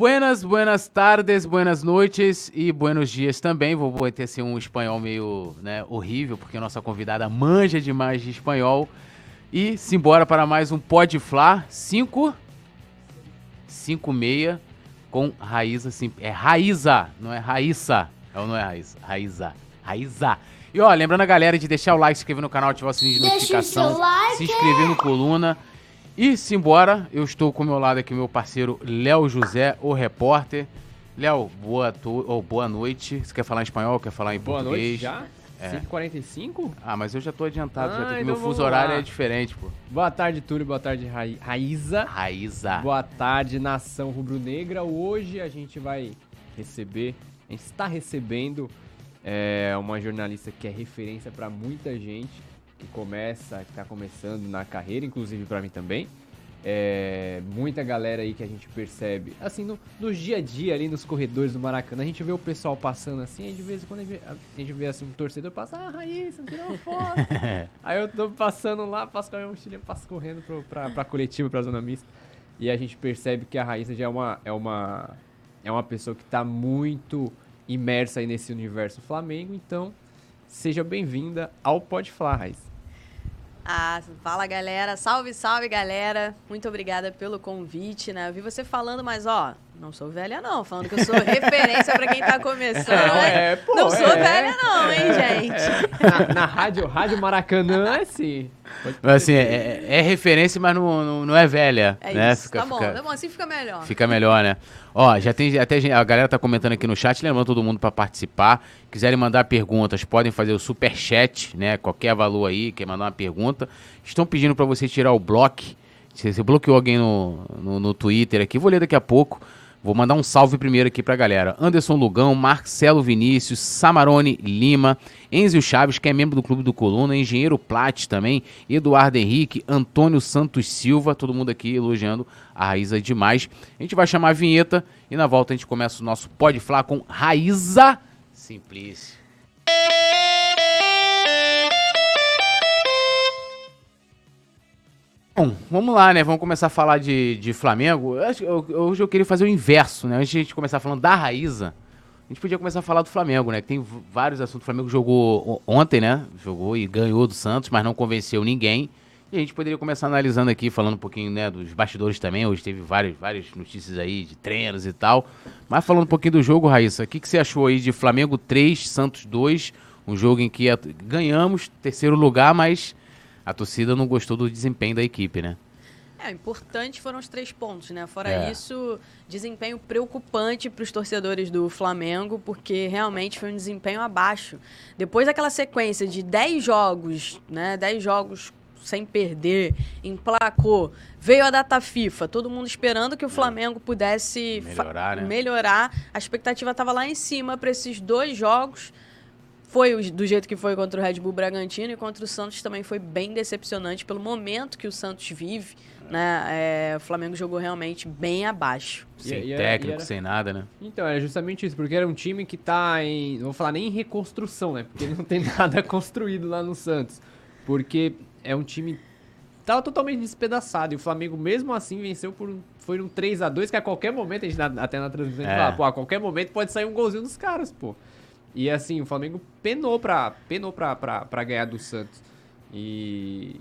Buenas, buenas tardes, buenas noites e buenos dias também. Vou, vou ter assim, um espanhol meio né, horrível, porque a nossa convidada manja demais de espanhol. E simbora para mais um Pode Flá 5 5 meia com Raíza sim, é Raíza, não é Raíssa. Ou não é Raíza? Raíza. Raíza. E ó, lembrando a galera de deixar o like, se inscrever no canal, ativar o sininho de Deixa o notificação, like. se inscrever no Coluna. E simbora, eu estou com o meu lado aqui, meu parceiro Léo José, o repórter. Léo, boa, to ou boa noite. Você quer falar em espanhol, quer falar em Boa português? noite já? É. 5h45? Ah, mas eu já tô adiantado, Ah, já então meu fuso horário é diferente, pô. Boa tarde, Túlio. Boa tarde, Ra Raíza. Raíza. Boa tarde, nação rubro-negra. Hoje a gente vai receber, a gente está recebendo é, uma jornalista que é referência para muita gente que começa, que está começando na carreira, inclusive para mim também. É, muita galera aí que a gente percebe, assim, no, no dia a dia ali nos corredores do Maracanã, a gente vê o pessoal passando assim, aí de vez em quando a gente vê, a gente vê assim um torcedor passa, ah, Raíssa, tirou uma foto. Aí eu tô passando lá, passo com a minha mochilinha, passo correndo pro, pra, pra coletiva, pra zona mista. E a gente percebe que a Raíssa já é uma, é uma, é uma pessoa que tá muito imersa aí nesse universo Flamengo. Então, seja bem-vinda ao Pode Falar, Raíssa. Ah, fala galera, salve, salve galera. Muito obrigada pelo convite, né? Eu vi você falando, mas ó, não sou velha não, falando que eu sou referência pra quem tá começando. né? É, pô, não sou é. velha não, hein, gente? Na, na rádio, rádio Maracanã, é sim. Pode Mas, Assim, é, é- é referência, mas não, não, não é velha. É né? isso, Fica- tá bom, fica- tá bom, assim fica melhor. Fica melhor, né? Ó, já tem até gente- a galera tá comentando aqui no chat, lembrando todo mundo para participar. Quiserem mandar perguntas, podem fazer o super chat, né? Qualquer valor aí, quer mandar uma pergunta. Estão pedindo para você tirar o bloco. Se você bloqueou alguém no, no, no Twitter aqui, vou ler daqui a pouco. Vou mandar um salve primeiro aqui pra galera. Anderson Lugão, Marcelo Vinícius, Samarone Lima, Enzio Chaves, que é membro do Clube do Coluna, Engenheiro Plat também, Eduardo Henrique, Antônio Santos Silva, todo mundo aqui elogiando a Raíza demais. A gente vai chamar a vinheta e na volta a gente começa o nosso Pode Falar com Raíza Simplício. Bom, vamos lá, né? Vamos começar a falar de, de Flamengo. Eu hoje eu queria fazer o inverso, né? Antes de a gente começar falando da Raíza, a gente podia começar a falar do Flamengo, né? Que tem vários assuntos. O Flamengo jogou ontem, né? Jogou e ganhou do Santos, mas não convenceu ninguém. E a gente poderia começar analisando aqui, falando um pouquinho, né, dos bastidores também. Hoje teve várias, várias notícias aí de treinos e tal. Mas falando um pouquinho do jogo, Raíssa, o que, que você achou aí de Flamengo 3, Santos 2? Um jogo em que ganhamos, terceiro lugar, mas a torcida não gostou do desempenho da equipe, né? É, importante foram os três pontos, né? Fora É. isso, desempenho preocupante para os torcedores do Flamengo, porque realmente foi um desempenho abaixo. Depois daquela sequência de 10 jogos, né? 10 jogos sem perder, emplacou, veio a data FIFA, todo mundo esperando que o Flamengo pudesse Melhorar, né? melhorar. A expectativa estava lá em cima para esses dois jogos. Foi do jeito que foi contra o Red Bull Bragantino e contra o Santos também foi bem decepcionante pelo momento que o Santos vive. Né? É, o Flamengo jogou realmente bem abaixo. Sem E- e técnico, era- sem nada, né? Então, era justamente isso, porque era um time que tá em. Não vou falar nem em reconstrução, né? Porque não tem nada construído lá no Santos. Porque é um time. Tava totalmente despedaçado. E o Flamengo, mesmo assim, venceu por. um- Foi um 3x2, que a qualquer momento, a gente na- até na transmissão, a gente É. fala, pô, a qualquer momento pode sair um golzinho dos caras, pô. E assim, o Flamengo penou pra, penou pra, pra, pra ganhar do Santos. E.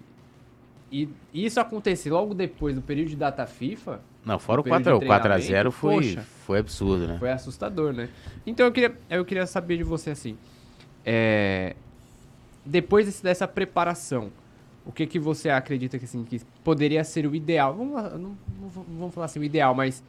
E isso aconteceu logo depois do período de data FIFA. Não, fora o período 4 de 4 a 0 treinamento, foi, poxa. foi absurdo, né? Foi assustador, né? Então eu queria, eu queria saber de você assim. é, depois desse- dessa preparação, o que, que você acredita que, assim, que poderia ser o ideal? Vamos, não, não vamos falar assim, o ideal, mas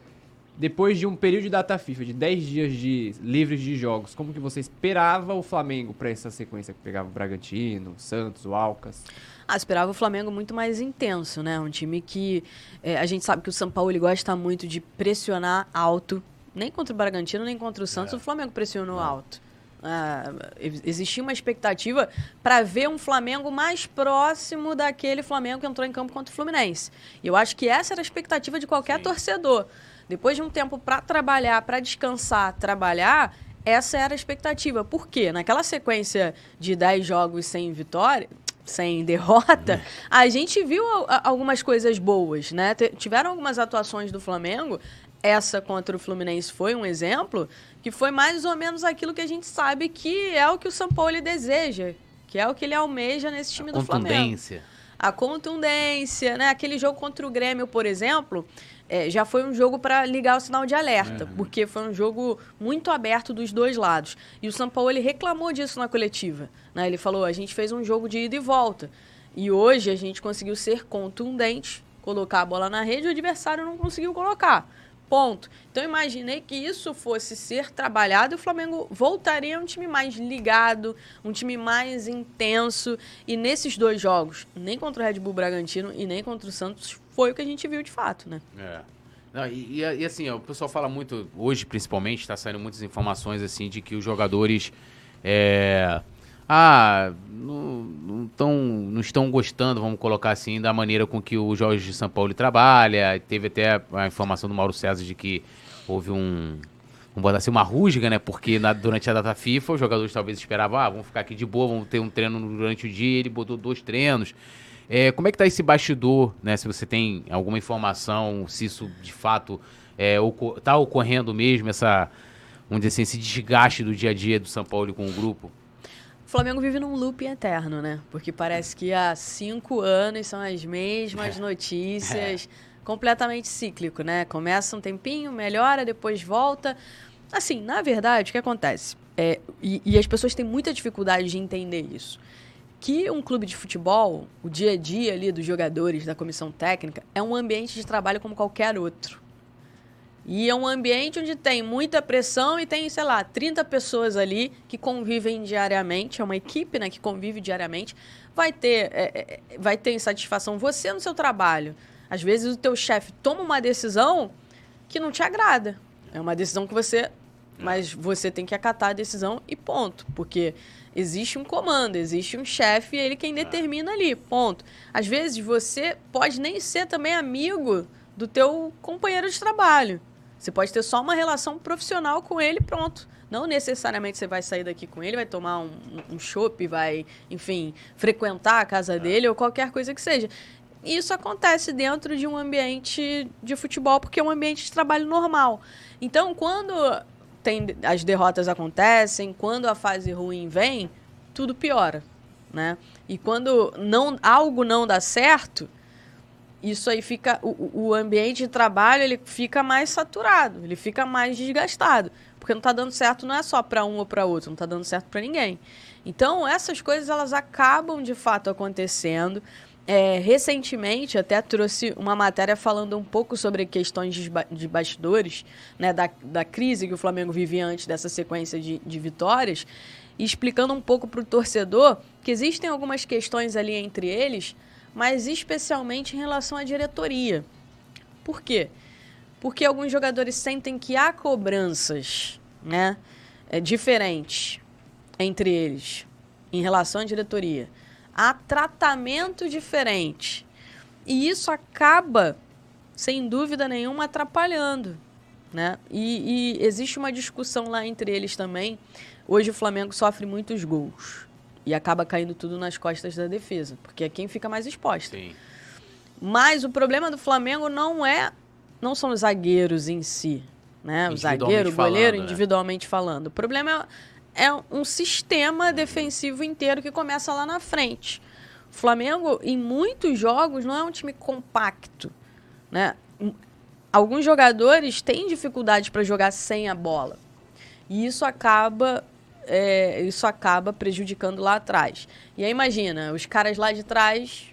depois de um período de data FIFA, de 10 dias de livres de jogos, como que você esperava o Flamengo para essa sequência que pegava o Bragantino, o Santos, o Alcas? Ah, esperava o Flamengo muito mais intenso, né? Um time que é, a gente sabe que o São Paulo ele gosta muito de pressionar alto. Nem contra o Bragantino, nem contra o Santos, o Flamengo pressionou alto. Ah, ex- existia uma expectativa para ver um Flamengo mais próximo daquele Flamengo que entrou em campo contra o Fluminense. E eu acho que essa era a expectativa de qualquer Sim. torcedor. Depois de um tempo para trabalhar, para descansar, trabalhar, essa era a expectativa. Por quê? Naquela sequência de 10 jogos sem vitória, sem derrota, a gente viu al- a- algumas coisas boas, né? Tiveram algumas atuações do Flamengo essa contra o Fluminense foi um exemplo, que foi mais ou menos aquilo que a gente sabe que é o que o São Paulo deseja, que é o que ele almeja nesse time A do Flamengo. contundência. A contundência, né? Aquele jogo contra o Grêmio, por exemplo, é, já foi um jogo para ligar o sinal de alerta, porque foi um jogo muito aberto dos dois lados. E o São Paulo ele reclamou disso na coletiva. Né? Ele falou: a gente fez um jogo de ida e volta. E hoje a gente conseguiu ser contundente, colocar a bola na rede e o adversário não conseguiu colocar. Ponto. Então imaginei que isso fosse ser trabalhado e o Flamengo voltaria a um time mais ligado, um time mais intenso. E nesses dois jogos, nem contra o Red Bull Bragantino e nem contra o Santos, foi o que a gente viu de fato, né? É. Não, e, e- assim, o pessoal fala muito, hoje principalmente, está saindo muitas informações assim de que os jogadores é, ah, não, não, tão, não estão gostando, vamos colocar assim, da maneira com que o Jorge de São Paulo trabalha. Teve até a informação do Mauro César de que houve um. Vamos botar assim, uma rusga, né? Porque na- durante a data FIFA, os jogadores talvez esperavam, ah, vamos ficar aqui de boa, vamos ter um treino durante o dia. Ele botou dois treinos. É, como é que tá esse bastidor, né? Se você tem alguma informação, se isso de fato é, oco- tá ocorrendo mesmo, essa, vamos dizer assim, esse desgaste do dia a dia do São Paulo com o grupo? O Flamengo vive num loop eterno, né? Porque parece que há cinco anos são as mesmas notícias, completamente cíclico, né? Começa um tempinho, melhora, depois volta. Assim, na verdade, o que acontece? É, e, e as pessoas têm muita dificuldade de entender isso. Que um clube de futebol, o dia a dia ali dos jogadores, da comissão técnica, é um ambiente de trabalho como qualquer outro. E é um ambiente onde tem muita pressão e tem, sei lá, 30 pessoas ali que convivem diariamente, é uma equipe né, que convive diariamente. Vai ter, é, é, vai ter insatisfação você no seu trabalho. Às vezes o teu chefe toma uma decisão que não te agrada. É uma decisão que você. Mas você tem que acatar a decisão e ponto. Porque existe um comando, existe um chefe e ele quem determina ali, ponto. Às vezes você pode nem ser também amigo do teu companheiro de trabalho. Você pode ter só uma relação profissional com ele, pronto. Não necessariamente você vai sair daqui com ele, vai tomar um, um chopp, vai, enfim, frequentar a casa dele ou qualquer coisa que seja. Isso acontece dentro de um ambiente de futebol, porque é um ambiente de trabalho normal. Então, quando tem, as derrotas acontecem, quando a fase ruim vem, tudo piora, né? E quando não, algo não dá certo, isso aí fica o, o ambiente de trabalho ele fica mais saturado, ele fica mais desgastado, porque não está dando certo não é só para um ou para outro, não está dando certo para ninguém. Então essas coisas elas acabam de fato acontecendo. É, recentemente até trouxe uma matéria falando um pouco sobre questões de, de bastidores, né, da, da crise que o Flamengo vivia antes dessa sequência de, de vitórias, e explicando um pouco para o torcedor que existem algumas questões ali entre eles, mas especialmente em relação à diretoria. Por quê? Porque alguns jogadores sentem que há cobranças né, é, diferentes entre eles em relação à diretoria. Há tratamento diferente. E isso acaba, sem dúvida nenhuma, atrapalhando. Né? E, e existe uma discussão lá entre eles também. Hoje o Flamengo sofre muitos gols. E acaba caindo tudo nas costas da defesa, porque é quem fica mais exposta. Sim. Mas o problema do Flamengo não é não são os zagueiros em si, né? O zagueiro, o goleiro, falando, né? individualmente falando. O problema é, um sistema defensivo inteiro que começa lá na frente. O Flamengo, em muitos jogos, não é um time compacto, né? Alguns jogadores têm dificuldade para jogar sem a bola. E isso acaba é, isso acaba prejudicando lá atrás. E aí imagina, os caras lá de trás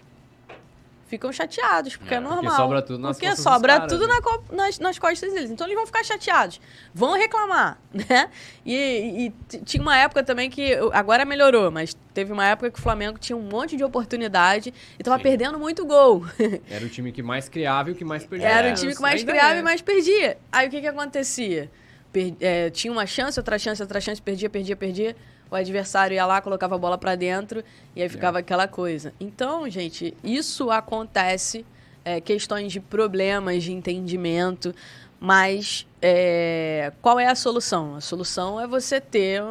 ficam chateados, porque é, É, porque normal. sobra tudo nas Porque costas sobra caras, tudo né? na nas, nas costas deles. Então eles vão ficar chateados. Vão reclamar, né? E, e tinha uma época também que. Agora melhorou, mas teve uma época que o Flamengo tinha um monte de oportunidade e tava Sim. perdendo muito gol. Era o time que mais criava e o que mais perdia. Era o time que mais Ainda criava é. e mais perdia. Aí o que que acontecia? Per- é, tinha uma chance, outra chance, outra chance, perdia, perdia, perdia. O adversário ia lá, colocava a bola pra dentro e aí ficava aquela coisa. Então, gente, isso acontece, é, questões de problemas de entendimento, mas é, qual é a solução? A solução é você ter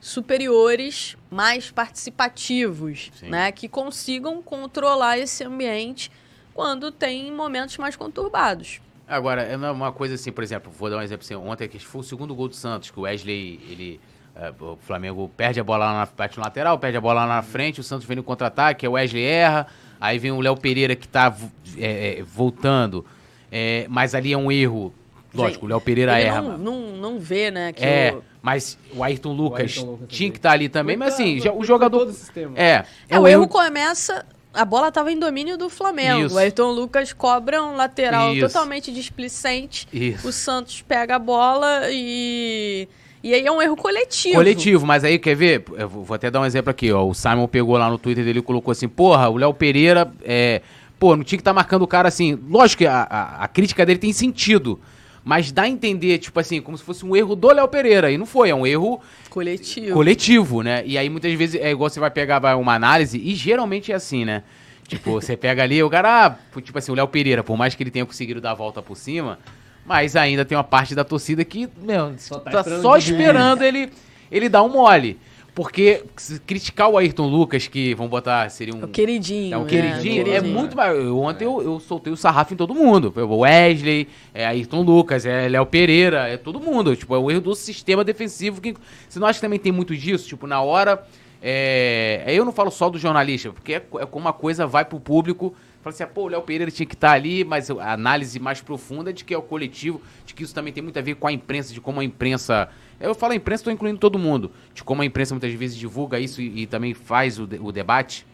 superiores mais participativos, Sim. né, que consigam controlar esse ambiente quando tem momentos mais conturbados. Agora, é uma- coisa assim, por exemplo, vou dar um exemplo assim, ontem que foi o segundo gol do Santos, que o Wesley, ele... é, o Flamengo perde a bola lá na no lateral, perde a bola lá na frente, o Santos vem no contra-ataque, o Wesley erra, aí vem o Léo Pereira que tá é, é, voltando, é, mas ali é um erro, lógico, o Léo Pereira Ele erra. não, não, não vê, né? Que É, o- mas o Ayrton Lucas, Ayrton Lucas tinha que estar ali também, mas assim, já- o jogador... todo o sistema. É, É, é o erro erro... começa. A bola estava em domínio do Flamengo. Isso. O Ayrton Lucas cobra um lateral Isso. totalmente displicente. Isso. O Santos pega a bola e. E aí é um erro coletivo. Coletivo, mas aí, quer ver? Eu vou até dar um exemplo aqui, ó. O Simon pegou lá no Twitter dele e colocou assim, porra, o Léo Pereira, é... Pô, não tinha que estar marcando o cara assim. Lógico que a, a, a crítica dele tem sentido, mas dá a entender, tipo assim, como se fosse um erro do Léo Pereira. E não foi, é um erro Coletivo. coletivo, né? E aí muitas vezes é igual você vai pegar vai, uma análise, e geralmente é assim, né? Tipo, você pega ali, o cara, ah, tipo assim, o Léo Pereira, por mais que ele tenha conseguido dar a volta por cima, mas ainda tem uma parte da torcida que, meu, Só tá tá esperando só esperando ele, ele dar um mole. Porque criticar o Ayrton Lucas, que vamos botar, seria um. É o queridinho. É um né? queridinho, é, O muito mais. eu- Ontem eu, eu soltei o sarrafo em todo mundo. Wesley, é Ayrton Lucas, é Léo Pereira, é todo mundo. Tipo, é o erro do sistema defensivo. Que, você não acha que também tem muito disso? Tipo, na hora. É, aí eu não falo só do jornalista, porque é, é como uma coisa vai pro público. Fala assim, ah, pô, o Léo Pereira tinha que estar ali, mas a análise mais profunda de que é o coletivo, de que isso também tem muito a ver com a imprensa, de como a imprensa. Eu falo a imprensa, estou incluindo todo mundo. De como a imprensa muitas vezes divulga isso e, e também faz o, de- o debate.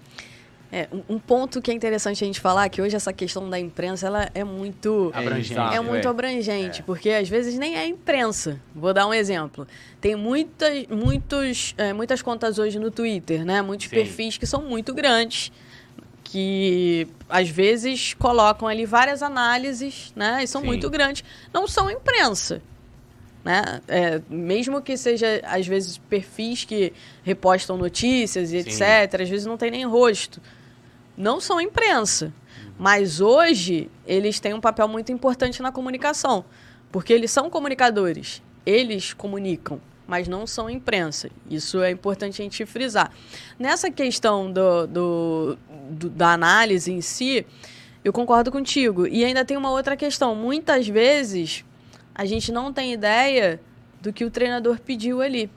É, um- ponto que é interessante a gente falar, que hoje essa questão da imprensa, ela é muito... Abrangente. exato, É muito abrangente, porque às vezes nem é imprensa. Vou dar um exemplo. Tem muitas, muitos, é, muitas contas hoje no Twitter, né? Muitos Sim. perfis que são muito grandes, que às vezes colocam ali várias análises, né? E são Sim. muito grandes. Não são imprensa. Né? É, mesmo que seja, às vezes, perfis que repostam notícias e Sim. etc., às vezes não tem nem rosto. Não são imprensa. Mas hoje eles têm um papel muito importante na comunicação. Porque eles são comunicadores. Eles comunicam, mas não são imprensa. Isso é importante a gente frisar. Nessa questão do, do- do- da análise em si, eu concordo contigo. E ainda tem uma outra questão. Muitas vezes a gente não tem ideia do que o treinador pediu ali.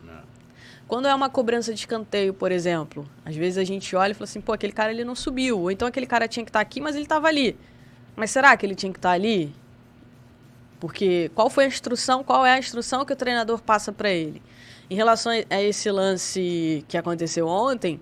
Quando é uma cobrança de escanteio, por exemplo, às vezes a gente olha e fala assim, pô, aquele cara ele não subiu. Ou então aquele cara tinha que estar aqui, mas ele estava ali. Mas será que ele tinha que estar ali? Porque qual foi a instrução, qual é a instrução que o treinador passa para ele? Em relação a esse lance que aconteceu ontem,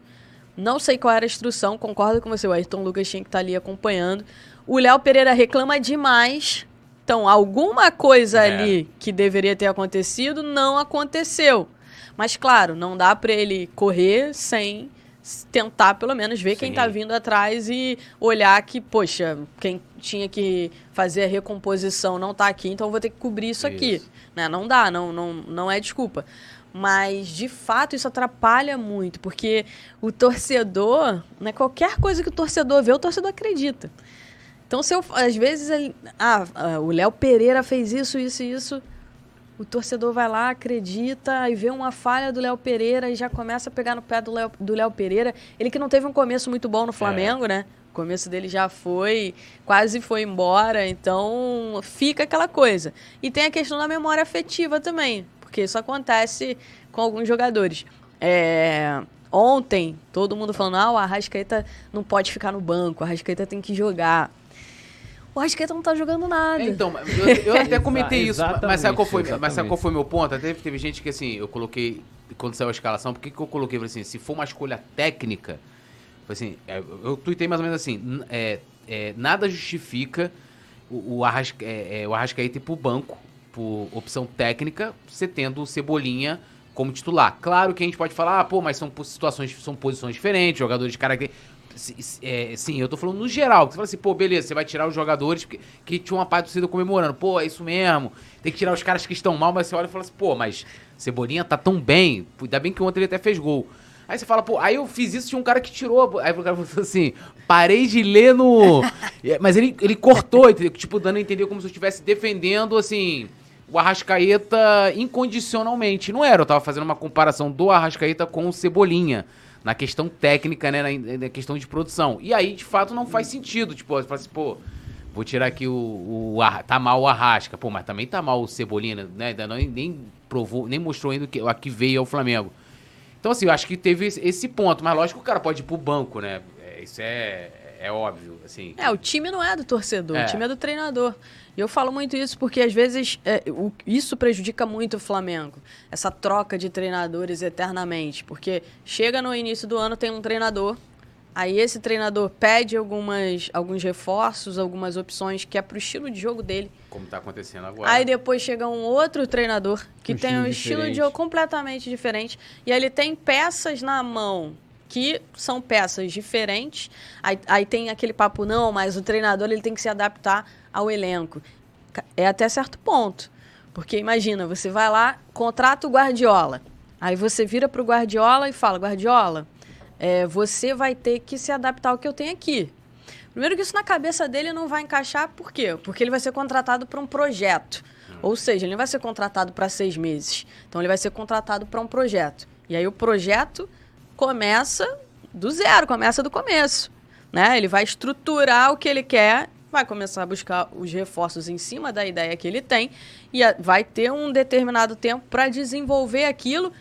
não sei qual era a instrução, concordo com você, o Ayrton Lucas tinha que estar ali acompanhando. O Léo Pereira reclama demais. Então, alguma coisa É. ali que deveria ter acontecido não aconteceu. Mas, claro, não dá para ele correr sem tentar, pelo menos, ver quem Sim. tá vindo atrás e olhar que, poxa, quem tinha que fazer a recomposição não tá aqui, então eu vou ter que cobrir isso, aqui. Isso. Né? Não dá, não, não, não é desculpa. Mas, de fato, isso atrapalha muito, porque o torcedor, né, qualquer coisa que o torcedor vê, o torcedor acredita. Então, se eu, às vezes, ele, ah, ah, o Léo Pereira fez isso, isso e isso, o torcedor vai lá, acredita, e vê uma falha do Léo Pereira e já começa a pegar no pé do Léo, do Léo Pereira. Ele que não teve um começo muito bom no Flamengo, né? O começo dele já foi, quase foi embora, então fica aquela coisa. E tem a questão da memória afetiva também, porque isso acontece com alguns jogadores. É, ontem, todo mundo falando, ah, o Arrascaeta não pode ficar no banco, o Arrascaeta tem que jogar. O Arrascaeta não tá jogando nada. É, Então, eu, eu até comentei isso, mas sabe qual foi, mas sabe qual foi meu ponto? Até teve gente que assim, eu coloquei, quando saiu a escalação, por que, eu coloquei? Falei assim, se for uma escolha técnica, assim, é, eu, tuitei mais ou menos assim, é, é, nada justifica o, o, Arrasca, é, é, o Arrascaeta ir pro banco, por opção técnica, você tendo o Cebolinha como titular. Claro que a gente pode falar, ah, pô, mas são situações, são posições diferentes, jogadores de características. É, sim, eu tô falando no geral. Você fala assim, pô, beleza, você vai tirar os jogadores que, que tinham uma parte do torcida comemorando. Pô, é isso mesmo. Tem que tirar os caras que estão mal, mas você olha e fala assim, pô, mas Cebolinha tá tão bem. Ainda bem que ontem ele até fez gol. Aí você fala, pô, aí eu fiz isso, tinha um cara que tirou. Aí o cara falou assim, parei de ler no. É, Mas ele, ele cortou, entendeu? tipo, dando a entender como se eu estivesse defendendo, assim, o Arrascaeta incondicionalmente. Não era, eu tava fazendo uma comparação do Arrascaeta com o Cebolinha. Na questão técnica, né? Na, na questão de produção. E aí, de fato, não faz sentido. Tipo, você fala assim, pô, Vou tirar aqui o, o tá mal o Arrasca, pô, mas também tá mal o Cebolinha, né? Ainda não, nem provou, nem mostrou ainda a que veio ao Flamengo. Então assim, eu acho que teve esse, esse ponto, mas lógico que o cara pode ir pro banco, né? É, isso é, é óbvio, assim. É, o time não é do torcedor, É. o time é do treinador. E eu falo muito isso porque, às vezes, é, o- isso prejudica muito o Flamengo. Essa troca de treinadores eternamente. Porque chega no início do ano, tem um treinador, aí esse treinador pede algumas, alguns reforços, algumas opções que é pro estilo de jogo dele. Como tá acontecendo agora. Aí depois chega um outro treinador que Um tem um estilo de jogo completamente diferente. E aí ele tem peças na mão que são peças diferentes. Aí, aí tem aquele papo, não, mas o treinador ele tem que se adaptar ao elenco. É até certo ponto. Porque imagina, você vai lá, contrata o Guardiola. Aí você vira pro Guardiola e fala, Guardiola, é, você vai ter que se adaptar ao que eu tenho aqui. Primeiro que isso na cabeça dele não vai encaixar, por quê? Porque ele vai ser contratado para um projeto. Ou seja, ele não vai ser contratado para seis meses. Então ele vai ser contratado para um projeto. E aí o projeto começa do zero, começa do começo. Né? Ele vai estruturar o que ele quer, vai começar a buscar os reforços em cima da ideia que ele tem e vai ter um determinado tempo para desenvolver aquilo.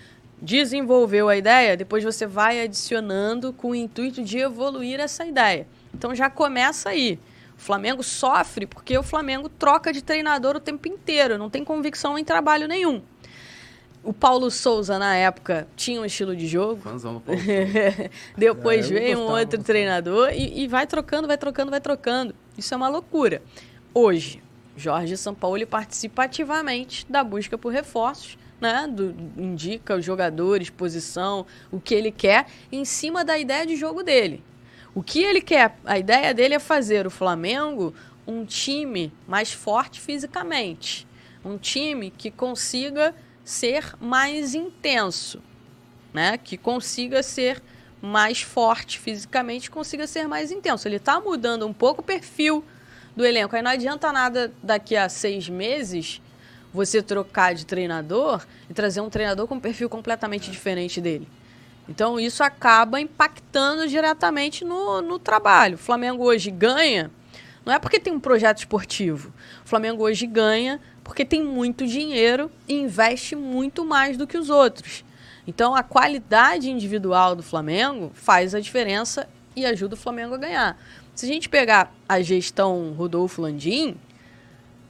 Desenvolveu a ideia, depois você vai adicionando com o intuito de evoluir essa ideia. Então já começa aí. O Flamengo sofre porque o Flamengo troca de treinador o tempo inteiro, não tem convicção em trabalho nenhum. O Paulo Souza, na época, tinha um estilo de jogo. Fãzão do Paulo. Depois É, um outro treinador e, e vai trocando, vai trocando, vai trocando. Isso é uma loucura. Hoje, Jorge Sampaoli participa ativamente da busca por reforços, né? Do- indica os jogadores, posição, o que ele quer, em cima da ideia de jogo dele. O que ele quer, a ideia dele é fazer o Flamengo um time mais forte fisicamente. Um time que consiga ser mais intenso né? Que consiga ser mais forte fisicamente, consiga ser mais intenso. Ele está mudando um pouco o perfil do elenco. Aí não adianta nada daqui a seis meses você trocar de treinador e trazer um treinador com um perfil completamente diferente dele. Então isso acaba impactando diretamente no, no trabalho. O Flamengo hoje ganha, não é porque tem um projeto esportivo. O Flamengo hoje ganha porque tem muito dinheiro e investe muito mais do que os outros. Então a qualidade individual do Flamengo faz a diferença e ajuda o Flamengo a ganhar. Se a gente pegar a gestão Rodolfo Landim,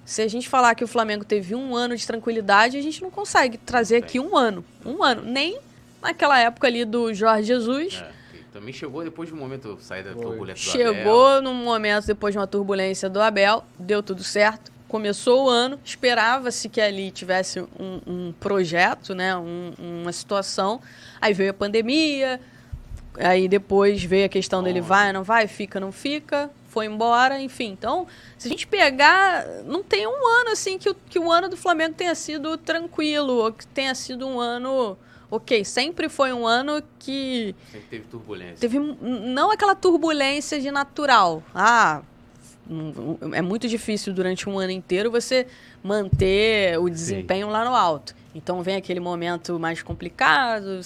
se a gente falar que o Flamengo teve um ano de tranquilidade, a gente não consegue trazer aqui um ano. Um ano. Nem naquela época ali do Jorge Jesus. É, também chegou depois de um momento sair da turbulência do Abel. Chegou num momento depois de uma turbulência do Abel, deu tudo certo. Começou o ano, esperava-se que ali tivesse um, um projeto, né, um- uma situação. Aí veio a pandemia, aí depois veio a questão dele vai, não vai, fica, não fica, foi embora, enfim. Então, se a gente pegar, não tem um ano assim que o, que o ano do Flamengo tenha sido tranquilo, ou que tenha sido um ano. Ok, sempre foi um ano que Sempre teve turbulência. Teve não aquela turbulência de natural. Ah, é muito difícil durante um ano inteiro você manter o desempenho lá no alto. Então vem aquele momento mais complicado,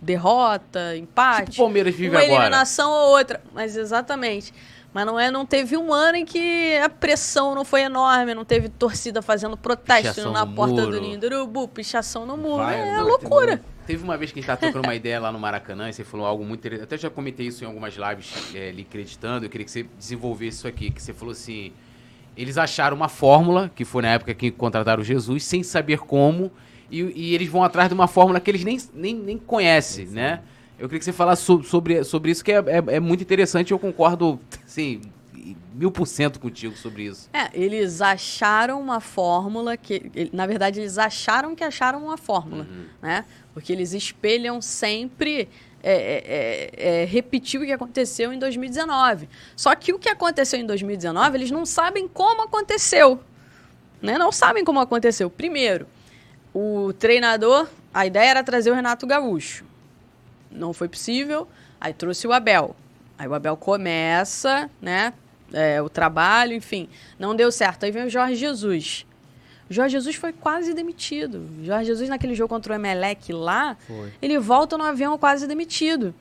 derrota, empate, Tipo o Palmeiras vive uma agora. eliminação ou outra. Mas exatamente. Mas não é, não teve um ano em que a pressão não foi enorme, não teve torcida fazendo protesto Pichação na porta muro. do Ninho do Urubu, pichação no muro. Vai, é vai, loucura. Teve uma vez que a gente tava trocando uma ideia lá no Maracanã e você falou algo muito interessante. Até já comentei isso em algumas lives é, lhe acreditando. Eu queria que você desenvolvesse isso aqui. Que você falou assim: eles acharam uma fórmula, que foi na época que contrataram Jesus, sem saber como, e, e eles vão atrás de uma fórmula que eles nem, nem, nem conhecem, né? Eu queria que você falasse so- sobre, sobre isso, que é, é, é muito interessante. Eu concordo, assim, mil por cento contigo sobre isso. É, eles acharam uma fórmula que. Na verdade, eles acharam que acharam uma fórmula, Uhum. né? Porque eles espelham sempre. É, é, é, é, repetir o que aconteceu em 2019. Só que o que aconteceu em 2019, eles não sabem como aconteceu. Né? Não sabem como aconteceu. Primeiro, o treinador, a ideia era trazer o Renato Gaúcho. Não foi possível, aí trouxe o Abel. Aí o Abel começa, né? É, o trabalho, enfim, não deu certo. Aí vem o Jorge Jesus. O Jorge Jesus foi quase demitido. O Jorge Jesus, naquele jogo contra o Emelec lá, Foi. ele volta no avião quase demitido.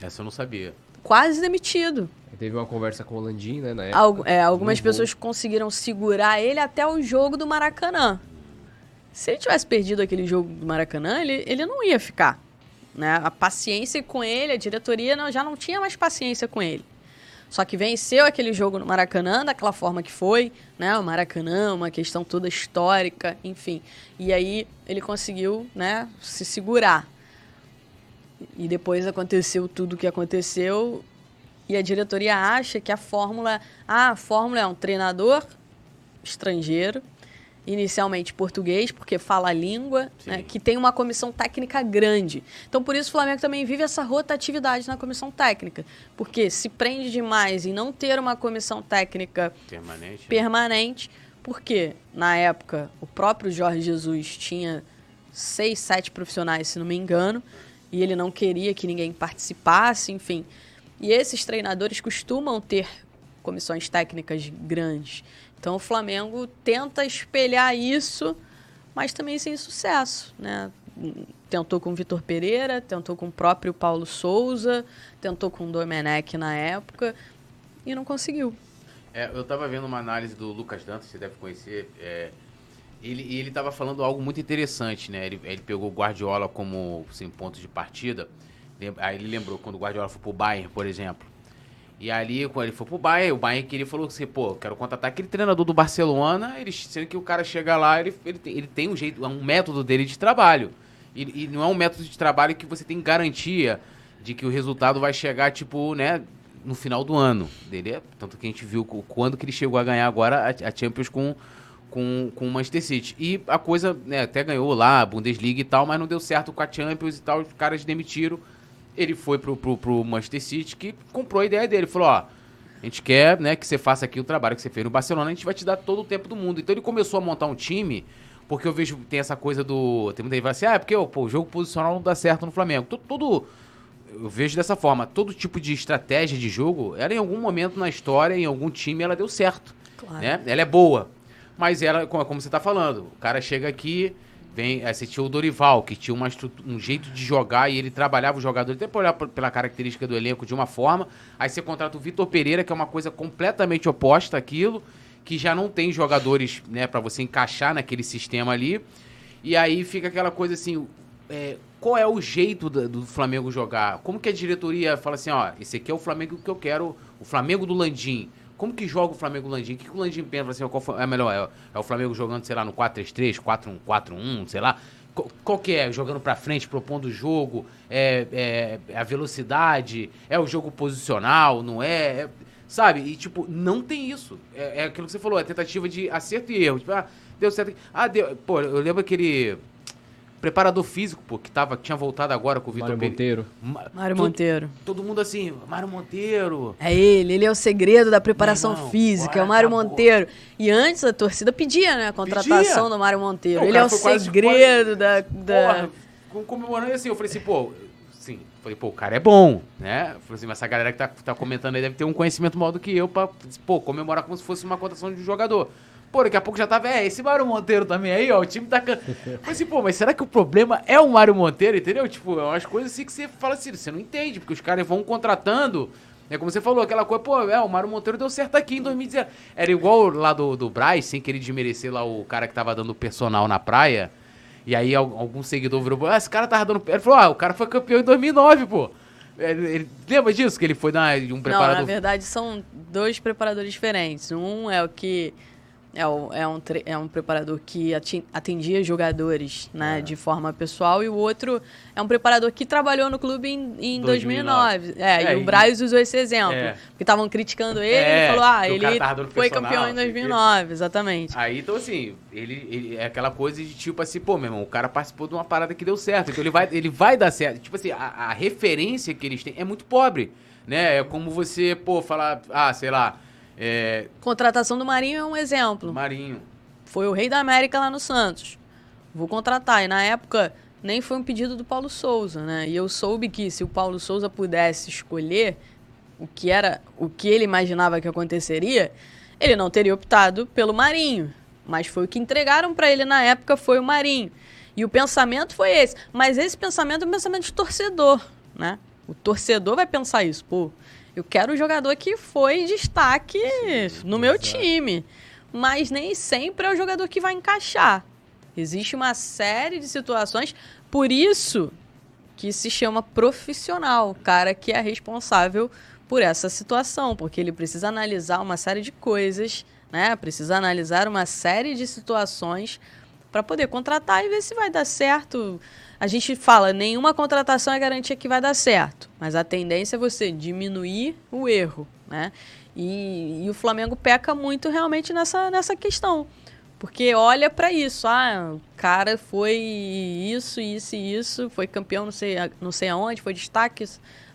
Essa eu não sabia. Quase demitido. Teve uma conversa com o Landim, né, na época. Algu- é, algumas pessoas conseguiram segurar ele até o jogo do Maracanã. Se ele tivesse perdido aquele jogo do Maracanã, ele, ele não ia ficar. Né? A paciência com ele, a diretoria não- já não tinha mais paciência com ele. Só que venceu aquele jogo no Maracanã daquela forma que foi, né? O Maracanã, uma questão toda histórica, enfim. E aí ele conseguiu, né, se segurar. E depois aconteceu tudo o que aconteceu. E a diretoria acha que a fórmula. Ah, a fórmula é um treinador estrangeiro, inicialmente português, porque fala a língua, né, que tem uma comissão técnica grande. Então, por isso, o Flamengo também vive essa rotatividade na comissão técnica. Porque se prende demais em não ter uma comissão técnica Permanente. permanente, porque na época o próprio Jorge Jesus tinha seis, sete profissionais, se não me engano, e ele não queria que ninguém participasse, enfim. E esses treinadores costumam ter comissões técnicas grandes. Então o Flamengo tenta espelhar isso, mas também sem sucesso, né? Tentou com o Vitor Pereira, tentou com o próprio Paulo Souza, tentou com o Domenech na época e não conseguiu. É, eu tava vendo uma análise do Lucas Dantas, você deve conhecer. é, ele, ele tava falando algo muito interessante, né? Ele, ele pegou o Guardiola como assim, ponto de partida. Aí ele lembrou quando o Guardiola foi pro Bayern, por exemplo. E ali, quando ele foi pro Bayern, o Bayern queria falou assim, pô, quero contratar aquele treinador do Barcelona, ele, sendo que o cara chega lá, ele, ele, tem, ele tem um jeito, um método dele de trabalho. E, e não é um método de trabalho que você tem garantia de que o resultado vai chegar, tipo, né, no final do ano. Dele é, tanto que a gente viu quando que ele chegou a ganhar agora a, a Champions com, com, com o Manchester City. E a coisa, né, até ganhou lá, a Bundesliga e tal, mas não deu certo com a Champions e tal, os caras demitiram. Ele foi pro, pro, pro Manchester City, que comprou a ideia dele. Falou, ó, a gente quer né, que você faça aqui o trabalho que você fez no Barcelona, a gente vai te dar todo o tempo do mundo. Então ele começou a montar um time, porque eu vejo, tem essa coisa do... Tem muita gente que fala assim, ah, é porque pô, o jogo posicional não dá certo no Flamengo. Todo, todo- eu vejo dessa forma, todo tipo de estratégia de jogo, ela em algum momento na história, em algum time, ela deu certo. Claro. Né? Ela é boa. Mas ela, como, você tá falando, o cara chega aqui, vem. Você tinha o Dorival, que tinha uma um jeito de jogar e ele trabalhava o jogador, até por olhar pela característica do elenco de uma forma. Aí você contrata o Vitor Pereira, que é uma coisa completamente oposta àquilo, que já não tem jogadores, né, para você encaixar naquele sistema ali. E aí fica aquela coisa assim, é, qual é o jeito da- do, Flamengo jogar? Como que a diretoria fala assim, ó, esse aqui é o Flamengo que eu quero, o Flamengo do Landim. Como que joga o Flamengo do Landim? O que, que o Landim pensa? Assim, qual foi- é melhor? É, é o Flamengo jogando, sei lá, no 4-3-3, 4-1, 4-1, sei lá. Qual, que é? Jogando pra frente, propondo o jogo, é, é a velocidade, é o jogo posicional, não é? É- sabe? E, tipo, não tem isso. É, é aquilo que você falou, é tentativa de acerto e erro. Tipo, ah, deu certo. Ah, deu. Pô, eu lembro aquele preparador físico, pô, que tava, que tinha voltado agora com o Vitor. Monteiro. Ma- Mário todo- Monteiro. Todo mundo assim, Mário Monteiro. É ele, ele é o segredo da preparação física, é o Mário. Monteiro. E antes a torcida pedia, né, a contratação Pedia. do Mário Monteiro. Não, ele é o foi quase- segredo da, da... Porra, com- comemorando assim, eu falei assim, pô, sim, falei, pô, o cara é bom, né? Falei assim, mas essa galera que tá, tá comentando aí deve ter um conhecimento maior do que eu pra, pô, comemorar como se fosse uma cotação de um jogador. Pô, daqui a pouco já tava, é, esse Mário Monteiro também aí, ó, o time tá... can- Falei assim, pô, mas será que o problema é o Mário Monteiro, entendeu? Tipo, é umas coisas assim que você fala assim, você não entende, porque os caras vão contratando... É como você falou, aquela coisa, pô, é, o Mário Monteiro deu certo aqui em 2019. Era igual lá do, do Braz, sem querer desmerecer lá o cara que tava dando personal na praia. E aí al- algum seguidor virou, ah, esse cara tava dando. Ele falou, ah, o cara foi campeão em 2009, pô. Ele, ele- lembra disso? Que ele foi dar um Não, preparador. na verdade são dois preparadores diferentes. Um é o que é, é um, tre- é um preparador que atendia jogadores É. né, de forma pessoal e o outro é um preparador que trabalhou no clube em, em 2009. É, É, e o Braz usou esse exemplo. É. Porque estavam criticando ele É, ele falou, ah, ele foi campeão em não sei o quê. 2009, exatamente. Aí, então, assim, ele, ele- é aquela coisa de tipo assim, pô, meu irmão, o cara participou de uma parada que deu certo. Então ele vai, ele vai dar certo. Tipo assim, a, a referência que eles têm é muito pobre. Né? É como você, pô, falar, ah, sei lá, é, Contratação do Marinho é um exemplo. Marinho. Foi o rei da América lá no Santos. Vou contratar. E na época nem foi um pedido do Paulo Souza, né? E eu soube que se o Paulo Souza pudesse escolher o que era, o que ele imaginava que aconteceria, ele não teria optado pelo Marinho. Mas foi o que entregaram para ele na época foi o Marinho. E o pensamento foi esse. Mas esse pensamento é um pensamento de torcedor, né? O torcedor vai pensar isso, pô. Eu quero o jogador que foi destaque no meu time. Mas nem sempre é o jogador que vai encaixar. Existe uma série de situações, por isso que se chama profissional, o cara que é responsável por essa situação, porque ele precisa analisar uma série de coisas, né? Precisa analisar uma série de situações para poder contratar e ver se vai dar certo. A gente fala, nenhuma contratação é garantia que vai dar certo, mas a tendência é você diminuir o erro, né? E, e o Flamengo peca muito realmente nessa, nessa questão. Porque olha para isso, ah, o cara foi isso, isso e isso, foi campeão não sei, não sei aonde, foi destaque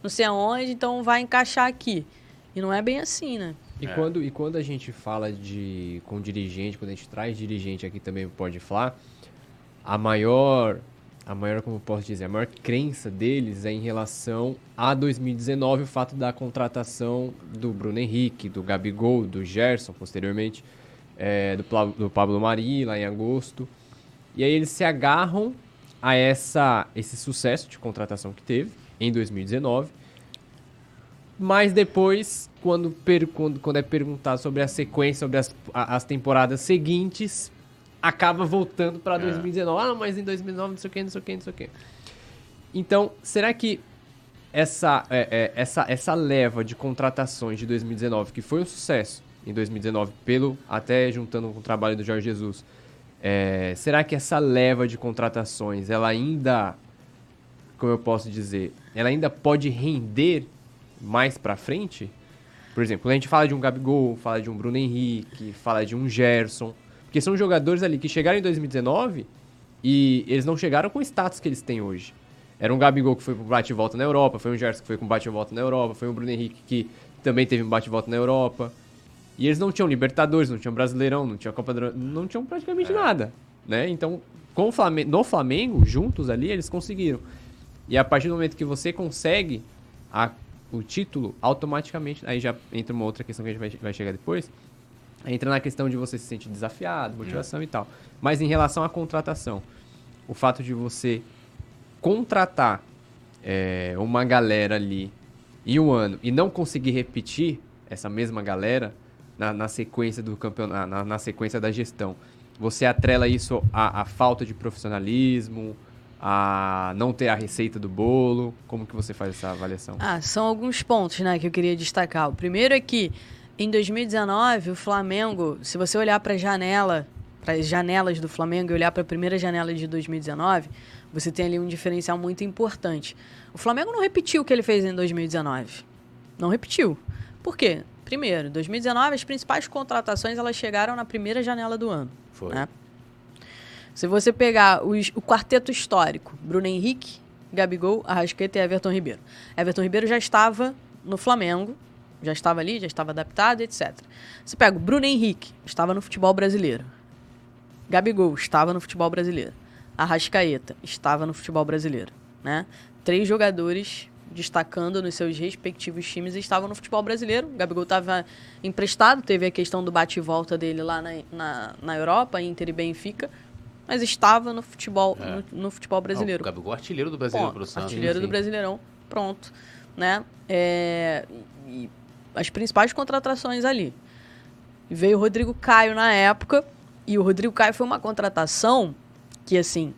não sei aonde, então vai encaixar aqui. E não é bem assim, né? E, é. quando, e quando a gente fala de com dirigente, quando a gente traz dirigente aqui também pode falar, a maior, a maior, como eu posso dizer, a maior crença deles é em relação a 2019, o fato da contratação do Bruno Henrique, do Gabigol, do Gerson, posteriormente é, do, do Pablo Mari, lá em agosto. E aí eles se agarram a essa, esse sucesso de contratação que teve em 2019. Mas depois, quando, per, quando, quando é perguntado sobre a sequência, sobre as, as temporadas seguintes, acaba voltando para 2019. É. Ah, mas em 2019 não sei o que, não sei o que, não sei o que. Então, será que essa, é, é, essa, essa leva de contratações de 2019, que foi um sucesso, em 2019, pelo até juntando com o trabalho do Jorge Jesus. É, será que essa leva de contratações, ela ainda, como eu posso dizer, ela ainda pode render mais para frente? Por exemplo, quando a gente fala de um Gabigol, fala de um Bruno Henrique, fala de um Gerson, porque são jogadores ali que chegaram em 2019 e eles não chegaram com o status que eles têm hoje. Era um Gabigol que foi com bate e volta na Europa, foi um Gerson que foi com bate e volta na Europa, foi um Bruno Henrique que também teve um bate e volta na Europa. E eles não tinham Libertadores, não tinham Brasileirão, não tinham Copa do... não tinham praticamente é. nada, né? Então, com o Flamengo, no Flamengo, juntos ali, eles conseguiram. E a partir do momento que você consegue a, o título, automaticamente, aí já entra uma outra questão que a gente vai, vai chegar depois, entra na questão de você se sentir desafiado, motivação é. e tal. Mas em relação à contratação, o fato de você contratar é, uma galera ali em um ano e não conseguir repetir essa mesma galera, na, na sequência do campeonato, na, na, sequência da gestão, você atrela isso à, à, falta de profissionalismo, a não ter a receita do bolo? Como que você faz essa avaliação? Ah, são alguns pontos, né, que eu queria destacar. O primeiro é que em 2019 o Flamengo, se você olhar para a janela, para as janelas do Flamengo e olhar para a primeira janela de 2019, você tem ali um diferencial muito importante. O Flamengo não repetiu o que ele fez em 2019. Não repetiu. Por quê? Primeiro, 2019 as principais contratações elas chegaram na primeira janela do ano. Foi. Né? Se você pegar os, o quarteto histórico, Bruno Henrique, Gabigol, Arrasqueta e Everton Ribeiro. Everton Ribeiro já estava no Flamengo, já estava ali, já estava adaptado, etc. Você pega o Bruno Henrique, estava no futebol brasileiro. Gabigol estava no futebol brasileiro. Arrascaeta estava no futebol brasileiro, né? Três jogadores destacando nos seus respectivos times estavam no futebol brasileiro. O Gabigol estava emprestado, teve a questão do bate e volta dele lá na, na, na Europa, Inter e Benfica, mas estava no futebol, é. no, no, futebol brasileiro. o Gabigol artilheiro do Brasileiro Pô, Artilheiro sim, do Brasileirão, pronto. Né? É, e as principais contratações ali. Veio o Rodrigo Caio na época, e o Rodrigo Caio foi uma contratação que, assim,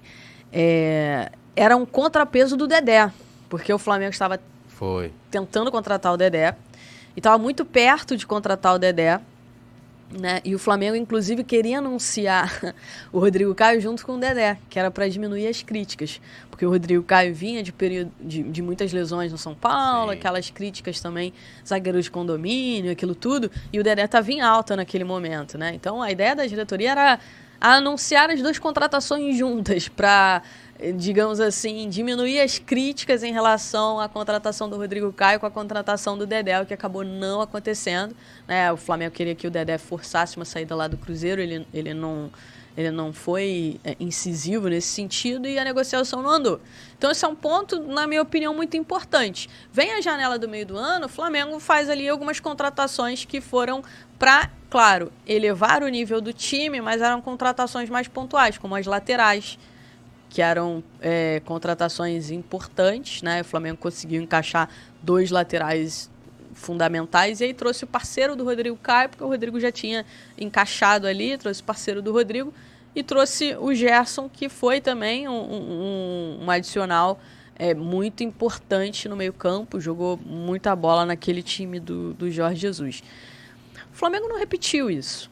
é, era um contrapeso do Dedé. Porque o Flamengo estava Foi. tentando contratar o Dedé. E estava muito perto de contratar o Dedé. Né? E o Flamengo, inclusive, queria anunciar o Rodrigo Caio junto com o Dedé, que era para diminuir as críticas. Porque o Rodrigo Caio vinha de período de, de muitas lesões no São Paulo, Sim. aquelas críticas também, zagueiro de condomínio, aquilo tudo, e o Dedé estava em alta naquele momento, né? Então a ideia da diretoria era anunciar as duas contratações juntas para digamos assim, diminuir as críticas em relação à contratação do Rodrigo Caio com a contratação do Dedé, o que acabou não acontecendo. Né? O Flamengo queria que o Dedé forçasse uma saída lá do Cruzeiro, ele, ele não. Ele não foi é, incisivo nesse sentido e a negociação não andou. Então, esse é um ponto, na minha opinião, muito importante. Vem a janela do meio do ano, o Flamengo faz ali algumas contratações que foram para, claro, elevar o nível do time, mas eram contratações mais pontuais, como as laterais, que eram é, contratações importantes, né? O Flamengo conseguiu encaixar dois laterais fundamentais. E aí trouxe o parceiro do Rodrigo Caio, porque o Rodrigo já tinha encaixado ali, trouxe o parceiro do Rodrigo e trouxe o Gerson, que foi também um, um, um adicional é, muito importante no meio-campo, jogou muita bola naquele time do, do Jorge Jesus. O Flamengo não repetiu isso.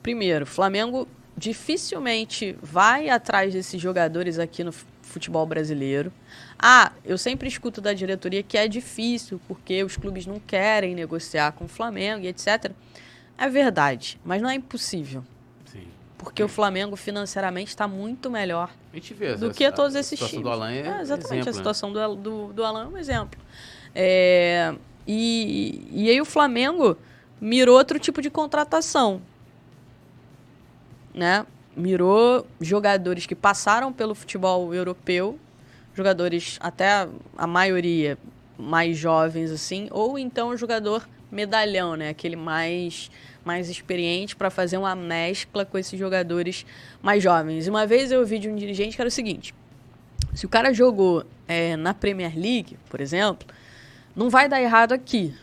Primeiro, Flamengo dificilmente vai atrás desses jogadores aqui no futebol brasileiro. Ah, eu sempre escuto da diretoria que é difícil porque os clubes não querem negociar com o Flamengo e etc. É verdade, mas não é impossível. Sim. Porque o Flamengo financeiramente está muito melhor a do que todos esses times. A situação do Alan é, é Exatamente, exemplo, a né? situação né? do, do, do Alan é um exemplo. É, e, e aí o Flamengo mirou outro tipo de contratação. Né? Mirou jogadores que passaram pelo futebol europeu, jogadores até a maioria mais jovens assim, ou então jogador medalhão, né? Aquele mais mais experiente para fazer uma mescla com esses jogadores mais jovens. Uma vez eu ouvi de um dirigente que era o seguinte: se o cara jogou é, na Premier League, por exemplo, não vai dar errado aqui.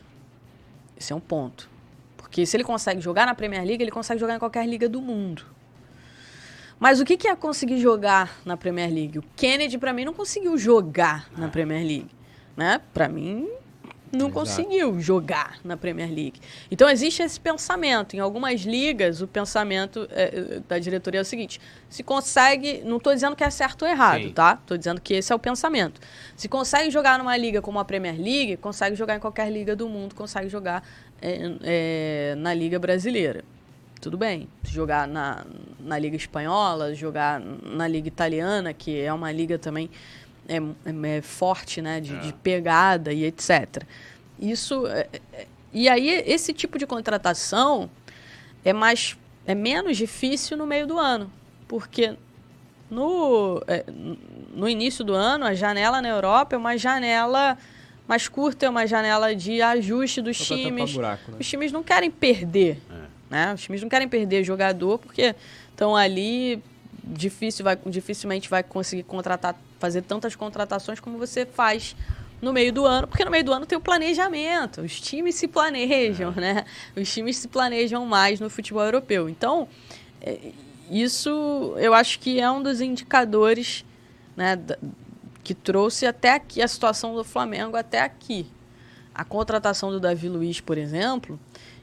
Esse é um ponto. Porque se ele consegue jogar na Premier League, ele consegue jogar em qualquer liga do mundo. Mas o que, que é conseguir jogar na Premier League? O Kennedy, para mim, não conseguiu jogar na ah. Premier League. Né? Para mim, não Exato. conseguiu jogar na Premier League. Então existe esse pensamento. Em algumas ligas, o pensamento é, da diretoria é o seguinte: se consegue, não estou dizendo que é certo ou errado, Sim. tá? Estou dizendo que esse é o pensamento. Se consegue jogar numa liga como a Premier League, consegue jogar em qualquer liga do mundo, consegue jogar é, é, na liga brasileira. Tudo bem. Jogar na, na liga espanhola, jogar na liga italiana, que é uma liga também é, é, é forte, né? De, é. de, pegada e etc. Isso. É, é, e aí, esse tipo de contratação é mais. é menos difícil no meio do ano. Porque no, no início do ano, a janela na Europa é uma janela mais curta, é uma janela de ajuste dos Só times. Buraco, né? Os times não querem perder. Né? Os times não querem perder jogador porque estão ali difícil vai, dificilmente vai conseguir contratar, fazer tantas contratações como você faz no meio do ano, porque no meio do ano tem o planejamento, os times se planejam, é. né? Os times se planejam mais no futebol europeu. Então, é, isso eu acho que é um dos indicadores, né, que trouxe até aqui a situação do Flamengo até aqui. A contratação do Davi Luiz, por exemplo,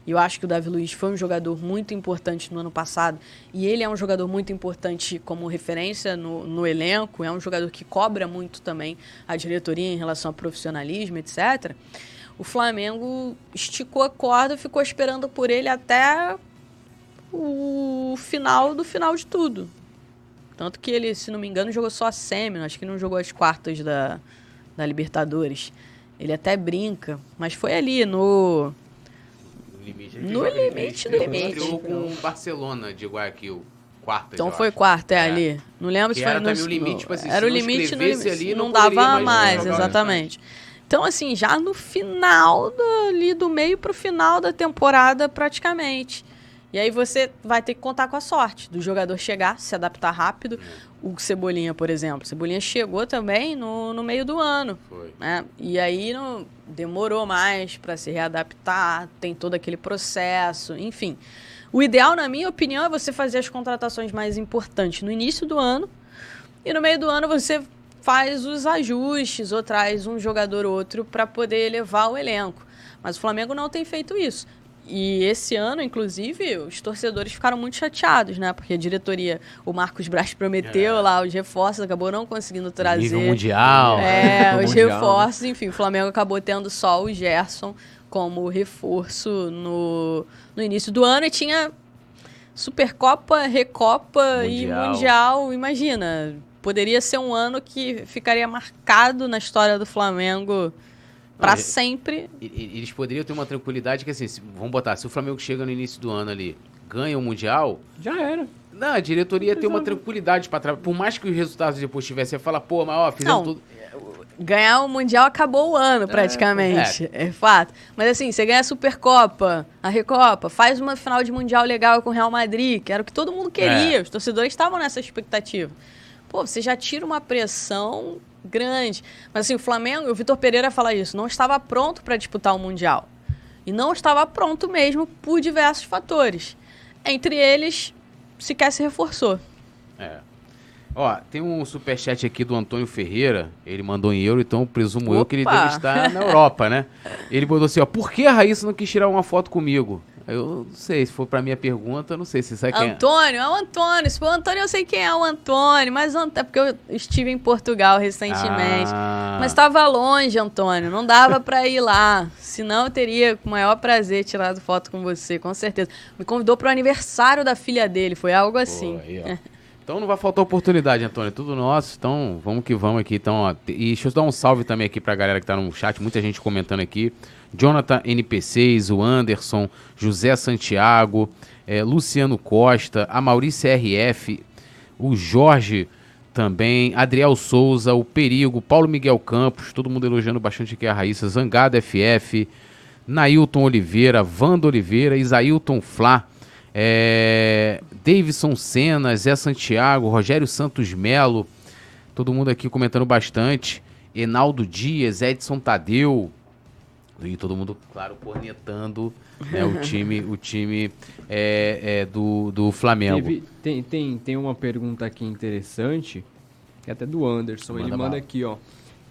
e eu acho que o Davi Luiz foi um jogador muito importante no ano passado. E ele é um jogador muito importante como referência no, no elenco. É um jogador que cobra muito também a diretoria em relação ao profissionalismo, etc. O Flamengo esticou a corda, ficou esperando por ele até o final do final de tudo. Tanto que ele, se não me engano, jogou só a semi, acho que não jogou as quartas da, da Libertadores. Ele até brinca, mas foi ali no limite. No limite do limite. Ele com o Barcelona de Guayaquil. Quarta, então foi quarta, é, é, ali. Não lembro que se foi no, limite, tipo assim, Era o limite no limite. Ali, não, não dava mais, exatamente. Então, assim, já no final do, ali do meio pro final da temporada, praticamente. E aí você vai ter que contar com a sorte do jogador chegar, se adaptar rápido. O Cebolinha, por exemplo. Cebolinha chegou também no, no meio do ano. Foi. Né? E aí no, demorou mais para se readaptar, tem todo aquele processo, enfim. O ideal, na minha opinião, é você fazer as contratações mais importantes no início do ano e no meio do ano você faz os ajustes ou traz um jogador ou outro para poder elevar o elenco. Mas o Flamengo não tem feito isso. E esse ano, inclusive, os torcedores ficaram muito chateados, né? Porque a diretoria, o Marcos Braz prometeu é. lá os reforços, acabou não conseguindo trazer. Nível mundial. É, os mundial, né? reforços, enfim, o Flamengo acabou tendo só o Gerson como reforço no, no início do ano e tinha Supercopa, Recopa mundial. e Mundial. Imagina, poderia ser um ano que ficaria marcado na história do Flamengo para sempre. Eles poderiam ter uma tranquilidade que, assim, se, vamos botar, se o Flamengo chega no início do ano ali, ganha o Mundial. Já era. Não, a diretoria tem uma tranquilidade para trabalhar. Por mais que os resultados depois tivessem, você fala, pô, mas ó, fizemos tudo. Ganhar o Mundial acabou o ano, é, praticamente. É. é. fato. Mas assim, você ganha a Supercopa, a Recopa, faz uma final de Mundial legal com o Real Madrid, que era o que todo mundo queria. É. Os torcedores estavam nessa expectativa. Pô, você já tira uma pressão grande. Mas assim, o Flamengo, o Vitor Pereira fala isso, não estava pronto para disputar o Mundial. E não estava pronto mesmo por diversos fatores. Entre eles, sequer se reforçou. É. Ó, tem um superchat aqui do Antônio Ferreira. Ele mandou em euro, então presumo eu que ele Opa! deve estar na Europa, né? Ele mandou assim, ó, por que a Raíssa não quis tirar uma foto comigo? Eu não sei, se for pra minha pergunta, eu não sei se sabe quem é. Antônio, é o Antônio. Se for o Antônio, eu sei quem é o Antônio. Mas é porque eu estive em Portugal recentemente. Ah. Mas estava longe, Antônio. Não dava pra ir lá. Senão eu teria com o maior prazer tirado foto com você, com certeza. Me convidou pro aniversário da filha dele. Foi algo assim. Pô, aí. Então não vai faltar oportunidade, Antônio. É tudo nosso. Então vamos que vamos aqui. Então, ó. E deixa eu dar um salve também aqui pra galera que tá no chat. Muita gente comentando aqui. Jonathan NP6, o Anderson, José Santiago, eh, Luciano Costa, a Maurícia RF, o Jorge também, Adriel Souza, o Perigo, Paulo Miguel Campos, todo mundo elogiando bastante aqui a Raíssa, Zangada FF, Nailton Oliveira, Wanda Oliveira, Isailton Flá, é, Davidson Senna, Zé Santiago, Rogério Santos Melo, todo mundo aqui comentando bastante. Enaldo Dias, Edson Tadeu. E todo mundo, claro, cornetando né, o time, o time é, é, do, do Flamengo. Teve- tem, tem, tem uma pergunta aqui interessante, que é até do Anderson. Manda Ele manda bala. aqui, ó.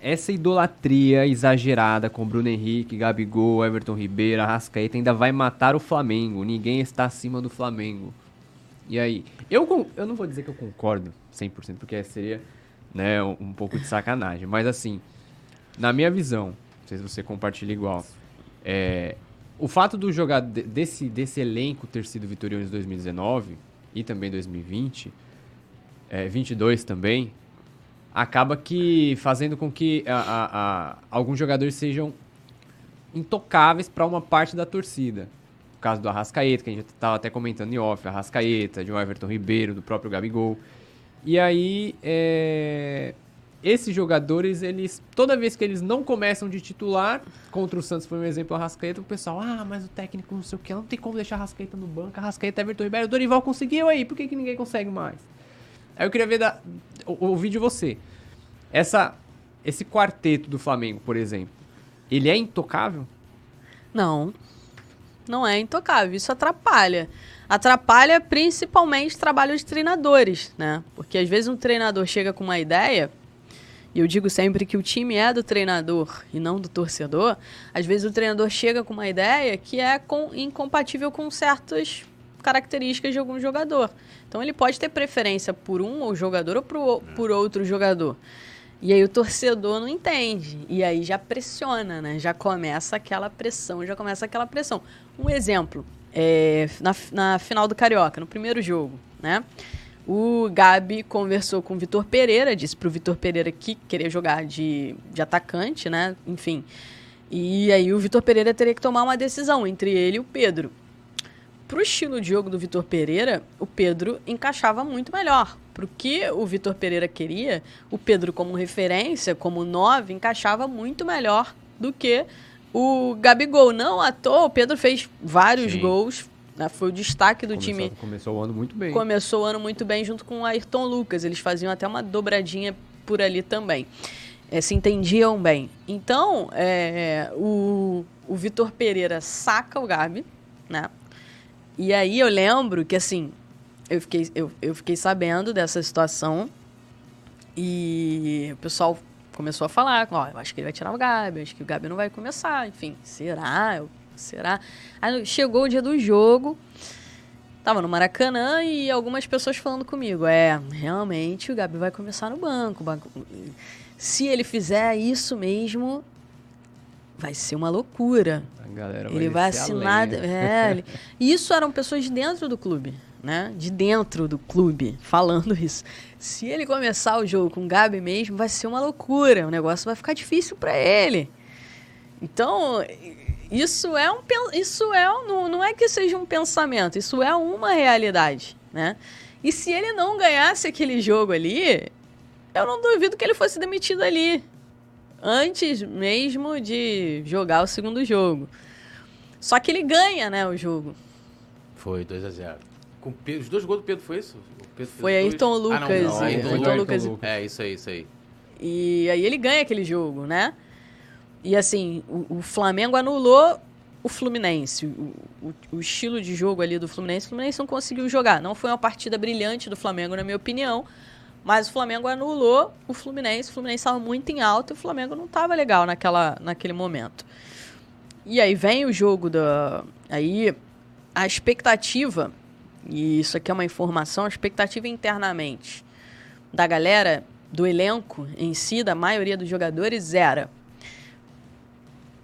Essa idolatria exagerada com Bruno Henrique, Gabigol, Everton Ribeiro, Arrascaeta ainda vai matar o Flamengo. Ninguém está acima do Flamengo. E aí? Eu, eu não vou dizer que eu concordo 100%, porque seria né, um, um pouco de sacanagem. Mas assim, na minha visão, não sei se você compartilha igual, é, o fato do jogador desse, desse elenco ter sido vitorioso em 2019 e também 2020, é, 22 também, acaba que fazendo com que a- a- a- alguns jogadores sejam intocáveis para uma parte da torcida. O caso do Arrascaeta, que a gente estava até comentando em off, Arrascaeta, de um Everton Ribeiro, do próprio Gabigol. E aí, é, esses jogadores, eles toda vez que eles não começam de titular, contra o Santos foi um exemplo, o Arrascaeta, o pessoal, ah, mas o técnico não sei o que, não tem como deixar a Arrascaeta no banco, Arrascaeta, Everton Ribeiro, o Dorival conseguiu aí, por que, que ninguém consegue mais? Aí eu queria ver da, ouvir de você. Essa, esse quarteto do Flamengo, por exemplo, ele é intocável? Não. Não é intocável. Isso atrapalha. Atrapalha principalmente trabalho de treinadores, né? Porque às vezes um treinador chega com uma ideia, e eu digo sempre que o time é do treinador e não do torcedor. Às vezes o treinador chega com uma ideia que é com- incompatível com certas características de algum jogador. Então ele pode ter preferência por um ou jogador ou por, por outro jogador. E aí o torcedor não entende. E aí já pressiona, né? Já começa aquela pressão, já começa aquela pressão. Um exemplo, é, na, na final do Carioca, no primeiro jogo, né? O Gabi conversou com o Vitor Pereira, disse pro Vitor Pereira que queria jogar de, de atacante, né? Enfim. E aí o Vitor Pereira teria que tomar uma decisão entre ele e o Pedro. Pro estilo de jogo do Vitor Pereira, o Pedro encaixava muito melhor. Pro que o Vitor Pereira queria, o Pedro como referência, como nove, encaixava muito melhor do que o Gabigol. Não à toa, o Pedro fez vários Sim. gols, né? foi o destaque do começou, time Começou o ano muito bem. começou o ano muito bem junto com o Ayrton Lucas. Eles faziam até uma dobradinha por ali também. É, se entendiam bem. Então, é, o, o Vitor Pereira saca o Gabi, né? E aí eu lembro que, assim, eu fiquei, eu, eu fiquei sabendo dessa situação e o pessoal começou a falar, ó, eu acho que ele vai tirar o Gabi, eu acho que o Gabi não vai começar, enfim, será? Eu- será? Aí chegou o dia do jogo, Tava no Maracanã e algumas pessoas falando comigo. É, realmente o Gabi vai começar no banco. Se ele fizer isso mesmo, vai ser uma loucura. A galera Ele vai assinar. É, ele- Isso eram pessoas de dentro do clube, né? De dentro do clube, falando isso. Se ele começar o jogo com o Gabi mesmo, vai ser uma loucura. O negócio vai ficar difícil para ele. Então, isso é um isso é não, não é que seja um pensamento, isso é uma realidade, né? E se ele não ganhasse aquele jogo ali, eu não duvido que ele fosse demitido ali antes mesmo de jogar o segundo jogo. Só que ele ganha, né, o jogo. Foi 2x0. Com o Pedro- Os dois gols do Pedro foi isso? Foi dois? Ayrton Ah, não, Lucas não, e- Ayrton Ayrton Lucas. Lucas. É, isso aí, isso aí. E aí ele ganha aquele jogo, né? E assim, o, o Flamengo anulou o Fluminense. O, o, o, estilo de jogo ali do Fluminense, o Fluminense não conseguiu jogar. Não foi uma partida brilhante do Flamengo, na minha opinião. Mas o Flamengo anulou o Fluminense. O Fluminense estava muito em alta e o Flamengo não estava legal naquela, naquele momento. E aí vem o jogo da. Aí a expectativa, e isso aqui é uma informação, a expectativa internamente da galera, do elenco em si, da maioria dos jogadores, era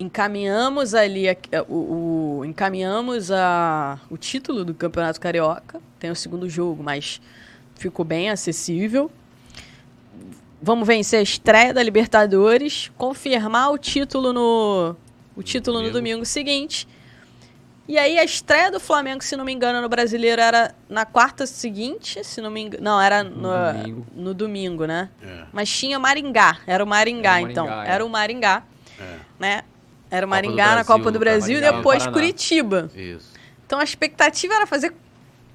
encaminhamos ali a, o, o, encaminhamos a, o título do Campeonato Carioca. Tem o segundo jogo, mas ficou bem acessível. Vamos vencer a estreia da Libertadores, confirmar o título no o título no domingo seguinte. E aí a estreia do Flamengo, se não me engano, no Brasileiro era na quarta seguinte, se não me engano, não, era no, no, domingo. no domingo, né? É. Mas tinha Maringá, era o Maringá, era o então, Maringá, é. era o Maringá, é. né? Era o Maringá Brasil, na Copa do Brasil e depois Curitiba. Isso. Então a expectativa era fazer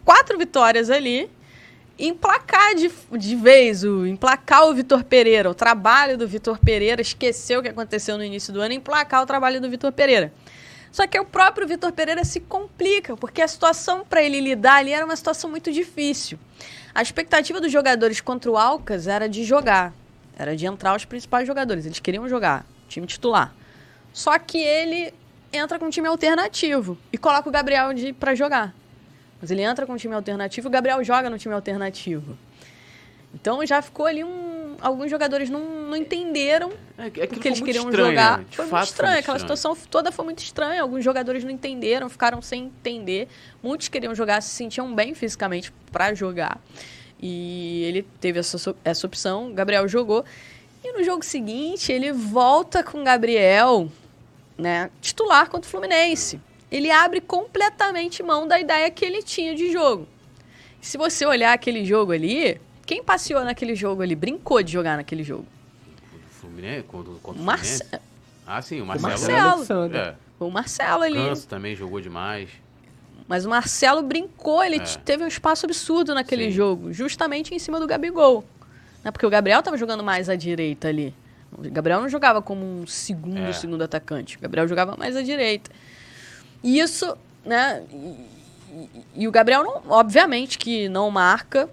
quatro vitórias ali, emplacar de, de vez, o, emplacar o Vitor Pereira, o trabalho do Vitor Pereira, esquecer o que aconteceu no início do ano, emplacar o trabalho do Vitor Pereira. Só que o próprio Vitor Pereira se complica, porque a situação para ele lidar ali era uma situação muito difícil. A expectativa dos jogadores contra o Alcas era de jogar, era de entrar os principais jogadores, eles queriam jogar, time titular. Só que ele entra com um time alternativo e coloca o Gabriel para jogar. Mas ele entra com um time alternativo e o Gabriel joga no time alternativo. Então já ficou ali um. Alguns jogadores não, não entenderam é, o que eles queriam estranho, jogar. Né? Foi muito estranho, foi aquela situação toda foi muito estranha. Alguns jogadores não entenderam, ficaram sem entender. Muitos queriam jogar, se sentiam bem fisicamente para jogar. E ele teve essa, essa opção, Gabriel jogou. E no jogo seguinte, ele volta com Gabriel né, titular contra o Fluminense. Ele abre completamente mão da ideia que ele tinha de jogo. Se você olhar aquele jogo ali, quem passeou naquele jogo ali, brincou de jogar naquele jogo? O Fluminense? Contra, contra o Marce... Ah, sim, o Marcelo. O Marcelo. É. O Marcelo ali. O Canso também jogou demais. Mas o Marcelo brincou, ele é. teve um espaço absurdo naquele sim. jogo, justamente em cima do Gabigol. Né? Porque o Gabriel estava jogando mais à direita ali. O Gabriel não jogava como um segundo, é. segundo atacante. O Gabriel jogava mais à direita. E isso, né? E, e, o Gabriel, não, obviamente, que não marca.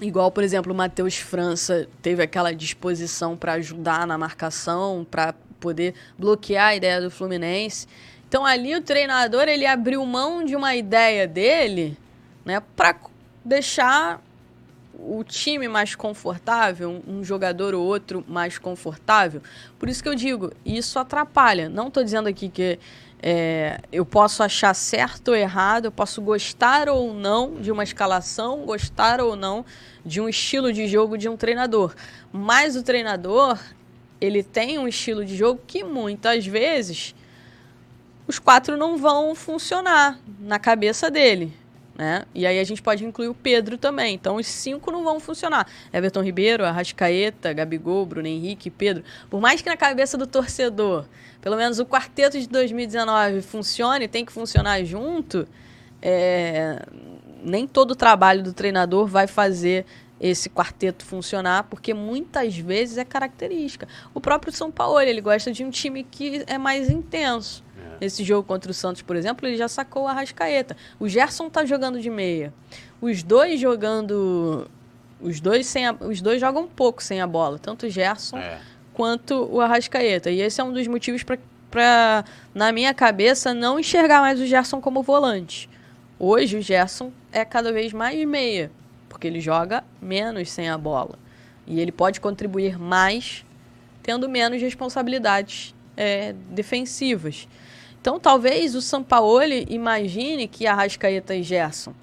Igual, por exemplo, o Matheus França teve aquela disposição para ajudar na marcação, para poder bloquear a ideia do Fluminense. Então ali o treinador ele abriu mão de uma ideia dele, né, para deixar o time mais confortável, um jogador ou outro mais confortável. Por isso que eu digo, isso atrapalha. Não estou dizendo aqui que é, eu posso achar certo ou errado, eu posso gostar ou não de uma escalação, gostar ou não de um estilo de jogo de um treinador. Mas o treinador, ele tem um estilo de jogo que muitas vezes os quatro não vão funcionar na cabeça dele. Né? E aí a gente pode incluir o Pedro também. Então os cinco não vão funcionar. Everton Ribeiro, Arrascaeta, Gabigol, Bruno Henrique, Pedro. Por mais que na cabeça do torcedor, pelo menos o quarteto de 2019 funcione, tem que funcionar junto, é... nem todo o trabalho do treinador vai fazer esse quarteto funcionar, porque muitas vezes é característica. O próprio São Paulo, ele gosta de um time que é mais intenso. Nesse jogo contra o Santos, por exemplo, ele já sacou a Rascaeta. O Gerson tá jogando de meia. Os dois jogando. Os dois, sem a... os dois jogam um pouco sem a bola, tanto o Gerson é. quanto o Arrascaeta. E esse é um dos motivos para, na minha cabeça, não enxergar mais o Gerson como volante. Hoje o Gerson é cada vez mais meia, porque ele joga menos sem a bola. E ele pode contribuir mais tendo menos responsabilidades é, defensivas. Então, talvez o Sampaoli imagine que Arrascaeta e Gerson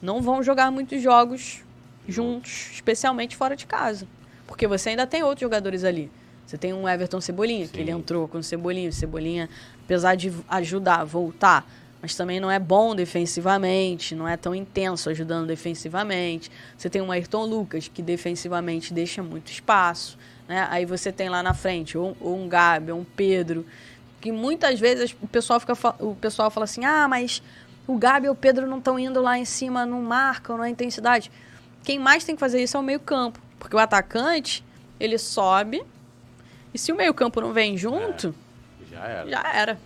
não vão jogar muitos jogos juntos, especialmente fora de casa. Porque você ainda tem outros jogadores ali. Você tem um Everton Cebolinha, Sim. que ele entrou com o Cebolinha. O Cebolinha, apesar de ajudar a voltar, mas também não é bom defensivamente, não é tão intenso ajudando defensivamente. Você tem um Ayrton Lucas, que defensivamente deixa muito espaço. Né? Aí você tem lá na frente ou, ou um Gabi, ou um Pedro, que muitas vezes o pessoal, fica, o pessoal fala assim: ah, mas o Gabi e o Pedro não estão indo lá em cima, não marcam, não é intensidade. Quem mais tem que fazer isso é o meio-campo. Porque o atacante, ele sobe. E se o meio-campo não vem junto, é, já era. Já era.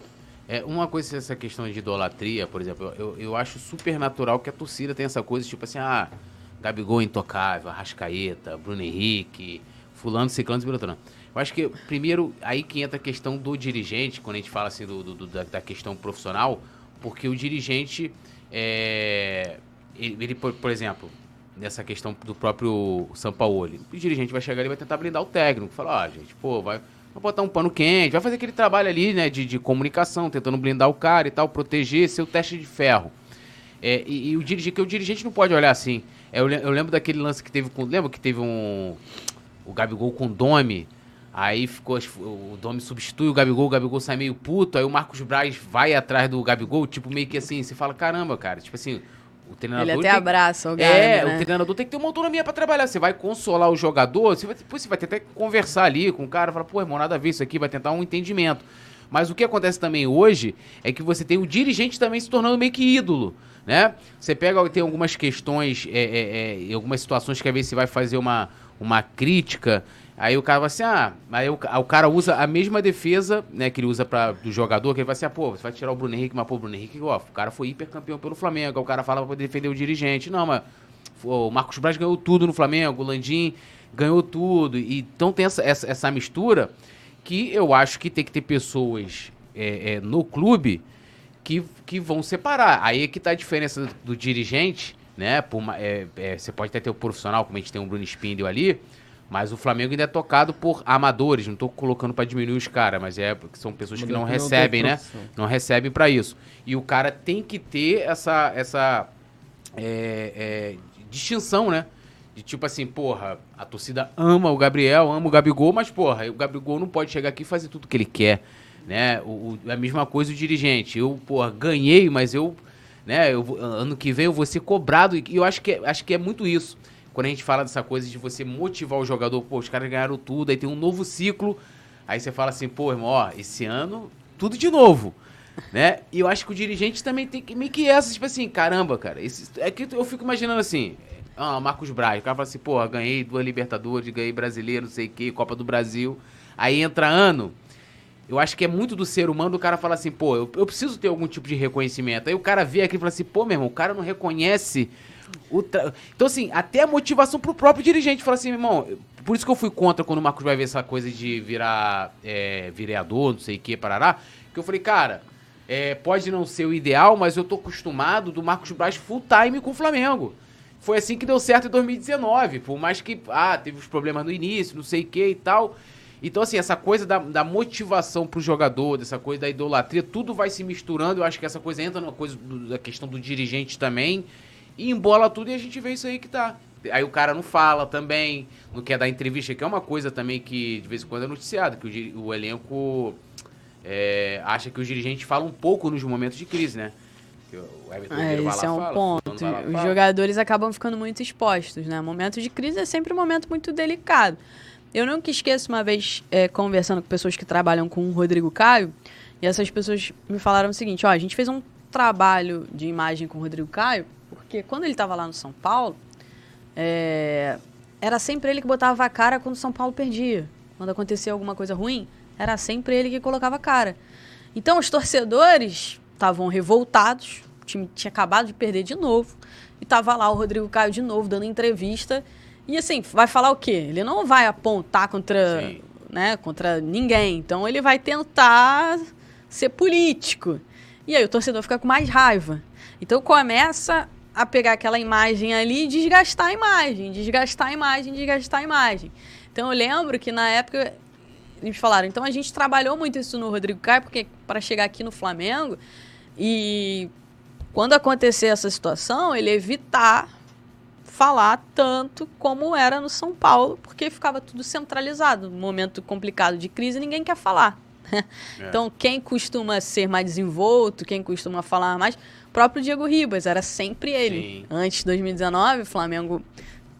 É, uma coisa, essa questão de idolatria, por exemplo, eu, eu acho super natural que a torcida tenha essa coisa, tipo assim, ah, Gabigol intocável, Arrascaeta, Bruno Henrique, fulano, ciclano e. Eu acho que, primeiro, aí que entra a questão do dirigente, quando a gente fala assim do, do da, da, questão profissional, porque o dirigente, é, ele, ele por, por, exemplo, nessa questão do próprio São Paulo, o dirigente vai chegar e vai tentar blindar o técnico, falar, ó, ah, gente, pô, vai Vai botar um pano quente, vai fazer aquele trabalho ali, né, de, de comunicação, tentando blindar o cara e tal, proteger seu teste de ferro. É, e, e, o dirigente, que o dirigente não pode olhar assim. É, eu, eu, lembro daquele lance que teve com. Lembra que teve um. O Gabigol com o. Aí ficou. O Domi substitui o Gabigol, o Gabigol sai meio puto. Aí o Marcos Braz vai atrás do Gabigol, tipo, meio que assim, você fala, caramba, cara. Tipo assim, o treinador Ele até tem... abraça o Gabi, É, né? o treinador tem que ter uma autonomia para trabalhar. Você vai consolar o jogador, você vai, depois você vai tentar conversar ali com o cara, falar, pô, irmão, nada a ver isso aqui, vai tentar um entendimento. Mas o que acontece também hoje é que você tem o dirigente também se tornando meio que ídolo, né? Você pega, tem algumas questões, é, é, é, algumas situações que às vezes você vai fazer uma, uma crítica Aí o cara vai assim, ah, aí o, o, cara usa a mesma defesa, né, que ele usa para do jogador, que ele vai assim, ah, pô, você vai tirar o Bruno Henrique, mas pô, o Bruno Henrique, ó, o cara foi hipercampeão pelo Flamengo, o cara fala pra poder defender o dirigente. Não, mas o Marcos Braz ganhou tudo no Flamengo, o Landim ganhou tudo. E, então tem essa, essa, essa, mistura que eu acho que tem que ter pessoas é, é, no clube que, que vão separar. Aí é que tá a diferença do, do dirigente, né? Por, é, é, você pode até ter o profissional, como a gente tem um Bruno Spindel ali, mas o Flamengo ainda é tocado por amadores, não estou colocando para diminuir os caras, mas é porque são pessoas que não, não recebem, né? Não recebem para isso. E o cara tem que ter essa, essa é, é, distinção, né? De tipo assim, porra, a torcida ama o Gabriel, ama o Gabigol, mas porra, o Gabigol não pode chegar aqui e fazer tudo que ele quer, né? O, o, a mesma coisa o dirigente. Eu, porra, ganhei, mas eu, né, eu, ano que vem eu vou ser cobrado e eu acho que, é, acho que é muito isso quando a gente fala dessa coisa de você motivar o jogador, pô, os caras ganharam tudo, aí tem um novo ciclo, aí você fala assim, pô, irmão, ó, esse ano, tudo de novo. né? E eu acho que o dirigente também tem que meio que essa, tipo assim, caramba, cara. Esse, é que eu fico imaginando assim, ah, Marcos Braz, o cara fala assim, pô, ganhei duas Libertadores, ganhei brasileiro, não sei o que, Copa do Brasil. Aí entra ano. Eu acho que é muito do ser humano o cara falar assim, pô, eu, eu preciso ter algum tipo de reconhecimento. Aí o cara vê aqui e fala assim, pô, meu irmão, o cara não reconhece Tra... Então, assim, até a motivação pro próprio dirigente. Fala assim, irmão, por isso que eu fui contra quando o Marcos vai ver essa coisa de virar é, vereador, não sei o que, parará. Que eu falei, cara, é, pode não ser o ideal, mas eu tô acostumado do Marcos Braz full time com o Flamengo. Foi assim que deu certo em 2019. Por mais que, ah, teve os problemas no início, não sei o que e tal. Então, assim, essa coisa da, da motivação pro jogador, dessa coisa da idolatria, tudo vai se misturando. Eu acho que essa coisa entra numa coisa do, da questão do dirigente também. E embola tudo e a gente vê isso aí que tá. Aí o cara não fala também, não quer dar entrevista, que é uma coisa também que de vez em quando é noticiado, que o, o elenco é, acha que os dirigentes falam um pouco nos momentos de crise, né? É, esse é um fala, ponto. Os fala. jogadores acabam ficando muito expostos, né? Momento de crise é sempre um momento muito delicado. Eu nunca esqueço uma vez é, conversando com pessoas que trabalham com o Rodrigo Caio, e essas pessoas me falaram o seguinte: ó, a gente fez um trabalho de imagem com o Rodrigo Caio porque quando ele estava lá no São Paulo, é, era sempre ele que botava a cara quando o São Paulo perdia. Quando acontecia alguma coisa ruim, era sempre ele que colocava a cara. Então os torcedores estavam revoltados, o time tinha acabado de perder de novo, e tava lá o Rodrigo Caio de novo dando entrevista. E assim, vai falar o quê? Ele não vai apontar contra, né, contra ninguém. Então ele vai tentar ser político. E aí o torcedor fica com mais raiva. Então começa a pegar aquela imagem ali e desgastar a imagem, desgastar a imagem, desgastar a imagem. Então eu lembro que na época eles falaram, então a gente trabalhou muito isso no Rodrigo Caio, porque para chegar aqui no Flamengo e quando acontecer essa situação, ele evitar falar tanto como era no São Paulo, porque ficava tudo centralizado. No momento complicado de crise, ninguém quer falar. É. Então, quem costuma ser mais desenvolto, quem costuma falar mais, próprio Diego Ribas, era sempre ele. Sim. Antes de 2019, o Flamengo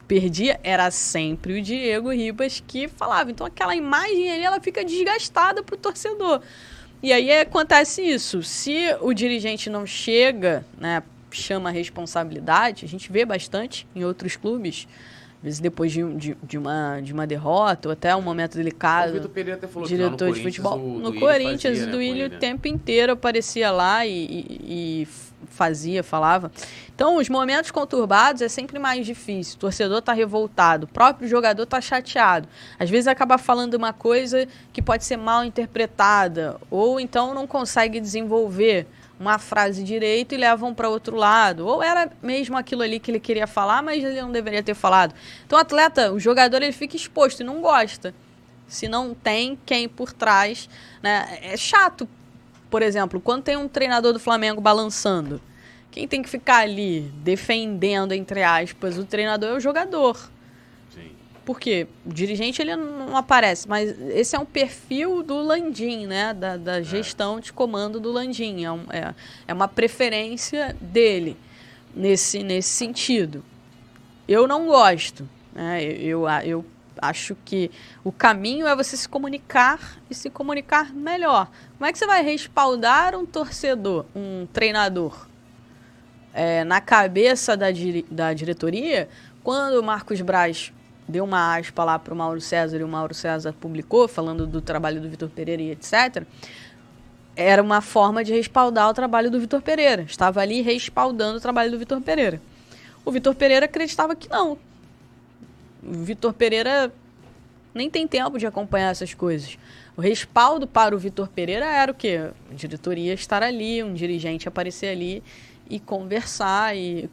perdia, era sempre o Diego Ribas que falava. Então aquela imagem ali, ela fica desgastada pro torcedor. E aí acontece isso. Se o dirigente não chega, né, chama a responsabilidade, a gente vê bastante em outros clubes vezes depois de, de, de uma, de uma derrota, ou até um momento O delicado. Vitor Pereira até falou que lá no diretor de futebol. o no Duílio Corinthians, fazia, o né, Duílio o ele, né? tempo inteiro aparecia lá e, e- e fazia, falava. Então, os momentos conturbados é sempre mais difícil. O torcedor tá revoltado, o próprio jogador tá chateado. Às vezes acaba falando uma coisa que pode ser mal interpretada, ou então não consegue desenvolver uma frase direito e levam para outro lado. Ou era mesmo aquilo ali que ele queria falar, mas ele não deveria ter falado. Então, o atleta, o jogador, ele fica exposto e não gosta se não tem quem por trás, né? É chato, por exemplo, quando tem um treinador do Flamengo balançando, quem tem que ficar ali defendendo, entre aspas, o treinador é o jogador. Sim. Por quê? O dirigente ele não aparece, mas esse é um perfil do Landim, né? Da, da gestão de comando do Landim. É, um- é, é uma preferência dele nesse, nesse sentido. Eu não gosto. Né? Eu, eu, eu acho que o caminho é você se comunicar e se comunicar melhor. Como é que você vai respaldar um torcedor, um treinador? é, na cabeça da, da diretoria, quando o Marcos Braz deu uma aspa lá para o Mauro César e o Mauro César publicou, falando do trabalho do Vitor Pereira e etc., era uma forma de respaldar o trabalho do Vitor Pereira. Estava ali respaldando o trabalho do Vitor Pereira. O Vitor Pereira acreditava que não. O Vitor Pereira nem tem tempo de acompanhar essas coisas. O respaldo para o Vitor Pereira era o quê? A diretoria estar ali, um dirigente aparecer ali e conversar. E...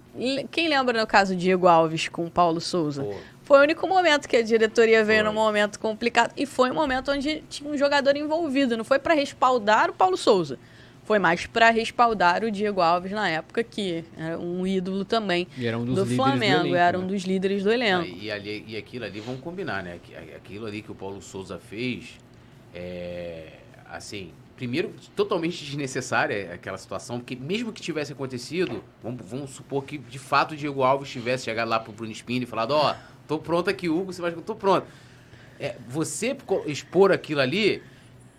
Quem lembra no caso Diego Alves com o Paulo Souza? Pô, Foi o único momento que a diretoria veio Foi. num momento complicado. E foi um momento onde tinha um jogador envolvido. Não foi para respaldar o Paulo Souza. Foi mais para respaldar o Diego Alves na época, que era um ídolo também E era um dos do Flamengo. do elenco, era um né? dos líderes do elenco. E, ali, e aquilo ali, vamos combinar, né? Aqui- Aquilo ali que o Paulo Souza fez, é, assim, primeiro, totalmente desnecessária aquela situação, porque mesmo que tivesse acontecido, vamos, vamos supor que de fato o Diego Alves tivesse chegado lá pro Bruno Spini e falado, ó, tô pronto aqui, Hugo, você vai tô pronto. É, você expor aquilo ali,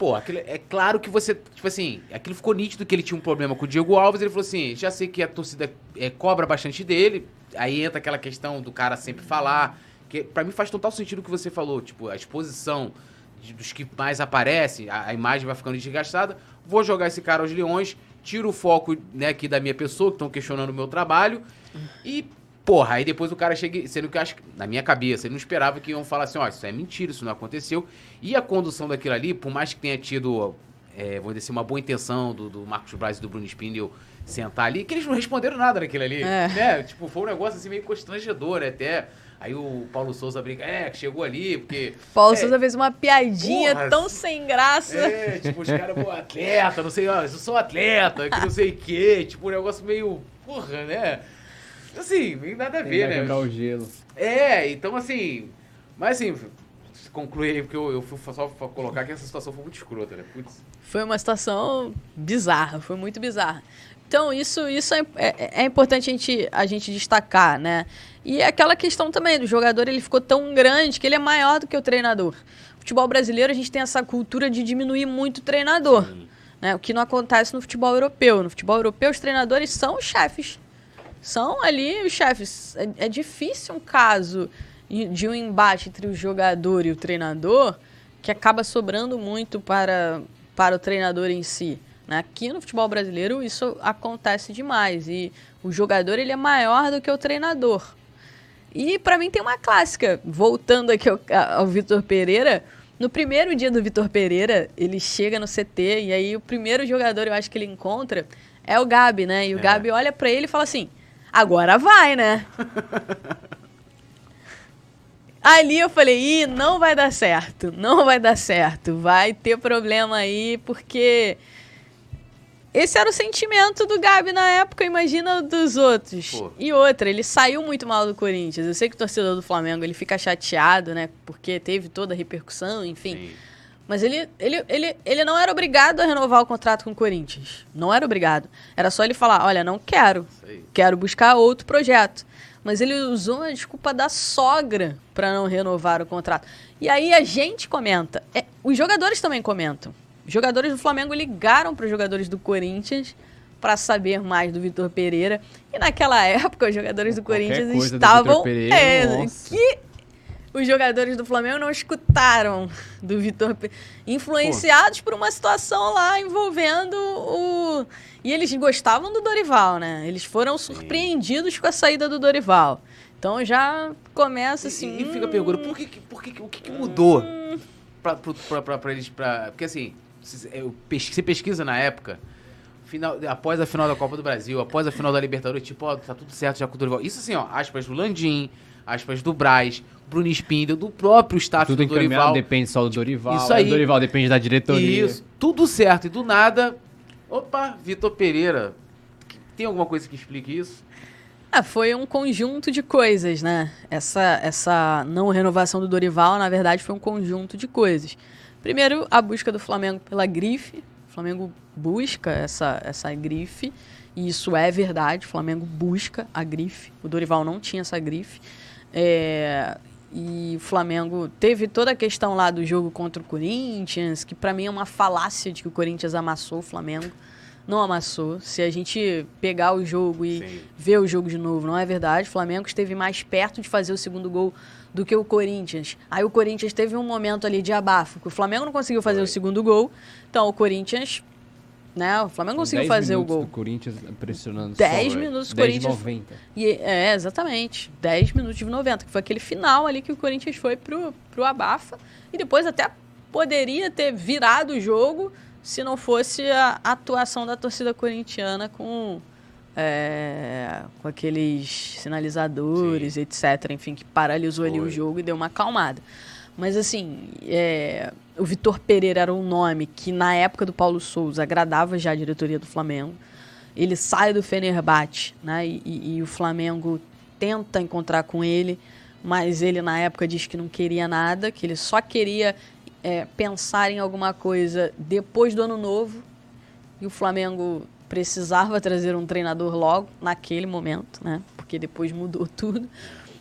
pô, aquilo, é claro que você, tipo assim, aquilo ficou nítido que ele tinha um problema com o Diego Alves, ele falou assim, já sei que a torcida é, cobra bastante dele, aí entra aquela questão do cara sempre falar, que pra mim faz total sentido o que você falou, tipo, a exposição de- dos que mais aparecem, a, a imagem vai ficando desgastada, vou jogar esse cara aos leões, tiro o foco, né, aqui da minha pessoa, que estão questionando o meu trabalho, e, porra, aí depois o cara chega, sendo que eu acho que, na minha cabeça, ele não esperava que iam falar assim, ó, isso é mentira, isso não aconteceu, e a condução daquilo ali, por mais que tenha tido, é, vou dizer assim, uma boa intenção do, do Marcos Braz e do Bruno Spindel sentar ali, que eles não responderam nada naquilo ali, É. né, tipo, foi um negócio assim meio constrangedor, né, até... Aí o Paulo Souza brinca, é, que chegou ali, porque Paulo É. Souza fez uma piadinha Porra, tão sem graça. é, tipo, os caras, pô, atleta, não sei, ó, eu sou atleta, que não sei o quê, tipo, um negócio meio, porra, né? Assim, nem nada a ver, né? quebrar o gelo. É, então assim, mas assim, conclui aí, porque eu, eu fui só colocar que essa situação foi muito escrota, né? Putz, Foi uma situação bizarra, foi muito bizarra. Então, isso, isso é, é, é importante a gente, a gente destacar, né? E é aquela questão também do jogador, ele ficou tão grande que ele é maior do que o treinador. Futebol brasileiro, a gente tem essa cultura de diminuir muito o treinador. sim. né? O que não acontece no futebol europeu. No futebol europeu, os treinadores são os chefes. São ali os chefes. É, é difícil um caso de um embate entre o jogador e o treinador que acaba sobrando muito para, para o treinador em si. né? Aqui no futebol brasileiro isso acontece demais e o jogador ele é maior do que o treinador. E para mim tem uma clássica, voltando aqui ao, ao Vitor Pereira. No primeiro dia do Vitor Pereira, ele chega no CT e aí o primeiro jogador eu acho que ele encontra é o Gabi, né? E o É. Gabi olha para ele e fala assim: "Agora vai, né?" Ali eu falei, ih, não vai dar certo, não vai dar certo, vai ter problema aí, porque esse era o sentimento do Gabi na época, imagina dos outros. Pô. E outra, ele saiu muito mal do Corinthians. Eu sei que o torcedor do Flamengo ele fica chateado, né? Porque teve toda a repercussão, enfim. Sim. Mas ele, ele, ele, ele não era obrigado a renovar o contrato com o Corinthians. Não era obrigado. Era só ele falar: olha, não quero. Quero buscar outro projeto. Mas ele usou a desculpa da sogra para não renovar o contrato. E aí a gente comenta. É, os jogadores também comentam. Os jogadores do Flamengo ligaram para os jogadores do Corinthians para saber mais do Vitor Pereira. E naquela época, os jogadores do Qualquer Corinthians do estavam. Vitor Pereira, é, que os jogadores do Flamengo não escutaram do Vitor Pereira. Influenciados por uma situação lá envolvendo o. E eles gostavam do Dorival, né? Eles foram surpreendidos com a saída do Dorival. Então já começa assim. E, e fica perguntando, por que, por que, o que, que mudou pra, pro- pra, pra, pra eles? Pra, porque assim, você pesquisa na época, final, após a final da Copa do Brasil, após a final da Libertadores, tipo, ó, tá tudo certo já com o Dorival. Isso assim, ó, aspas do Landim, aspas do Braz, Bruno Spindel, do próprio staff Tudo do encaminhado Dorival. depende só do Dorival. Isso aí. aí. O Dorival depende da diretoria. Isso, tudo certo. E do nada, opa, Vitor Pereira. Tem alguma coisa que explique isso? Ah, foi um conjunto de coisas, né? Essa, essa não renovação do Dorival, na verdade, foi um conjunto de coisas. Primeiro, a busca do Flamengo pela grife. O Flamengo busca essa, essa grife, e isso é verdade. O Flamengo busca a grife. O Dorival não tinha essa grife. É, e o Flamengo teve toda a questão lá do jogo contra o Corinthians, que pra mim é uma falácia de que o Corinthians amassou o Flamengo. Não amassou. Se a gente pegar o jogo e Sim. ver o jogo de novo, não é verdade. O Flamengo esteve mais perto de fazer o segundo gol do que o Corinthians. Aí o Corinthians teve um momento ali de abafo, que o Flamengo não conseguiu fazer Foi. o segundo gol. Então o Corinthians, né? O Flamengo conseguiu 10 fazer o minutos gol. do Corinthians pressionando 10 só, minutos o 10 Corinthians 90. E, é, exatamente. 10 minutos de 90, que foi aquele final ali que o Corinthians foi pro, pro Abafa. E depois até poderia ter virado o jogo se não fosse a atuação da torcida corintiana com, é, com aqueles sinalizadores, etc. Enfim, que paralisou ali Foi. o jogo e deu uma acalmada. Mas assim, é, o Vitor Pereira era um nome que na época do Paulo Souza agradava já a diretoria do Flamengo. Ele sai do Fenerbahçe, né? E, e- e o Flamengo tenta encontrar com ele, mas ele na época diz que não queria nada, que ele só queria é, pensar em alguma coisa depois do ano novo. E o Flamengo precisava trazer um treinador logo, naquele momento, né? Porque depois mudou tudo.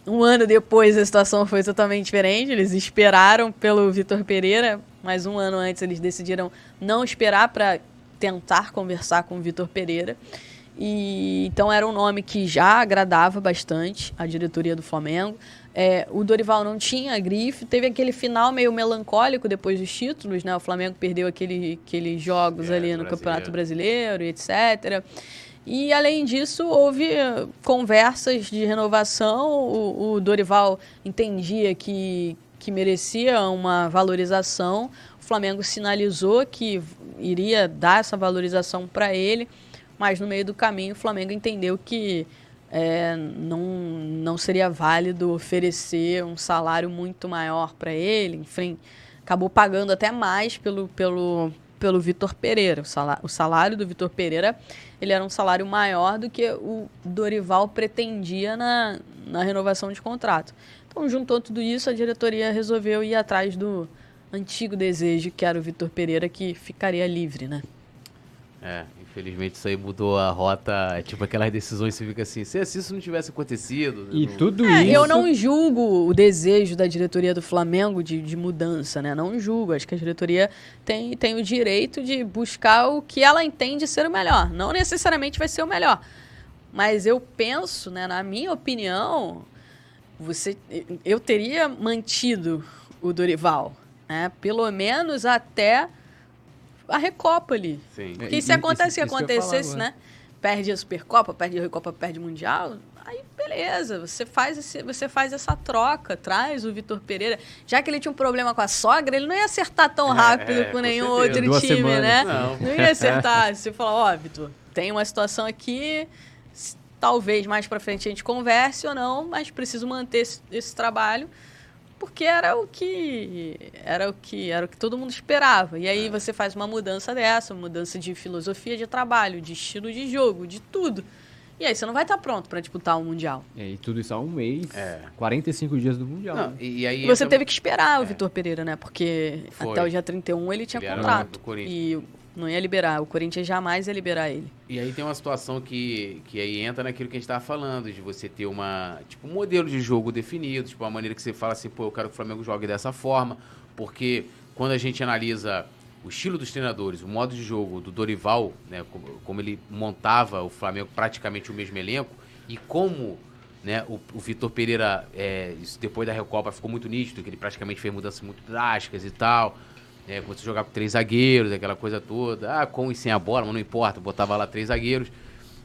Um ano depois a situação foi totalmente diferente. Eles esperaram pelo Vitor Pereira, mas um ano antes eles decidiram não esperar para tentar conversar com o Vitor Pereira. E então era um nome que já agradava bastante a diretoria do Flamengo. É, o Dorival não tinha grife, teve aquele final meio melancólico depois dos títulos, né? O Flamengo perdeu aquele, aqueles jogos É, ali no brasileiro. Campeonato Brasileiro, etc. E além disso, houve eh, conversas de renovação. O, o Dorival entendia que, que merecia uma valorização. O Flamengo sinalizou que iria dar essa valorização para ele, mas no meio do caminho o Flamengo entendeu que eh, não, não seria válido oferecer um salário muito maior para ele. Enfim, acabou pagando até mais pelo, pelo, pelo Vitor Pereira. O salário, o salário do Vitor Pereira ele era um salário maior do que o Dorival pretendia na, na renovação de contrato. Então, juntou tudo isso, a diretoria resolveu ir atrás do antigo desejo, que era o Vitor Pereira, que ficaria livre, né? É, infelizmente isso aí mudou a rota. É tipo aquelas decisões que você fica assim, se se isso não tivesse acontecido. E não- tudo É, isso. eu não julgo o desejo da diretoria do Flamengo de, de mudança, né? Não julgo. Acho que a diretoria tem, tem o direito de buscar o que ela entende ser o melhor. Não necessariamente vai ser o melhor. Mas eu penso, né, na minha opinião, você, eu teria mantido o Dorival, né? Pelo menos até a Recopa ali. Sim. É, Porque e- se acontece que falar acontecesse, né? Perde a Supercopa, perde a Recopa, perde o Mundial, aí beleza, você faz, esse, você faz essa troca, traz o Vitor Pereira. Já que ele tinha um problema com a sogra, ele não ia acertar tão É, rápido é, com com nenhum certeza. outro Duas time, semanas. né? Não. Não ia acertar. Você fala, ó, Vitor, tem uma situação aqui, talvez mais pra frente a gente converse ou não, mas preciso manter esse, esse trabalho porque era o que era o que era o que todo mundo esperava. E É. aí você faz uma mudança dessa, uma mudança de filosofia de trabalho, de estilo de jogo, de tudo. E aí você não vai estar pronto pra disputar o mundial. É, e tudo isso há um mês. É. 45 dias do Mundial. Não, né? e, e aí E você teve que esperar o Vitor Pereira, né? Porque Foi. até o dia 31 ele tinha Ele era contrato e não ia liberar. O Corinthians jamais ia liberar ele. E aí tem uma situação que, que aí entra naquilo que a gente tava falando, de você ter uma, tipo, um modelo de jogo definido, tipo, uma maneira que você fala assim, pô, eu quero que o Flamengo jogue dessa forma, porque quando a gente analisa o estilo dos treinadores, o modo de jogo do Dorival, né, como, como ele montava o Flamengo praticamente o mesmo elenco, e como né, o, o Vitor Pereira, é, depois da Recopa, ficou muito nítido, que ele praticamente fez mudanças muito drásticas e tal. É, começou a jogar com três zagueiros, aquela coisa toda. Ah, com e sem a bola, mas não importa, botava lá três zagueiros.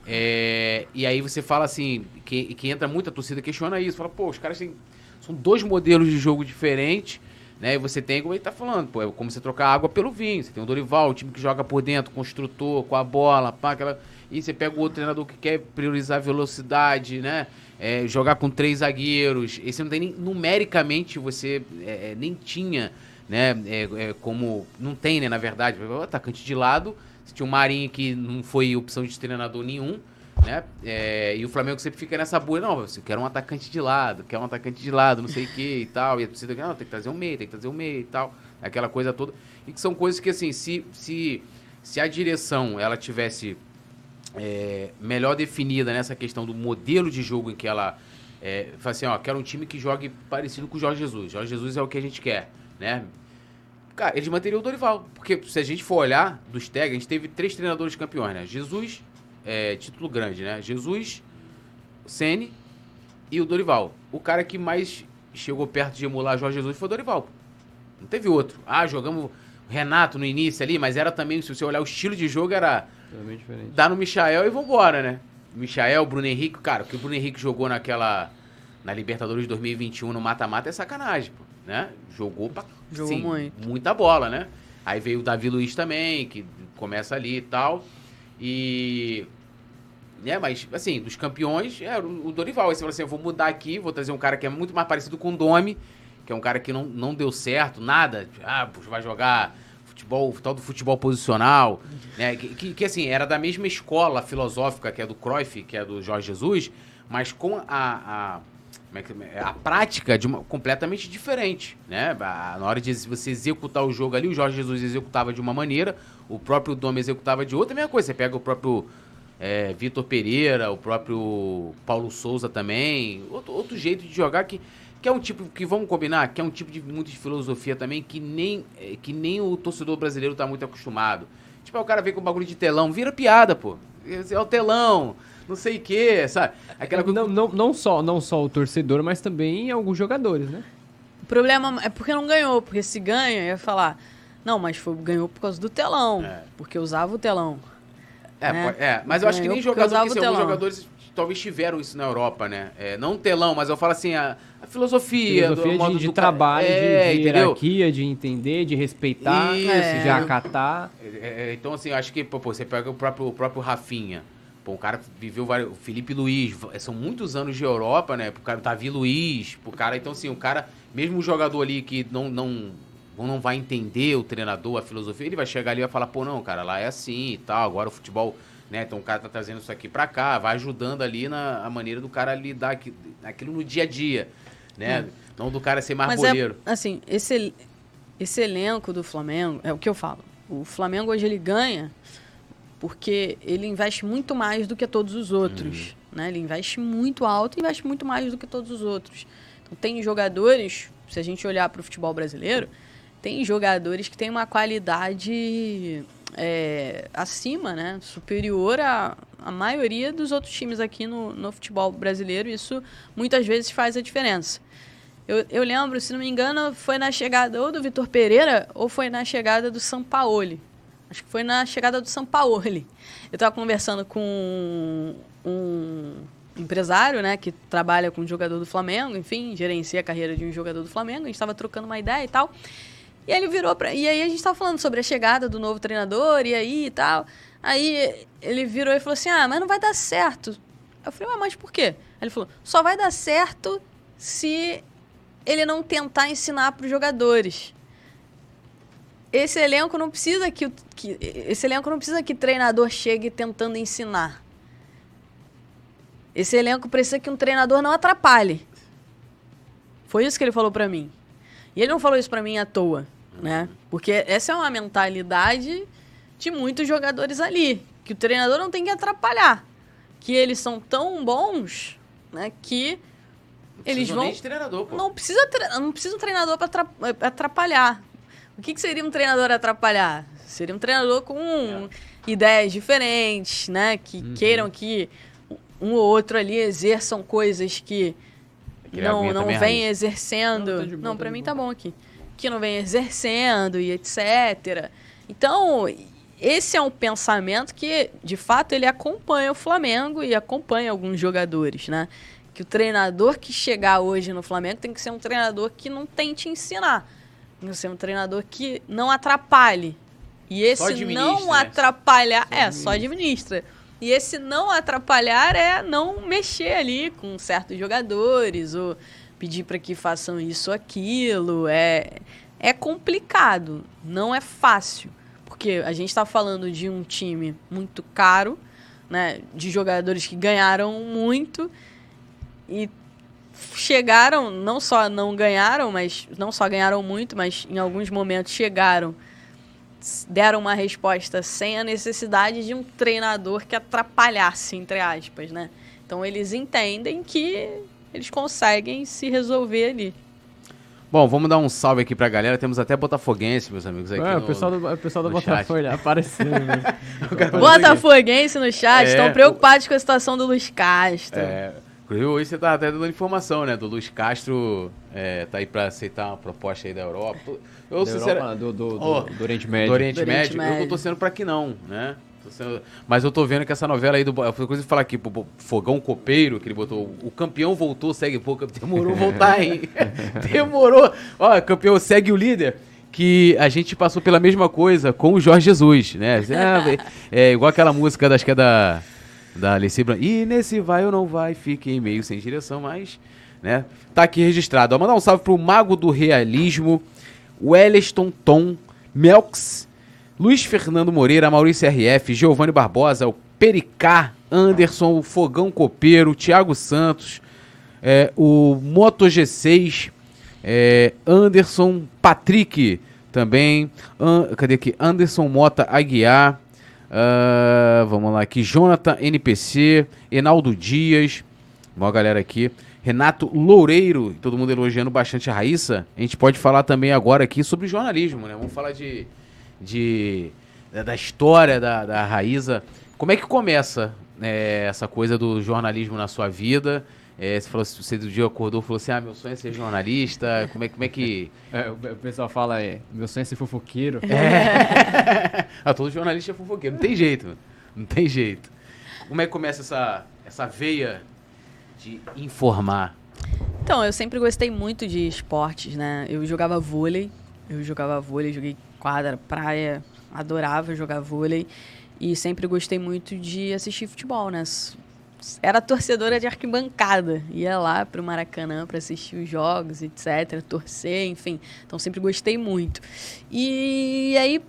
É, e aí você fala assim, que, que entra muita torcida questiona isso, fala, pô, os caras têm, são dois modelos de jogo diferentes, né? E você tem, como ele tá falando, pô, é como você trocar água pelo vinho. Você tem o Dorival, o time que joga por dentro, construtor, com a bola, pá, aquela. E você pega o outro treinador que quer priorizar a velocidade, né? É, jogar com três zagueiros. Esse não tem nem. Numericamente, você é, é nem tinha, né? É, é, como. Não tem, né? Na verdade, o atacante de lado. Você tinha o Marinho que não foi opção de treinador nenhum. Né? É, e o Flamengo sempre fica nessa boa, não, você quer um atacante de lado, quer um atacante de lado, não sei o que e tal. E a torcida, não, tem que trazer um meio, tem que trazer um meio e tal. Aquela coisa toda. E que são coisas que, assim, se, se, se a direção ela tivesse é, melhor definida nessa questão do modelo de jogo em que ela é, fala assim, ó, quero um time que jogue parecido com o Jorge Jesus. Jorge Jesus é o que a gente quer, né? Cara, eles manteriam o Dorival. Porque se a gente for olhar dos tags, a gente teve três treinadores campeões, né? Jesus, é, título grande, né? Jesus, Sene e o Dorival. O cara que mais chegou perto de emular Jorge Jesus foi o Dorival. Não teve outro. Ah, jogamos Renato no início ali, mas era também, se você olhar o estilo de jogo, era dá no Michael e vambora, né? Michael, Bruno Henrique, cara, o que o Bruno Henrique jogou naquela. Na Libertadores de 2021 no mata-mata é sacanagem, pô, né? Jogou pra. Jogou sim, muito. Muita bola, né? Aí veio o Davi Luiz também, que começa ali e tal. E. Né, mas, assim, dos campeões, é o Dorival. Aí você fala assim: eu vou mudar aqui, vou trazer um cara que é muito mais parecido com o Domi, que é um cara que não, não deu certo, nada. Ah, puxa, vai jogar futebol, tal do futebol posicional, né? Que, que, que, assim, era da mesma escola filosófica que é do Cruyff, que é do Jorge Jesus, mas com a, a, a prática de uma, completamente diferente, né? Na hora de você executar o jogo ali, o Jorge Jesus executava de uma maneira, o próprio Dom executava de outra, a mesma coisa. Você pega o próprio é, Vitor Pereira, o próprio Paulo Souza também, outro, outro jeito de jogar que, que é um tipo que vamos combinar, que é um tipo de muito de filosofia também que nem é, que nem o torcedor brasileiro tá muito acostumado. Tipo, o cara vem com o bagulho de telão, vira piada, pô. É o telão, não sei o quê, sabe? Aquela coisa Não, não, não, só, não só o torcedor, mas também alguns jogadores, né? O problema é porque não ganhou, porque se ganha, ia falar, não, mas foi, ganhou por causa do telão, É. porque usava o telão. É, né? pode- é, mas eu acho que nem jogador, porque, assim, alguns telão. jogadores talvez tiveram isso na Europa, né? É, não telão, mas eu falo assim, a, a filosofia, Filosofia do modo de, de do trabalho, é, de, de hierarquia, de entender, de respeitar, Isso, de acatar. É, é, então, assim, eu acho que, pô, pô, você pega o próprio, o próprio Rafinha. Pô, o cara viveu vários. O Felipe Luiz, são muitos anos de Europa, né? Pro cara, o Davi Luiz, pro cara. Então, assim, o cara, mesmo o jogador ali que não, não, não vai entender o treinador, a filosofia, ele vai chegar ali e vai falar, pô, não, cara, lá é assim e tal. Agora o futebol, né? Então o cara tá trazendo isso aqui pra cá, vai ajudando ali na a maneira do cara lidar aqui, aquilo no dia a dia, né? Não do cara ser mais Mas boleiro. é, assim, esse, esse elenco do Flamengo, é o que eu falo, o Flamengo hoje ele ganha porque ele investe muito mais do que todos os outros, né? Ele investe muito alto e investe muito mais do que todos os outros. Então tem jogadores, se a gente olhar para o futebol brasileiro, tem jogadores que têm uma qualidade é, acima, né? Superior à, à maioria dos outros times aqui no, no futebol brasileiro. Isso muitas vezes faz a diferença. Eu, eu lembro, se não me engano, foi na chegada ou do Vitor Pereira ou foi na chegada do Sampaoli. Acho que foi na chegada do Sampaoli. Eu estava conversando com um empresário, né, que trabalha com um jogador do Flamengo, enfim, gerencia a carreira de um jogador do Flamengo. A gente estava trocando uma ideia e tal. E aí ele virou pra. E aí a gente estava falando sobre a chegada do novo treinador, e aí e tal. Aí ele virou e falou assim: Ah, mas não vai dar certo. Eu falei, mas por quê? Aí ele falou: só vai dar certo se ele não tentar ensinar para os jogadores. Esse elenco não precisa que, o- que esse elenco não precisa que treinador chegue tentando ensinar. Esse elenco precisa que um treinador não atrapalhe. Foi isso que ele falou para mim. E ele não falou isso para mim à toa, né? Porque essa é uma mentalidade de muitos jogadores ali, que o treinador não tem que atrapalhar, que eles são tão bons, né, que Não eles vão nem de treinador, pô. não precisa, tre- não precisa um treinador para atrapalhar. O que, que seria um treinador atrapalhar? Seria um treinador com é. ideias diferentes, né? Que uhum. queiram que um ou outro ali exerçam coisas que que não, não vem exercendo. Não, não para mim tá bom aqui. Que não vem exercendo e etc. Então, esse é um pensamento que, de fato, ele acompanha o Flamengo e acompanha alguns jogadores, né? Que o treinador que chegar hoje no Flamengo tem que ser um treinador que não tente ensinar. Que ser um treinador que não atrapalhe. E esse não né? atrapalhar. Só é, só administra. E esse não atrapalhar é não mexer ali com certos jogadores ou pedir para que façam isso ou aquilo. É, é complicado, não é fácil. Porque a gente está falando de um time muito caro, né, de jogadores que ganharam muito e chegaram, não só não ganharam, mas não só ganharam muito, mas em alguns momentos chegaram deram uma resposta sem a necessidade de um treinador que atrapalhasse, entre aspas, né? Então eles entendem que eles conseguem se resolver ali. Bom, vamos dar um salve aqui pra galera. Temos até Botafoguense, meus amigos. Aqui é, no, o pessoal do, o pessoal do Botafogo apareceu. Né? Botafoguense no chat, estão é, preocupados com a situação do Luiz Castro. É, inclusive, hoje você tá até dando informação, né? Do Luiz Castro é, tá aí pra aceitar uma proposta aí da Europa. Eu, da Europa, do, do, oh, do, Oriente Médio. Do Oriente, do Oriente Médio, Médio, eu tô torcendo pra que não, né? Mas eu tô vendo que essa novela aí do. Coisa de falar aqui, pro Fogão Copeiro, que ele botou. O campeão voltou, segue. Pô, demorou voltar, hein? demorou. Ó, campeão segue o líder. Que a gente passou pela mesma coisa com o Jorge Jesus, né? É, é igual aquela música, acho que é da. Da Alice Branco. E nesse vai ou não vai, fiquei meio sem direção, mas. Né? Tá aqui registrado. Ó, mandar um salve pro Mago do Realismo, Welleston Tom, Melks Luiz Fernando Moreira, Maurício RF, Giovanni Barbosa, o Pericá, Anderson, o Fogão Copeiro, Thiago Santos, é, o Moto G6, é, Anderson Patrick também. An, cadê aqui? Anderson Mota Aguiar. Uh, vamos lá aqui. Jonathan NPC, Enaldo Dias. Uma galera aqui. Renato Loureiro, todo mundo elogiando bastante a Raíssa. A gente pode falar também agora aqui sobre jornalismo, né? Vamos falar de de, da história da, da Raíza. Como é que começa é, essa coisa do jornalismo na sua vida? É, você falou, você do dia acordou e falou assim, ah, meu sonho é ser jornalista. Como é, como é que. É, o pessoal fala, é, meu sonho é ser fofoqueiro. É. ah, todo jornalista é fofoqueiro, não tem jeito. Não tem jeito. Como é que começa essa, essa veia de informar? Então, eu sempre gostei muito de esportes, né? Eu jogava vôlei, eu jogava vôlei, joguei quadra, praia, adorava jogar vôlei e sempre gostei muito de assistir futebol, né? Era torcedora de arquibancada, ia lá pro Maracanã para assistir os jogos, etc, torcer, enfim. Então sempre gostei muito. E aí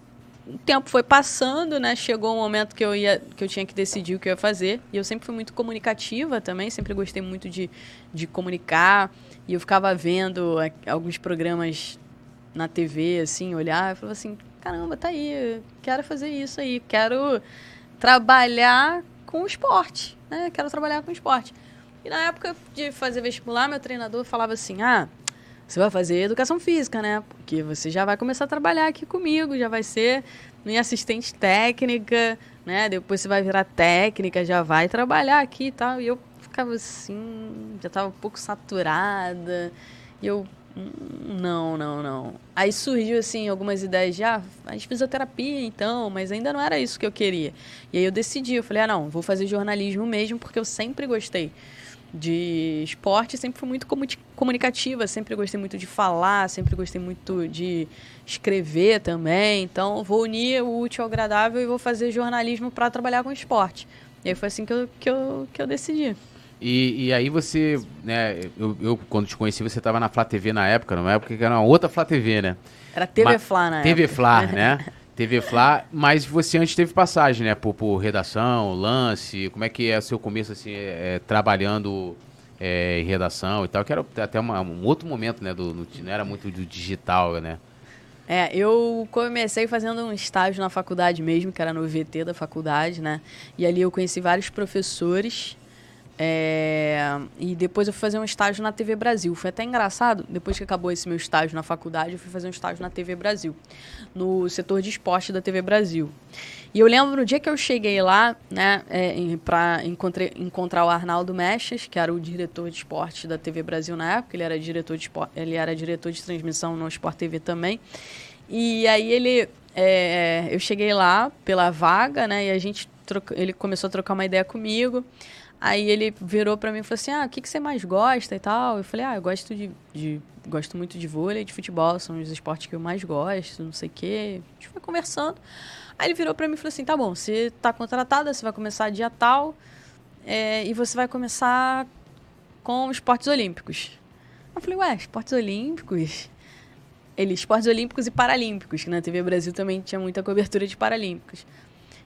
o tempo foi passando, né? Chegou um momento que eu ia, que eu tinha que decidir o que eu ia fazer. E eu sempre fui muito comunicativa também, sempre gostei muito de, de comunicar. E eu ficava vendo alguns programas na TV, assim, olhar e falar assim, caramba, tá aí, quero fazer isso aí, quero trabalhar com esporte, né? Quero trabalhar com esporte. E na época de fazer vestibular, meu treinador falava assim, ah, você vai fazer educação física, né? Porque você já vai começar a trabalhar aqui comigo, já vai ser minha assistente técnica, né? Depois você vai virar técnica, já vai trabalhar aqui e tal. E eu ficava assim, já estava um pouco saturada. E eu, não, não, não. Aí surgiu, assim, algumas ideias de, ah, faz fisioterapia então, mas ainda não era isso que eu queria. E aí eu decidi, eu falei, ah, não, vou fazer jornalismo mesmo, porque eu sempre gostei de esporte, sempre fui muito comunicativa, sempre gostei muito de falar, sempre gostei muito de escrever também. Então, vou unir o útil ao agradável e vou fazer jornalismo para trabalhar com esporte. E aí foi assim que eu, que eu, que eu decidi. E, e aí você, né, eu, eu, quando te conheci, você estava na Flá TV na época, numa época que era uma outra Flá TV, né? Era TV Flá na TV época. Flá, né? TV Flá, mas você antes teve passagem, né, por, por redação, lance, como é que é o seu começo, assim, é, é, trabalhando é, em redação e tal, que era até uma, um outro momento, né, do, não era muito do digital, né? É, eu comecei fazendo um estágio na faculdade mesmo, que era no VT da faculdade, né? E ali eu conheci vários professores É, e depois eu fui fazer um estágio na TV Brasil. Foi até engraçado, depois que acabou esse meu estágio na faculdade, eu fui fazer um estágio na TV Brasil, no setor de esporte da TV Brasil. E eu lembro no dia que eu cheguei lá, né, é, para encontrar o Arnaldo Mechas, que era o diretor de esporte da TV Brasil na época, ele era diretor de esporte, ele era diretor de transmissão no Sport TV também. E aí ele, é, eu cheguei lá pela vaga, né, e a gente troca, ele começou a trocar uma ideia comigo. Aí ele virou para mim e falou assim: Ah, o que, que você mais gosta e tal? Eu falei: Ah, eu gosto de, de, gosto muito de vôlei, de futebol, são os esportes que eu mais gosto, não sei o quê. A gente foi conversando. Aí ele virou para mim e falou assim: Tá bom, você tá contratada, você vai começar dia tal é, e você vai começar com esportes olímpicos. Eu falei: Ué, esportes olímpicos? Ele, esportes olímpicos e paralímpicos, que na TV Brasil também tinha muita cobertura de paralímpicos.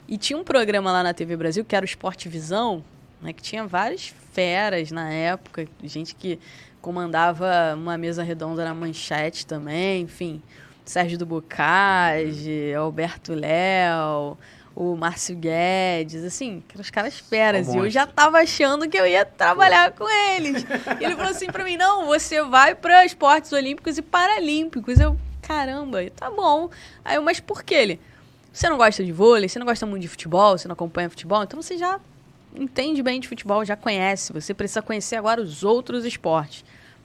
E tinha um programa lá na TV Brasil que era o Esporte Visão né, que tinha várias feras na época, gente que comandava uma mesa redonda na manchete também, enfim. Sérgio do Bocage, Alberto Léo, o Márcio Guedes, assim, os caras feras. Um e eu já tava achando que eu ia trabalhar com eles. E ele falou assim pra mim: não, você vai para esportes olímpicos e paralímpicos. Eu, caramba, tá bom. Aí eu, mas por que ele? Você não gosta de vôlei, você não gosta muito de futebol, você não acompanha futebol, então você já entende bem de futebol, já conhece. Você precisa conhecer agora os outros esportes.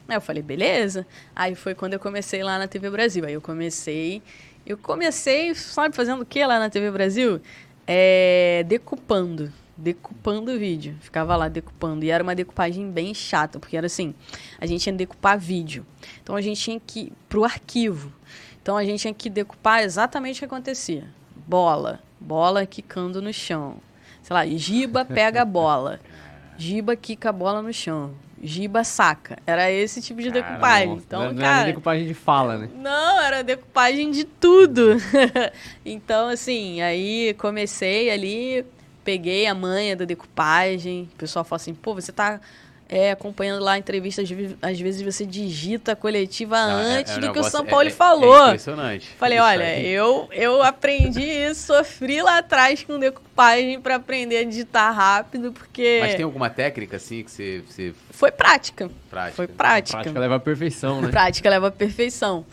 Aí eu falei, beleza. Aí foi quando eu comecei lá na TV Brasil. Aí eu comecei. Eu comecei, sabe, fazendo o que lá na TV Brasil? É, decupando. Decupando o vídeo. Ficava lá decupando. E era uma decupagem bem chata, porque era assim: a gente que decupar vídeo. Então a gente tinha que ir pro arquivo. Então a gente tinha que decupar exatamente o que acontecia. Bola. Bola quicando no chão sei lá, Giba pega a bola. Giba quica a bola no chão. Giba saca. Era esse tipo de Caramba, decupagem. Então, não, não cara, era decupagem de fala, né? Não, era decupagem de tudo. então, assim, aí comecei ali, peguei a manha da decupagem. O pessoal fala assim, pô, você tá é, acompanhando lá a entrevista, às vezes você digita a coletiva Não, antes é, é do que o São é, Paulo é, falou. É impressionante. Falei, isso olha, eu, eu aprendi isso, sofri lá atrás com decupagem para aprender a digitar rápido, porque... Mas tem alguma técnica, assim, que você... você... Foi prática. prática. Foi prática. Prática leva à perfeição, né? prática leva à perfeição.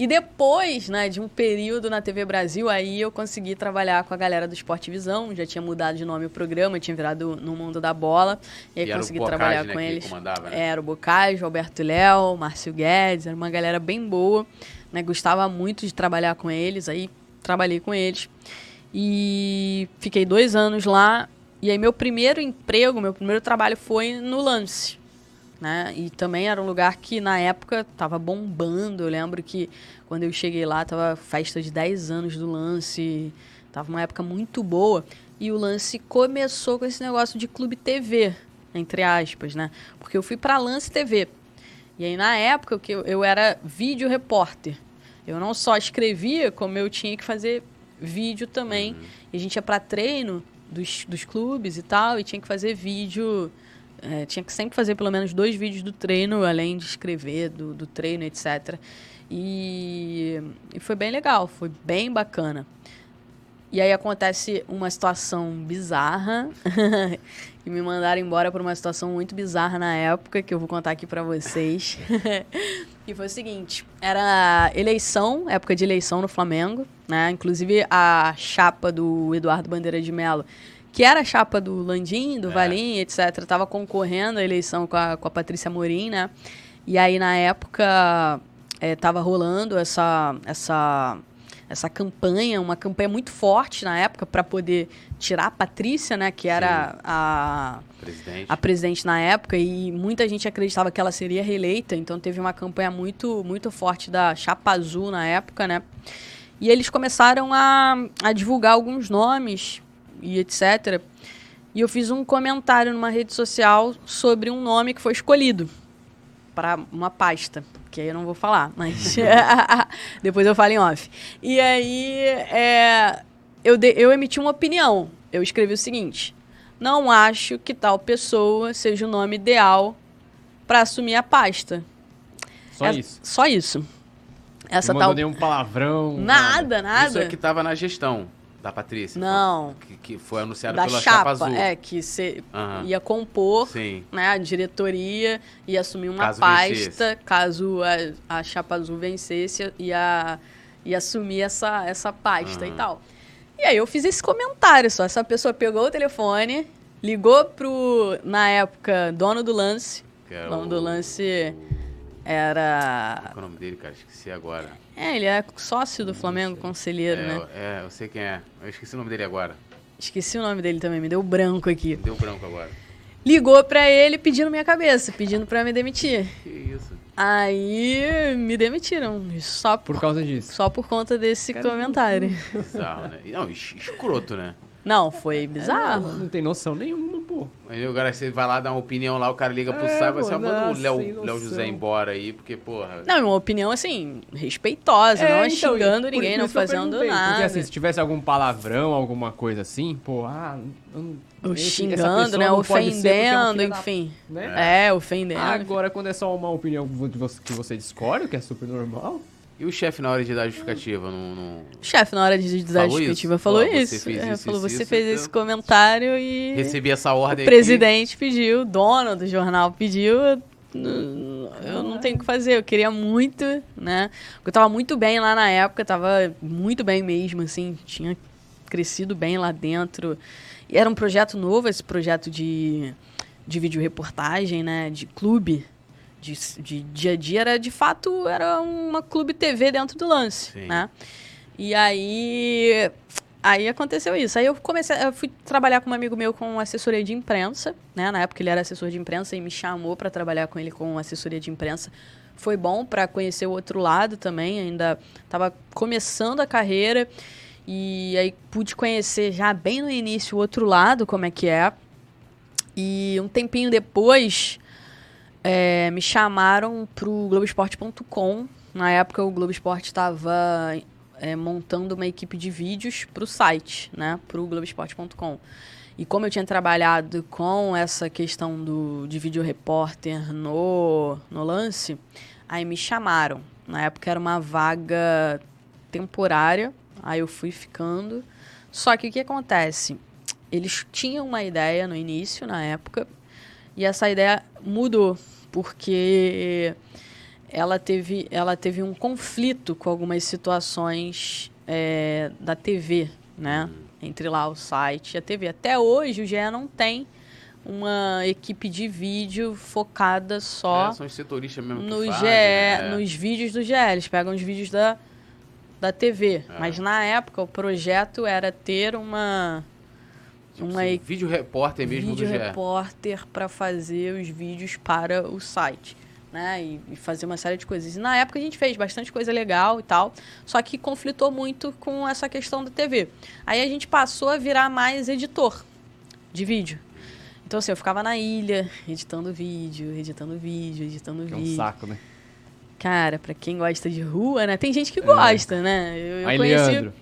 E depois, né, de um período na TV Brasil, aí eu consegui trabalhar com a galera do Esporte Visão, já tinha mudado de nome o programa, tinha virado no mundo da bola, e aí e consegui Bocage, trabalhar né, com eles. Né? Era o Bocage, o Alberto Léo, Márcio Guedes, era uma galera bem boa, né, gostava muito de trabalhar com eles, aí trabalhei com eles. E fiquei dois anos lá, e aí meu primeiro emprego, meu primeiro trabalho foi no Lance, né? E também era um lugar que na época estava bombando. Eu lembro que quando eu cheguei lá tava festa de 10 anos do lance, tava uma época muito boa. E o lance começou com esse negócio de clube TV, entre aspas, né? Porque eu fui para Lance TV. E aí na época que eu, eu era vídeo repórter. Eu não só escrevia, como eu tinha que fazer vídeo também. Uhum. E a gente ia para treino dos, dos clubes e tal, e tinha que fazer vídeo é, tinha que sempre fazer pelo menos dois vídeos do treino, além de escrever do, do treino, etc. E, e foi bem legal, foi bem bacana. E aí acontece uma situação bizarra, que me mandaram embora por uma situação muito bizarra na época, que eu vou contar aqui para vocês. e foi o seguinte, era eleição, época de eleição no Flamengo, né? Inclusive a chapa do Eduardo Bandeira de Mello que era a chapa do Landim, do é. Valim, etc., estava concorrendo à eleição com a, com a Patrícia Morim, né? E aí, na época, estava é, rolando essa, essa, essa campanha, uma campanha muito forte na época para poder tirar a Patrícia, né? Que era a presidente. a presidente na época e muita gente acreditava que ela seria reeleita. Então teve uma campanha muito muito forte da chapa azul na época, né? E eles começaram a, a divulgar alguns nomes e etc. E eu fiz um comentário numa rede social sobre um nome que foi escolhido para uma pasta, que aí eu não vou falar, mas depois eu falo em off. E aí é, eu, de, eu emiti uma opinião. Eu escrevi o seguinte: não acho que tal pessoa seja o nome ideal para assumir a pasta. Só é, isso. Só isso. Essa não tal... nenhum palavrão. Nada, nada. Isso é que estava na gestão. Da Patrícia? Não. Que, que foi anunciado da pela chapa, Chapa Azul. é, que você Aham. ia compor, Sim. né, a diretoria ia assumir uma Caso pasta, vencesse. caso a, a Chapa Azul vencesse, ia, ia assumir essa, essa pasta e Aham. tal. E aí eu fiz esse comentário só, essa pessoa pegou o telefone, ligou pro, na época, dono do lance, Que era o nome o- do lance era... Qual é o nome dele, cara? Esqueci agora. É, ele é sócio do Flamengo, conselheiro, é, né? eu- é, eu sei quem é. Eu esqueci o nome dele agora. Esqueci o nome dele também, me deu branco aqui. Deu branco agora. Ligou pra ele pedindo minha cabeça, pedindo pra me demitir. Que isso? Aí me demitiram, só por, Por causa disso. só por conta desse Cara, comentário. Bizarro, né? Não, es- escroto, né? Não, foi bizarro. Não tem noção nenhuma, pô. Aí agora você vai lá dar uma opinião lá, o cara liga pro É, e você pô, manda o Léo. Léo José embora aí, porque, porra. Não, uma opinião assim, respeitosa, não é xingando então, por- ninguém, por não fazendo nada. Porque assim, se tivesse algum palavrão, alguma coisa assim, pô, ah, eu não- xingando, né? não é Ofendendo, filha da- enfim. né? É, ofendendo. Agora, quando é só uma opinião que você- que você discorda, que é super normal, E o chefe na hora de dar justificativa? Não, não... O chefe, na hora de dar Falou justificativa, isso? falou Falou, você isso. fez É, isso, falou, isso, você isso, fez então- esse comentário e. Recebi essa ordem O presidente pediu, o dono do jornal pediu. eu- não tenho o que fazer, eu queria muito, né? Eu tava muito bem lá na época, tava muito bem mesmo, assim, tinha crescido bem lá dentro. E era um projeto novo, esse projeto de, de vídeo reportagem, né? De clube, de, de dia a dia, era de fato, era uma clube TV dentro do lance, Sim. né? E aí Aí aconteceu isso. Aí eu comecei, eu fui trabalhar com um amigo meu com assessoria de imprensa, né? Na época ele era assessor de imprensa e me chamou para trabalhar com ele com assessoria de imprensa. Foi bom para conhecer o outro lado também, ainda estava começando a carreira e aí pude conhecer já bem no início o outro lado, como é que é. E um tempinho depois é, me chamaram pro Globoesporte.com. Na época o Globo Esporte estava é, montando uma equipe de vídeos para o site, né, para o Globoesporte.com. E como eu tinha trabalhado com essa questão do, de vídeo repórter no, no lance, aí me chamaram. Na época era uma vaga temporária, aí eu fui ficando. Só que o que acontece? Eles tinham uma ideia no início, na época, e essa ideia mudou, porque ela teve, ela teve um conflito com algumas situações é, da TV, né? Entre lá o site e a TV. Até hoje o GE não tem uma equipe de vídeo focada só É, são os setoristas mesmo no GE, fazem, né? nos vídeos do GE. Eles pegam os vídeos da, da TV. É. Mas na época o projeto era ter uma, uma assim, vídeo repórter mesmo vídeo do GE. repórter para fazer os vídeos para o site, né? E, e fazer uma série de coisas. E na época a gente fez bastante coisa legal e tal, só que conflitou muito com essa questão da TV. Aí a gente passou a virar mais editor de vídeo. Então assim, eu ficava na ilha, editando vídeo, editando vídeo, editando que é um vídeo. saco, né? Cara, pra quem gosta de rua, né? Tem gente que gosta, né? Eu, eu Aí, conheci, Leandro.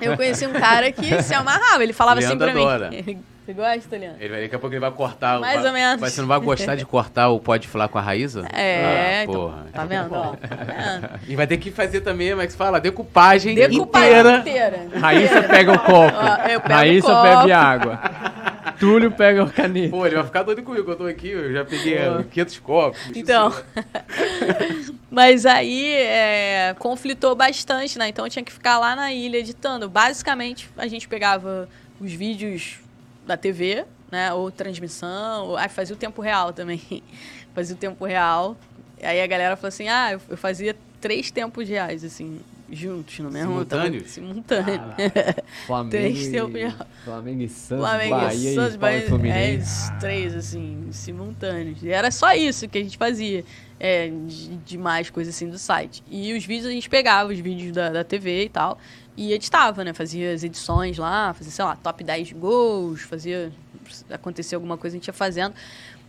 Eu conheci um cara que se amarrava. Ele falava assim Leandro pra adora. mim. Você gosta, Leandro? Ele vai, daqui a pouco ele vai cortar. Mais vai, ou menos. Mas você não vai gostar de cortar o Pode Falar com a Raíza? É, Ah, então, porra. tá vendo? ó? Tá vendo? E vai ter que fazer também, como é que se fala? Decupagem, Decupagem inteira. inteira. Raíssa pega o copo. Ó, eu pego Raíssa copo. bebe água. Túlio pega o caneta. Pô, ele vai ficar doido comigo. Eu tô aqui, eu já peguei eh, 500 copos. Então. Mas aí é, conflitou bastante, né? Então eu tinha que ficar lá na ilha editando. Basicamente, a gente pegava os vídeos da TV, né? Ou transmissão, ou aí fazia o tempo real também. fazia o tempo real. Aí a galera falou assim: ah, eu, fazia três tempos reais, assim, juntos no mesmo Simultâneos? Simultâneo. Flamengo Três tempos já. Flamengo e Santos, Flamengo, Bahia Santos, e Bahia, é, três, assim, simultâneos. E era só isso que a gente fazia, é, de, de mais coisa assim do site. E os vídeos a gente pegava, os vídeos da, da TV e tal, e editava, né? Fazia as edições lá, fazia, sei lá, top 10 de gols, fazia. acontecer alguma coisa, a gente ia fazendo.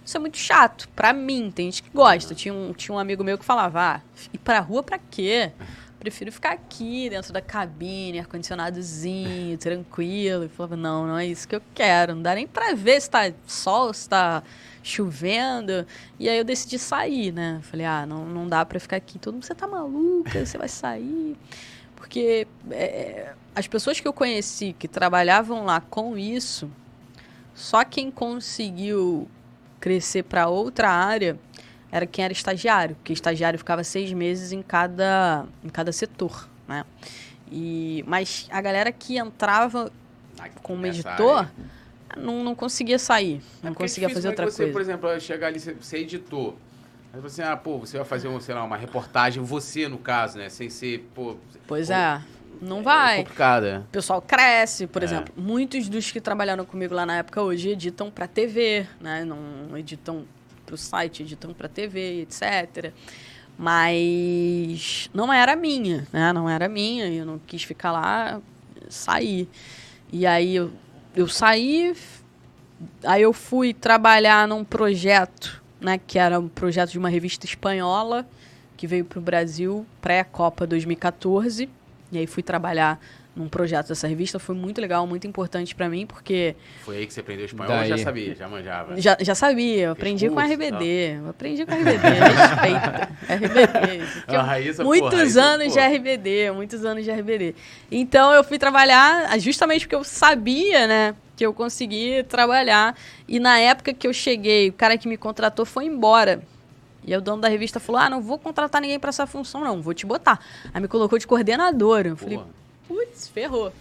Isso é muito chato, pra mim, tem gente que gosta. Tinha um, tinha um amigo meu que falava, ah, ir pra rua pra quê? prefiro ficar aqui dentro da cabine, ar-condicionadozinho, tranquilo. E falava, não, não é isso que eu quero. Não dá nem pra ver se tá sol, se tá chovendo. E aí eu decidi sair, né? Falei, ah, não, não dá pra ficar aqui. Todo mundo, você tá maluca, você vai sair. Porque é, as pessoas que eu conheci que trabalhavam lá com isso, só quem conseguiu crescer para outra área era quem era estagiário, porque estagiário ficava seis meses em cada, em cada setor, né? E, mas a galera que entrava como editor não, não conseguia sair, não é conseguia é fazer outra você, coisa. por exemplo, chegar ali, ser editor, aí você, ah, pô, você vai fazer, um, sei lá, uma reportagem, você no caso, né, sem ser, pô... Pois pô, é, não vai. É complicado. O pessoal cresce, por É. exemplo. Muitos dos que trabalharam comigo lá na época hoje editam para TV, né? Não editam para o site, editam para TV, etc. Mas não era minha, né? Não era minha, eu não quis ficar lá, saí. E aí eu, eu saí, aí eu fui trabalhar num projeto, né? Que era um projeto de uma revista espanhola que veio para o Brasil pré-Copa 2014. E aí fui trabalhar num projeto dessa revista. Foi muito legal, muito importante para mim, porque Foi aí que você aprendeu espanhol ou Daí. já sabia, já manjava? já, já sabia, eu aprendi com a curso, RBD. Eu aprendi com a RBD, respeita. RBD. é Ah, Raíssa, pô, muitos Raíssa, anos pô. de RBD, muitos anos de RBD. Então eu fui trabalhar justamente porque eu sabia, né, que eu consegui trabalhar. E na época que eu cheguei, o cara que me contratou foi embora. E o dono da revista falou: Ah, não vou contratar ninguém pra essa função, não, vou te botar. Aí me colocou de coordenador. Eu falei, putz, ferrou.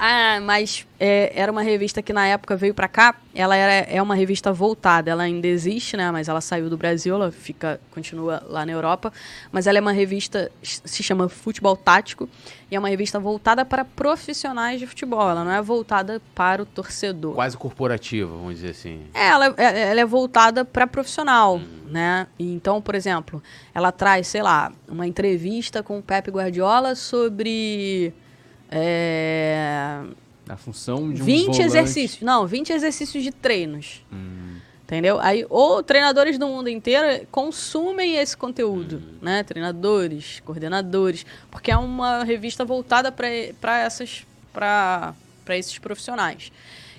Ah, mas é, era uma revista que na época veio pra cá. Ela era, é uma revista voltada. Ela ainda existe, né? Mas ela saiu do Brasil, ela fica, continua lá na Europa. Mas ela é uma revista, se chama Futebol Tático. E é uma revista voltada para profissionais de futebol. Ela não é voltada para o torcedor. Quase corporativa, vamos dizer assim. É, ela, é- ela é voltada para profissional, né? E Então, por exemplo, ela traz, sei lá, uma entrevista com o Pepe Guardiola sobre é, função de um 20 volante. exercícios. Não, 20 exercícios de treinos. Hum, Entendeu? Aí, ou treinadores do mundo inteiro consumem esse conteúdo, né? Treinadores, coordenadores, porque é uma revista voltada para essas para esses profissionais.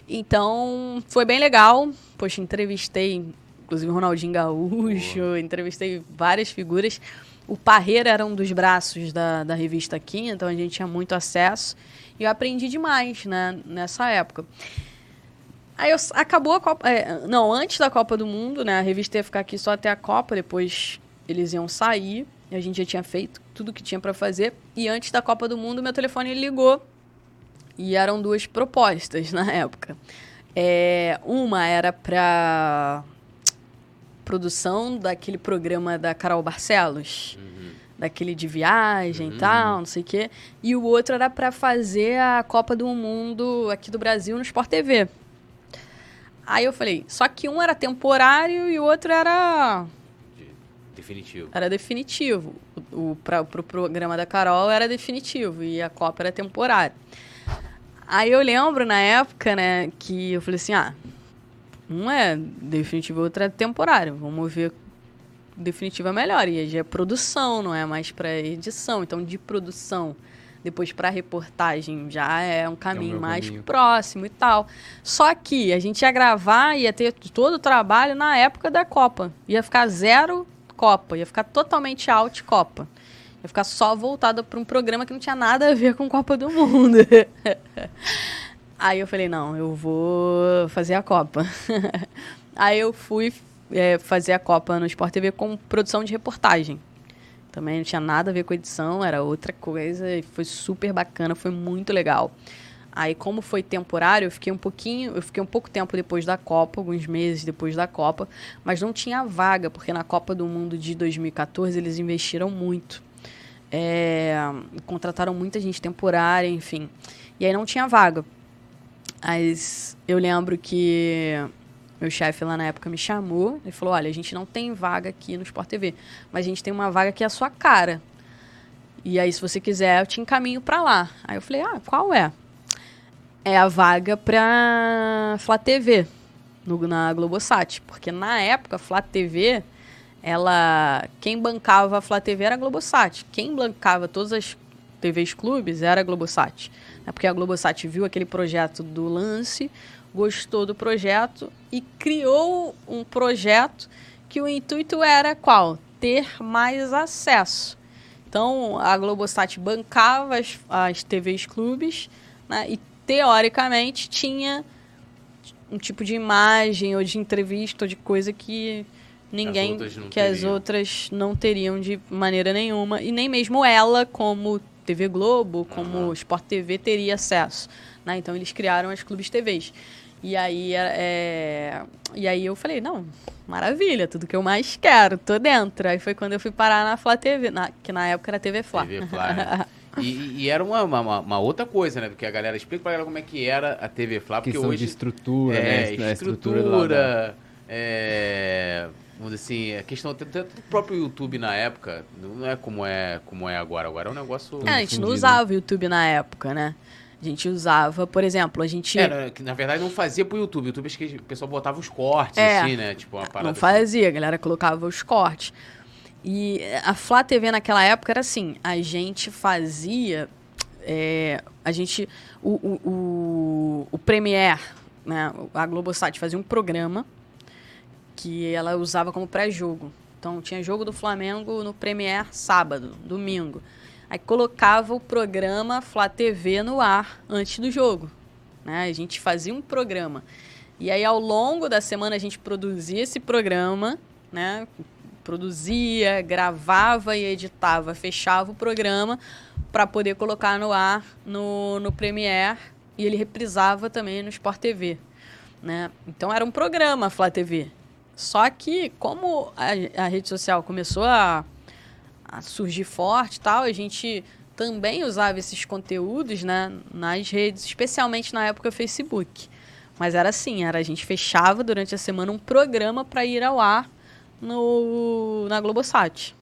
Então, foi bem legal. Poxa, entrevistei inclusive o Ronaldinho Gaúcho, entrevistei várias figuras. O Parreira era um dos braços da, da revista aqui, então a gente tinha muito acesso. E eu aprendi demais, né, nessa época. Aí eu, acabou a Copa. é, não, antes da Copa do Mundo, né? A revista ia ficar aqui só até a Copa, depois eles iam sair. E a gente já tinha feito tudo que tinha pra fazer. E antes da Copa do Mundo, meu telefone ligou. E eram duas propostas na época. É, uma era pra produção daquele programa da Carol Barcelos. Daquele de viagem e tal, não sei o quê. E o outro era pra fazer a Copa do Mundo aqui do Brasil no Sport TV. Aí eu falei, só que um era temporário e o outro era Definitivo. era definitivo. O, o, pra, pro programa da Carol era definitivo e a Copa era temporária. Aí eu lembro na época, né, que eu falei assim, ah, um é definitivo, outro é temporário. Vamos ver definitiva melhor. E já é produção, não é mais para edição. Então, de produção, depois para reportagem, já é um caminho meu mais caminho. próximo e tal. Só que a gente ia gravar, ia ter todo o trabalho na época da Copa. Ia ficar zero Copa, ia ficar totalmente out Copa. Ia ficar só voltada para um programa que não tinha nada a ver com Copa do Mundo. Aí eu falei, não, eu vou fazer a Copa. Aí eu fui é, fazer a Copa no Sport TV com produção de reportagem. Também não tinha nada a ver com edição, era outra coisa e foi super bacana, foi muito legal. Aí, como foi temporário, eu fiquei um pouquinho, eu fiquei um pouco tempo depois da Copa, alguns meses depois da Copa, mas não tinha vaga, porque na Copa do Mundo de 2014 eles investiram muito. É, contrataram muita gente temporária, enfim. E aí não tinha vaga. Mas eu lembro que meu chefe lá na época me chamou e falou: Olha, a gente não tem vaga aqui no Sport TV, mas a gente tem uma vaga que é a sua cara. E aí, se você quiser, eu te encaminho pra lá. Aí eu falei: Ah, qual é? É a vaga pra Flá TV, no, na Globosat. Porque na época, Flá TV ela quem bancava a Flá TV era a Globosat. Quem bancava todas as TVs clubes era a Globosat. É porque a Globosat viu aquele projeto do lance, gostou do projeto e criou um projeto que o intuito era qual? Ter mais acesso. Então, a Globosat bancava as, as TVs clubes né, e, teoricamente, tinha um tipo de imagem ou de entrevista ou de coisa que ninguém As que as teriam. outras não teriam de maneira nenhuma e nem mesmo ela como TV Globo como Aham. Sport TV teria acesso né? então eles criaram as clubes TVs e aí é, é, e aí eu falei não maravilha tudo que eu mais quero tô dentro aí foi quando eu fui parar na Flá TV na, que na época era TV Flá TV Fla, né? E, e era uma, uma, uma outra coisa, né? Porque a galera explica pra galera como é que era a TV Fla, porque Questão hoje de estrutura, é, né? A estrutura, do lado- é, vamos dizer assim, a questão até do próprio YouTube na época, não é como é como é agora. Agora é um negócio. É, a gente não usava o YouTube na época, né? A gente usava, por exemplo, a gente É, na- que na verdade não fazia pro YouTube. O YouTube acho que o pessoal botava os cortes, É. assim, né? Tipo, uma parada. não assim. fazia, a galera colocava os cortes. E a Flá TV naquela época era assim, a gente fazia, é, a gente, o, o, o, o Premiere, né, a Globosat fazia um programa que ela usava como pré-jogo. Então tinha jogo do Flamengo no Premiere sábado, domingo. Aí colocava o programa Flá TV no ar antes do jogo. Né? A gente fazia um programa. E aí, ao longo da semana, a gente produzia esse programa, né? Produzia, gravava e editava, fechava o programa para poder colocar no ar no, no Premiere e ele reprisava também no Sport TV, né? Então era um programa Flá TV. Só que como a, a rede social começou a, a surgir forte tal, a gente também usava esses conteúdos, né, nas redes, especialmente na época Facebook. Mas era assim, era a gente fechava durante a semana um programa para ir ao ar no na Globosat.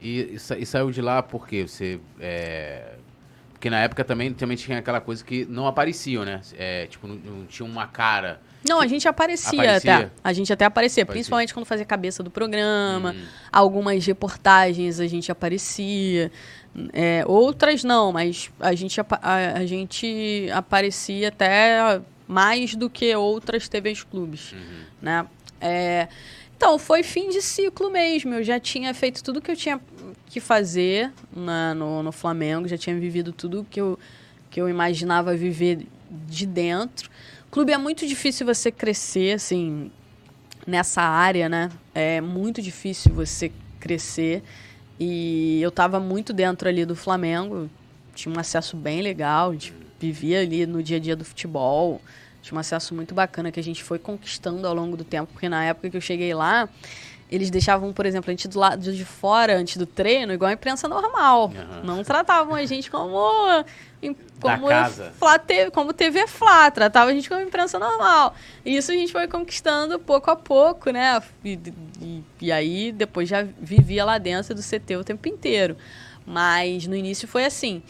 E, e e saiu de lá porque você. é, Porque na época também, também tinha aquela coisa que não apareciam, né? É, tipo, não, não tinha uma cara. Não, a gente aparecia, Aparecia? até. A gente até aparecia, Aparecia. principalmente quando fazia cabeça do programa. Hum, Algumas reportagens a gente aparecia. é, outras não, mas a gente, a, a gente aparecia até mais do que outras TVs clubes, uhum. né? É, então, foi fim de ciclo mesmo. Eu já tinha feito tudo que eu tinha que fazer na- no, no Flamengo, já tinha vivido tudo que eu, que eu imaginava viver de dentro. Clube é muito difícil você crescer, assim, nessa área, né? É muito difícil você crescer. E eu tava muito dentro ali do Flamengo, tinha um acesso bem legal, a gente vivia ali no dia a dia do futebol, tinha um acesso muito bacana que a gente foi conquistando ao longo do tempo, porque na época que eu cheguei lá, eles deixavam, por exemplo, a gente do lado de fora, antes do treino, igual a imprensa normal. Aham. Não tratavam a gente como como. Flá TV, como TV Flá, tratava a gente como imprensa normal. E isso a gente foi conquistando pouco a pouco, né? E, e- e aí depois já vivia lá dentro do CT o tempo inteiro. Mas no início foi assim.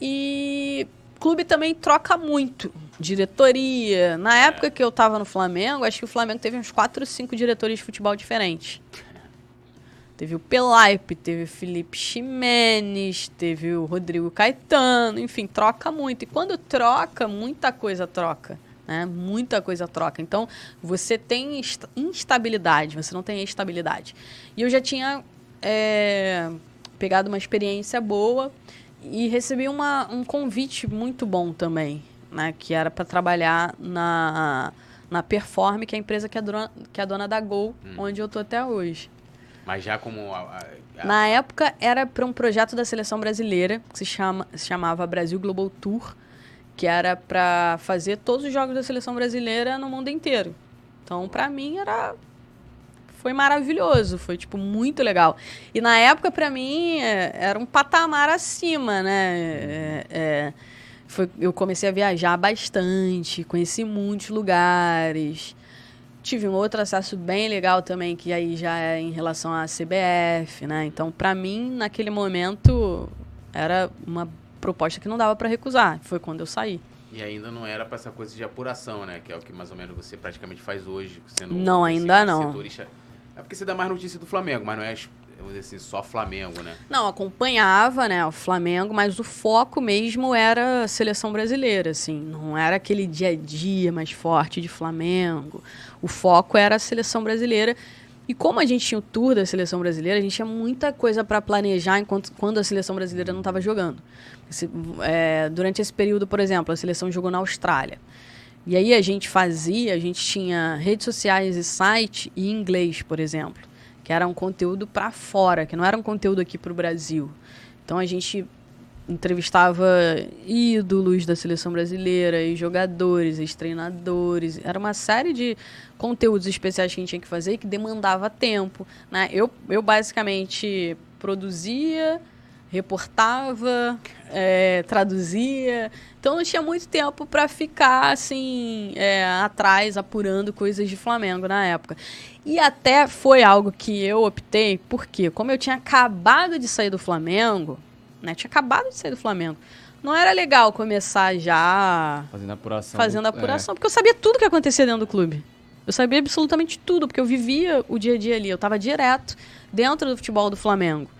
E clube também troca muito. Diretoria. Na época que eu tava no Flamengo, acho que o Flamengo teve uns 4 ou 5 diretores de futebol diferentes. Teve o Pelaipe, teve o Felipe Ximenes, teve o Rodrigo Caetano, enfim, troca muito. E quando troca, muita coisa troca. Né? Muita coisa troca. Então, você tem insta- instabilidade, você não tem estabilidade. E eu já tinha é, pegado uma experiência boa e recebi uma, um convite muito bom também, né? Que era para trabalhar na, na Perform, que é a empresa que é dona, que é dona da Gol, onde eu tô até hoje. Mas já como. a- a- Na época era para um projeto da seleção brasileira que se, chama, se chamava Brasil Global Tour, que era para fazer todos os jogos da seleção brasileira no mundo inteiro. Então, para mim era foi maravilhoso, foi tipo muito legal. E na época para mim é, era um patamar acima, né? É, é, foi, eu comecei a viajar bastante, conheci muitos lugares. Tive um outro acesso bem legal também, que aí já é em relação à CBF, né? Então, para mim, naquele momento, era uma proposta que não dava para recusar. Foi quando eu saí. E ainda não era pra essa coisa de apuração, né? Que é o que mais ou menos você praticamente faz hoje. Sendo Não, ainda não. setorista. É porque você dá mais notícia do Flamengo, mas não é, assim, só Flamengo, né? Não, acompanhava, né, o Flamengo, mas o foco mesmo era a seleção brasileira, assim. Não era aquele dia a dia mais forte de Flamengo. O foco era a seleção brasileira. E como a gente tinha o tour da seleção brasileira, a gente tinha muita coisa para planejar enquanto quando a seleção brasileira não estava jogando. Esse, é, durante esse período, por exemplo, a seleção jogou na Austrália. E aí a gente fazia, a gente tinha redes sociais e site em inglês, por exemplo, que era um conteúdo para fora, que não era um conteúdo aqui para o Brasil. Então a gente entrevistava ídolos da seleção brasileira, e jogadores, e treinadores. Era uma série de conteúdos especiais que a gente tinha que fazer que demandava tempo. Né? Eu, eu basicamente produzia, reportava, é, traduzia. Então não tinha muito tempo para ficar assim é, atrás apurando coisas de Flamengo na época. E até foi algo que eu optei, porque como eu tinha acabado de sair do Flamengo, né? Tinha acabado de sair do Flamengo. Não era legal começar já fazendo apuração, fazendo apuração, é. porque eu sabia tudo que acontecia dentro do clube. Eu sabia absolutamente tudo, porque eu vivia o dia a dia ali. Eu estava direto dentro do futebol do Flamengo.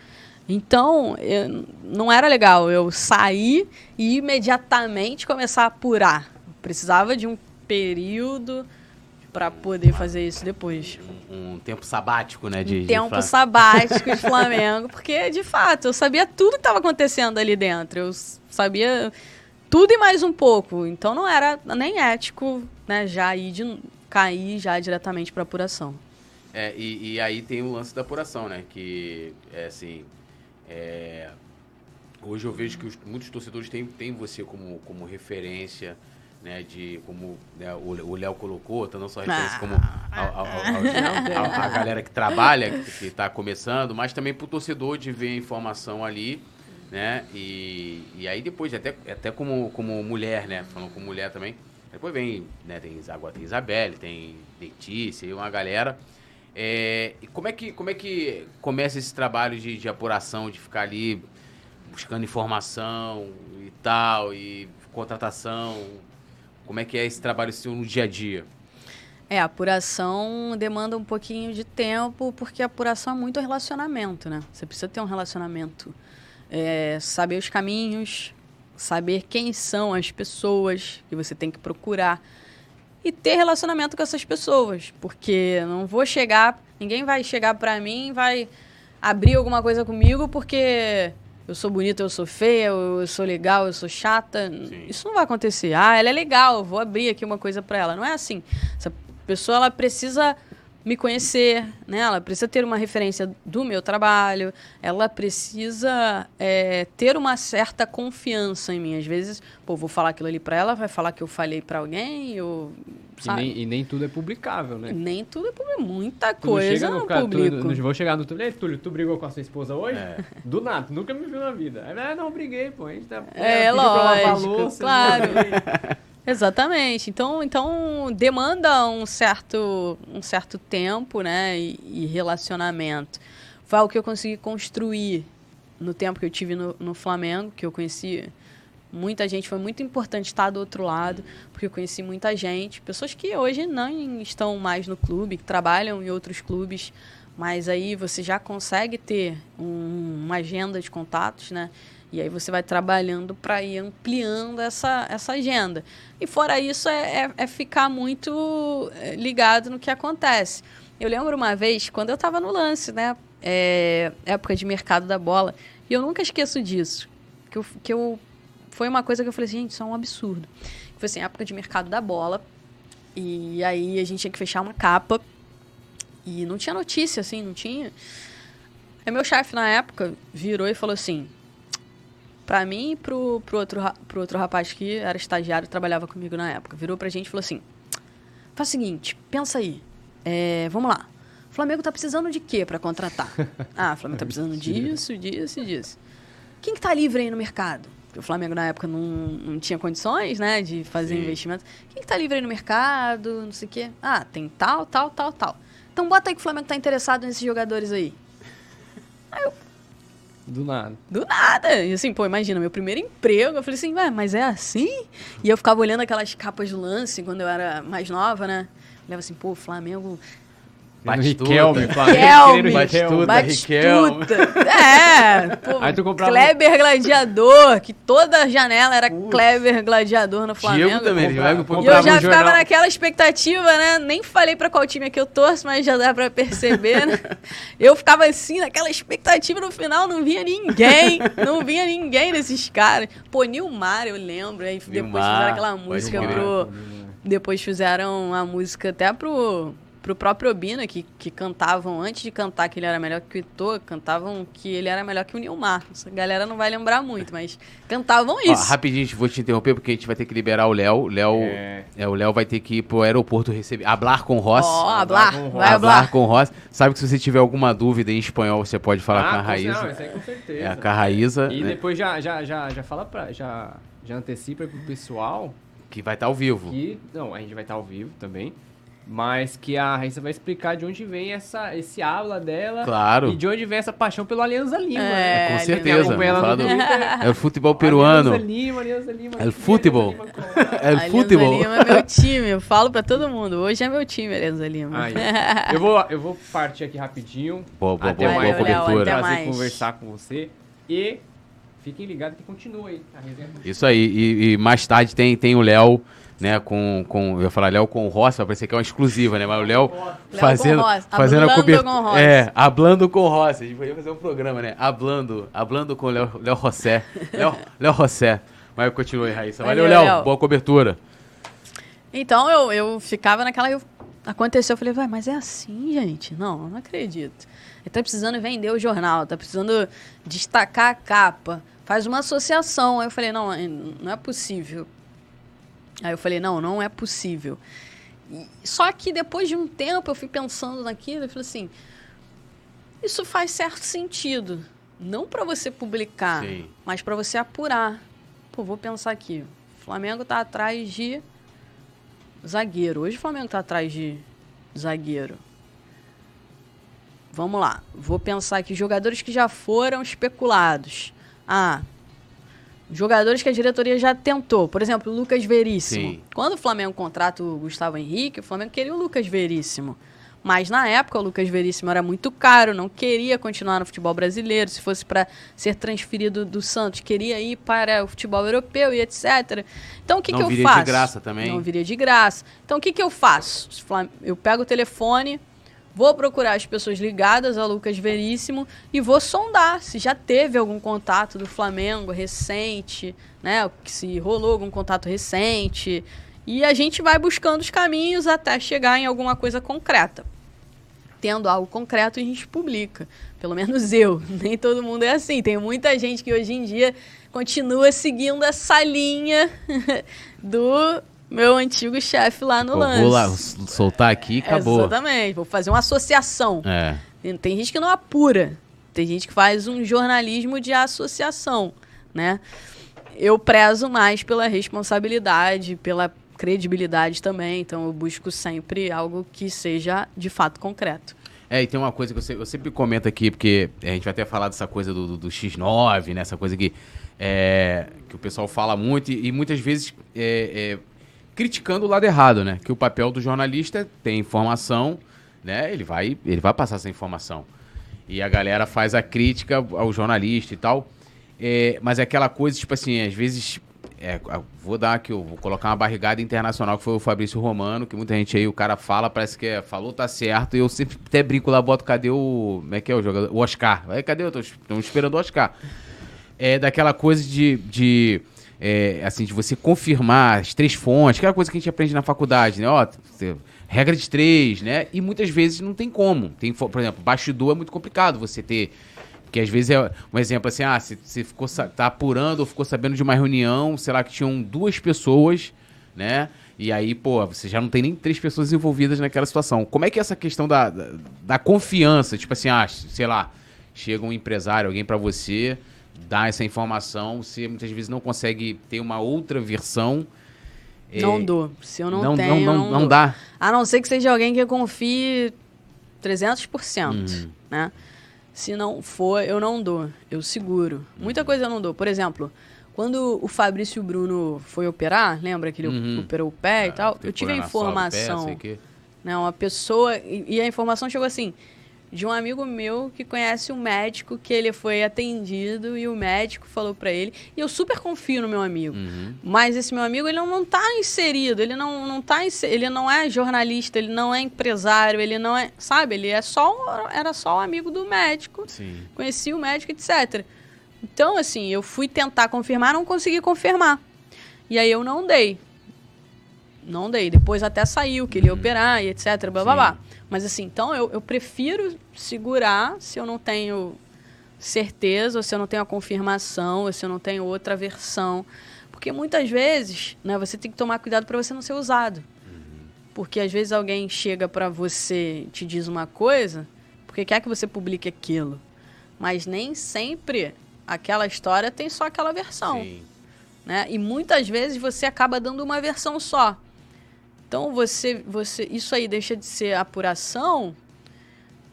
Então, eu, não era legal eu sair e imediatamente começar a apurar. Eu precisava de um período para poder fazer isso depois. Um, um tempo sabático, né? De, um tempo de sabático de Flamengo, porque de fato eu sabia tudo que estava acontecendo ali dentro. Eu sabia tudo e mais um pouco. Então não era nem ético, né? Já ir de cair já diretamente para apuração. É, e, e, aí tem o lance da apuração, né? Que é assim. É... Hoje eu vejo que os, muitos torcedores têm, têm você como, como referência, né? De como né, o Léo colocou, tá não só referência ah, como a, a, galera que trabalha, que está começando, mas também para o torcedor de ver a informação ali, né? E, e aí depois, até, até como, como mulher, né? Falando como mulher também. Depois vem, né? Tem, agora tem Isabelle, tem Letícia e uma galera. É, como é, que, como é que começa esse trabalho de, de apuração, de ficar ali buscando informação e tal, e contratação? Como é que é esse trabalho seu no dia a dia? É, a apuração demanda um pouquinho de tempo, porque a apuração é muito relacionamento, né? Você precisa ter um relacionamento. É, saber os caminhos, saber quem são as pessoas que você tem que procurar e ter relacionamento com essas pessoas, porque não vou chegar, ninguém vai chegar para mim, vai abrir alguma coisa comigo porque eu sou bonita, eu sou feia, eu sou legal, eu sou chata. Sim. Isso não vai acontecer. Ah, ela é legal, vou abrir aqui uma coisa para ela. Não é assim. Essa pessoa ela precisa me conhecer, né? Ela precisa ter uma referência do meu trabalho, ela precisa é, ter uma certa confiança em mim. Às vezes, pô, vou falar aquilo ali para ela, vai falar que eu falei para alguém, eu e nem, e nem, tudo é publicável, né? Nem tudo é publicável. Muita coisa no, cara, público. Tu, vou chegar no Túlio. Ei, Túlio, tu brigou com a sua esposa hoje? É. Do nada, tu nunca me viu na vida. Ah, não, briguei, pô. A gente tá, é, lógico, claro. Exatamente. Então, então demanda um certo, um certo tempo, né, e, e, relacionamento. Foi o que eu consegui construir no tempo que eu tive no, no Flamengo, que eu conheci muita gente. Foi muito importante estar do outro lado, porque eu conheci muita gente, pessoas que hoje não estão mais no clube, que trabalham em outros clubes, mas aí você já consegue ter um, uma agenda de contatos, né? E aí você vai trabalhando para ir ampliando essa, essa agenda. E fora isso, é, é, é, ficar muito é, ligado no que acontece. Eu lembro uma vez, quando eu estava no lance, né? É, época de mercado da bola, e eu nunca esqueço disso. Que eu, que eu, foi uma coisa que eu falei assim, gente, isso é um absurdo. Foi assim, época de mercado da bola. E aí a gente tinha que fechar uma capa. E não tinha notícia, assim, não tinha. Aí meu chefe na época virou e falou assim: Pra mim e pro, pro, outro, pro outro rapaz que era estagiário e trabalhava comigo na época. Virou pra gente e falou assim: faz o seguinte, pensa aí. É, vamos lá. O Flamengo tá precisando de quê para contratar? ah, o Flamengo tá precisando disso, disso e disso. Quem que tá livre aí no mercado? Porque o Flamengo na época não, não tinha condições, né, de fazer Sim. investimento. Quem que tá livre aí no mercado? Não sei o quê. Ah, tem tal, tal, tal, tal. Então bota aí que o Flamengo tá interessado nesses jogadores aí. Aí eu, do nada. Do nada. E assim, pô, imagina, meu primeiro emprego. Eu falei assim, ué, mas é assim? E eu ficava olhando aquelas capas do lance quando eu era mais nova, né? Olhava assim, pô, Flamengo Batistuta. Riquelme, Riquelme. Batistuta. Batistuta. É, pô, Aí tu comprava- Kleber Gladiador, que toda janela era Kleber Gladiador no Flamengo. Diego também, vai pro E eu comprava já um ficava jornal. naquela expectativa, né? Nem falei pra qual time é que eu torço, mas já dá pra perceber, né? Eu ficava assim, naquela expectativa, no final não vinha ninguém. Não vinha ninguém desses caras. Pô, Nilmar, eu lembro. Aí depois Nilmar, fizeram aquela música pro. Depois fizeram a música até pro, pro próprio Obina, que, que cantavam, antes de cantar que ele era melhor que o Ito, cantavam que ele era melhor que o Nilmar. Essa galera não vai lembrar muito, mas cantavam Ó, isso. rapidinho, vou te interromper porque a gente vai ter que liberar o Léo. Léo, É. é, o Léo vai ter que ir pro aeroporto receber, hablar com o Ross. Ó, Hablar hablar, com o vai hablar com o Ross. Sabe que se você tiver alguma dúvida em espanhol, você pode falar com a Ah, com- Raíza. Não, isso aí com certeza. É, com a Raíza, E né? depois já, já, já, já fala pra. Já, já antecipa pro pessoal Que vai estar ao vivo. que. Não, a gente vai estar ao vivo também. Mas que a Raíssa vai explicar de onde vem essa, esse aula dela. Claro. E de onde vem essa paixão pelo Alianza Lima. É, né? Com Alianza certeza. É o futebol peruano. Alianza Lima, Alianza Lima. É o futebol. Alianza? É o Alianza futebol. Lima é meu time, eu falo pra todo mundo. Hoje é meu time, Alianza Lima. Aí, eu, vou, eu vou partir aqui rapidinho. Boa, boa, Até boa, boa mais, Léo, cobertura. até prazer mais. conversar com você. E fiquem ligados que continua aí a resenha. Isso aí. E, e mais tarde tem, tem o Léo, né, com, com. Eu ia falar Léo com o Ross, vai parecer que é uma exclusiva, né? Mas o Léo fazendo, fazendo a cobertura. É, hablando com o Ross. A gente podia fazer um programa, né? Hablando, hablando com o Léo, Léo Rossé. Léo, Léo Rossé. Mas continue, Raíssa. Valeu, Valeu, Léo. Boa cobertura. Então eu, eu ficava naquela. eu- aconteceu, eu falei, vai, mas é assim, gente? Não, não acredito. Ele tá precisando vender o jornal, tá precisando destacar a capa. Faz uma associação. Aí eu falei, não, não é possível. Aí eu falei, não, não é possível. E- só que depois de um tempo eu fui pensando naquilo e falei assim: isso faz certo sentido. Não para você publicar, Sim. mas para você apurar. Pô, vou pensar aqui. O Flamengo tá atrás de zagueiro. Hoje o Flamengo tá atrás de zagueiro. Vamos lá. Vou pensar aqui jogadores que já foram especulados. Ah, jogadores que a diretoria já tentou. Por exemplo, o Lucas Veríssimo. Sim. Quando o Flamengo contrata o Gustavo Henrique, o Flamengo queria o Lucas Veríssimo. Mas na época o Lucas Veríssimo era muito caro, não queria continuar no futebol brasileiro. Se fosse para ser transferido do Santos, queria ir para o futebol europeu e etc. Então o que, Não que eu viria de faço? graça também. Não viria de graça. Então o que, que eu faço? Eu pego o telefone, vou procurar as pessoas ligadas ao Lucas Veríssimo e vou sondar se já teve algum contato do Flamengo recente, né? Se rolou algum contato recente. E a gente vai buscando os caminhos até chegar em alguma coisa concreta. Tendo algo concreto, a gente publica. Pelo menos eu. Nem todo mundo é assim. Tem muita gente que hoje em dia continua seguindo essa linha do meu antigo chefe lá no Pô, lance. vou lá soltar aqui e acabou. Exatamente. Vou fazer uma associação. É. Tem, tem gente que não apura. Tem gente que faz um jornalismo de associação, né? Eu prezo mais pela responsabilidade, pela credibilidade também. Então eu busco sempre algo que seja de fato concreto. É, e tem uma coisa que eu, se- eu sempre comento aqui, porque a gente vai até falar dessa coisa do, do- do X9, né? Essa coisa que, é, que o pessoal fala muito e, e muitas vezes é, é, criticando o lado errado, né? Que o papel do jornalista é ter informação, né? Ele vai, ele vai passar essa informação. E a galera faz a crítica ao jornalista e tal. É, mas é aquela coisa, tipo assim, às vezes. é, vou dar aqui, vou colocar uma barrigada internacional que foi o Fabrício Romano, que muita gente aí, o cara fala, parece que é, falou, tá certo, e eu sempre até brinco lá, boto, cadê o. Como é que é o jogador? O Oscar. Aí, cadê? Eu tô esperando o Oscar. É daquela coisa de. de é, assim, de você confirmar as três fontes, aquela coisa que a gente aprende na faculdade, né? Ó, você- regra de três, né? E muitas vezes não tem como. Tem, por exemplo, bastidor é muito complicado você ter. Porque às vezes é um exemplo assim, ah, você, você ficou, tá apurando ou ficou sabendo de uma reunião, sei lá, que tinham duas pessoas, né? E aí, pô, você já não tem nem três pessoas envolvidas naquela situação. Como é que é essa questão da, da, da confiança? Tipo assim, ah, sei lá, chega um empresário, alguém pra você, dá essa informação, você muitas vezes não consegue ter uma outra versão. é, Não dou. Se eu não, não, tenho, não, não, não dá. A não ser que seja alguém que eu confie 300%, Uhum. né? Se não for, eu não dou. Eu seguro. Muita coisa eu não dou. Por exemplo, quando o Fabrício Bruno foi operar, lembra que ele Uhum. operou o pé e tal? Eu tive a pé, informação. sei que- Né? Uma pessoa. E, e a informação chegou assim de um amigo meu que conhece um médico que ele foi atendido e o médico falou para ele e eu super confio no meu amigo Uhum. mas esse meu amigo ele não, não tá inserido ele não não tá ele não é jornalista ele não é empresário ele não é sabe ele é só era só um amigo do médico Sim. conheci o médico etc então assim eu fui tentar confirmar não consegui confirmar e aí eu não dei não dei. Depois até saiu que ele ia operar e etc. Blá, blá, Uhum. Blá. Mas assim, então eu, eu prefiro segurar se eu não tenho certeza, ou se eu não tenho a confirmação, ou se eu não tenho outra versão. Porque muitas vezes, né, você tem que tomar cuidado para você não ser usado. Porque às vezes alguém chega para você e te diz uma coisa, porque quer que você publique aquilo. Mas nem sempre aquela história tem só aquela versão Sim. né? E muitas vezes você acaba dando uma versão só. Então você, você, isso aí deixa de ser apuração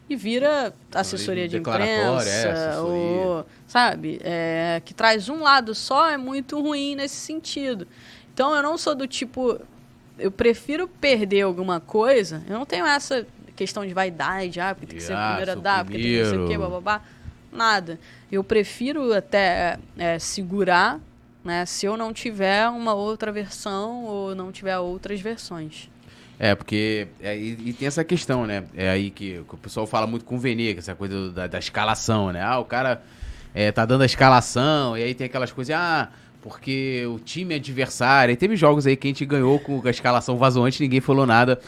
e vira assessoria de é, imprensa assessoria. ou sabe, é, que traz um lado só é muito ruim nesse sentido. Então eu não sou do tipo, eu prefiro perder alguma coisa. Eu não tenho essa questão de vaidade, ah, porque tem que ser a primeira dar, porque tem que sei o quê, primeiro. babá. Nada. Eu prefiro até é, segurar, né, se eu não tiver uma outra versão ou não tiver outras versões. É, porque. é, e, e tem essa questão, né? É aí que, que o pessoal fala muito com o Vene, é essa coisa da, da escalação, né? Ah, o cara é, tá dando a escalação, e aí tem aquelas coisas, ah, porque o time adversário. E teve jogos aí que a gente ganhou com a escalação vazou antes, ninguém falou nada.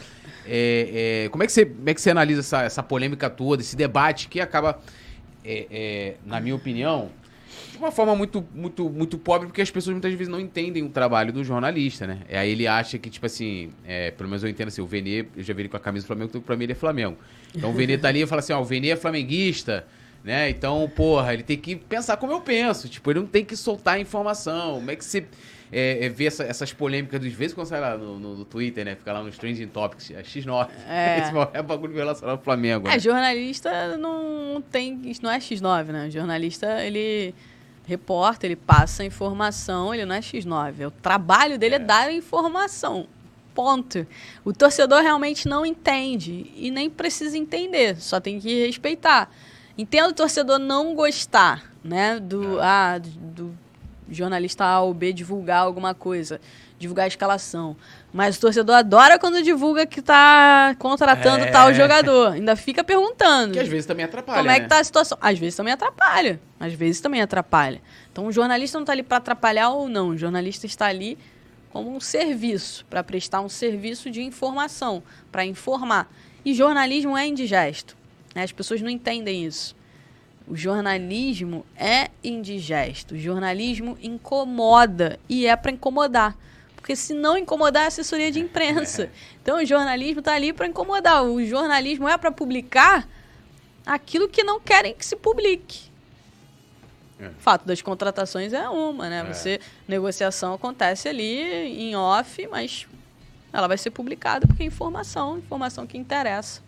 É, é, como, é que você, como é que você analisa essa, essa polêmica toda, esse debate que acaba, é, é, na minha opinião, uma forma muito, muito, muito pobre, porque as pessoas muitas vezes não entendem o trabalho do jornalista, né? É, aí ele acha que, tipo assim, é, pelo menos eu entendo assim, o Vene, eu já vi ele com a camisa do Flamengo, então pra mim ele é Flamengo. Então o Vene tá ali e fala assim, ó, o Vene é flamenguista, né? Então, porra, ele tem que pensar como eu penso. Tipo, ele não tem que soltar a informação. Como é que você é, é, vê essa- essas polêmicas dos vezes quando sai lá no, no- no Twitter, né? Fica lá nos trending topics, é X9. É. Esse é bagulho relacionado ao Flamengo. É, né? jornalista não tem. Isso não é X9, né? Jornalista, ele. Repórter, ele passa informação, ele não é X9. O trabalho dele é, dar informação. Ponto. O torcedor realmente não entende e nem precisa entender, só tem que respeitar. Entendo o torcedor não gostar, né, do, ah, do, do jornalista A ou B divulgar alguma coisa, divulgar a escalação. Mas o torcedor adora quando divulga que tá contratando É. tal jogador. Ainda fica perguntando. Que às vezes também atrapalha, Como é né? que tá a situação? Às vezes também atrapalha. Às vezes também atrapalha. Então o jornalista não está ali para atrapalhar ou não. O jornalista está ali como um serviço, para prestar um serviço de informação, para informar. E jornalismo é indigesto. né? As pessoas não entendem isso. O jornalismo é indigesto. O jornalismo incomoda e é para incomodar. Porque se não incomodar é assessoria de imprensa. Então o jornalismo está ali para incomodar. O jornalismo é para publicar aquilo que não querem que se publique. É. O fato das contratações é uma, né? É. Você negociação acontece ali em off, mas ela vai ser publicada porque é informação, informação que interessa.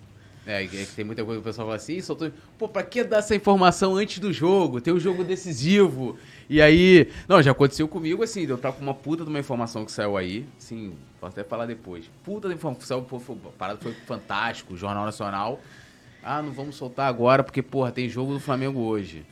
É, é que tem muita coisa que o pessoal fala assim, "Ih, soltou... pô, pra que dar essa informação antes do jogo? Tem um jogo decisivo. E aí, não, já aconteceu comigo, assim, eu tava com uma puta de uma informação que saiu aí, assim, posso até falar depois. Puta de informação, pô, foi, a parada foi fantástico, Jornal Nacional. Ah, não vamos soltar agora porque, porra, tem jogo do Flamengo hoje.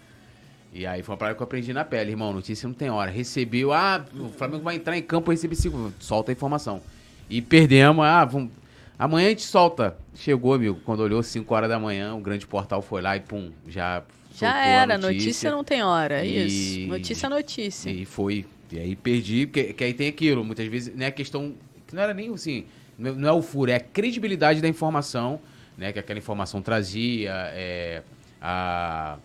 E aí foi uma parada que eu aprendi na pele, irmão, notícia não tem hora. Recebeu, ah, o Flamengo vai entrar em campo, recebi cinco, solta a informação. E perdemos, ah, vamos... Amanhã a gente solta. Chegou, amigo, quando olhou 5 horas da manhã, o grande portal foi lá e pum, já soltou Já era, notícia. não tem hora, é E- isso. Notícia é notícia. E foi. E aí perdi, porque que aí tem aquilo, muitas vezes, né, a questão que não era nem assim, não é- o furo, é a credibilidade da informação, né, que aquela informação trazia, é, a,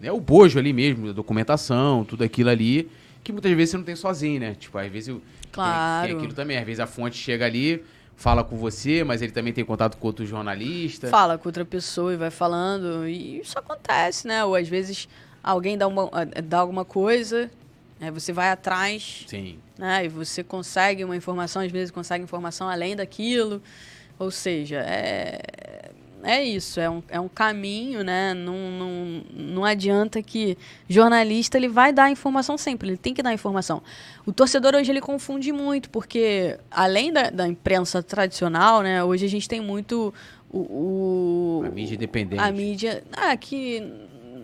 né, o bojo ali mesmo, a documentação, tudo aquilo ali, que muitas vezes você não tem sozinho, né? Tipo, às vezes o- tem- Claro. tem, aquilo também, às vezes a fonte chega ali, fala com você, mas ele também tem contato com outro jornalista. Fala com outra pessoa e vai falando. E isso acontece, né? Ou às vezes alguém dá, uma, dá alguma coisa, aí você vai atrás, Sim. né? E você consegue uma informação, às vezes consegue informação além daquilo. Ou seja, é... é isso, é um, é um caminho, né? Não, não, não adianta que jornalista ele vai dar informação sempre, ele tem que dar informação. O torcedor hoje ele confunde muito, porque além da, da imprensa tradicional, né? Hoje a gente tem muito o, o a mídia independente. A mídia, ah, que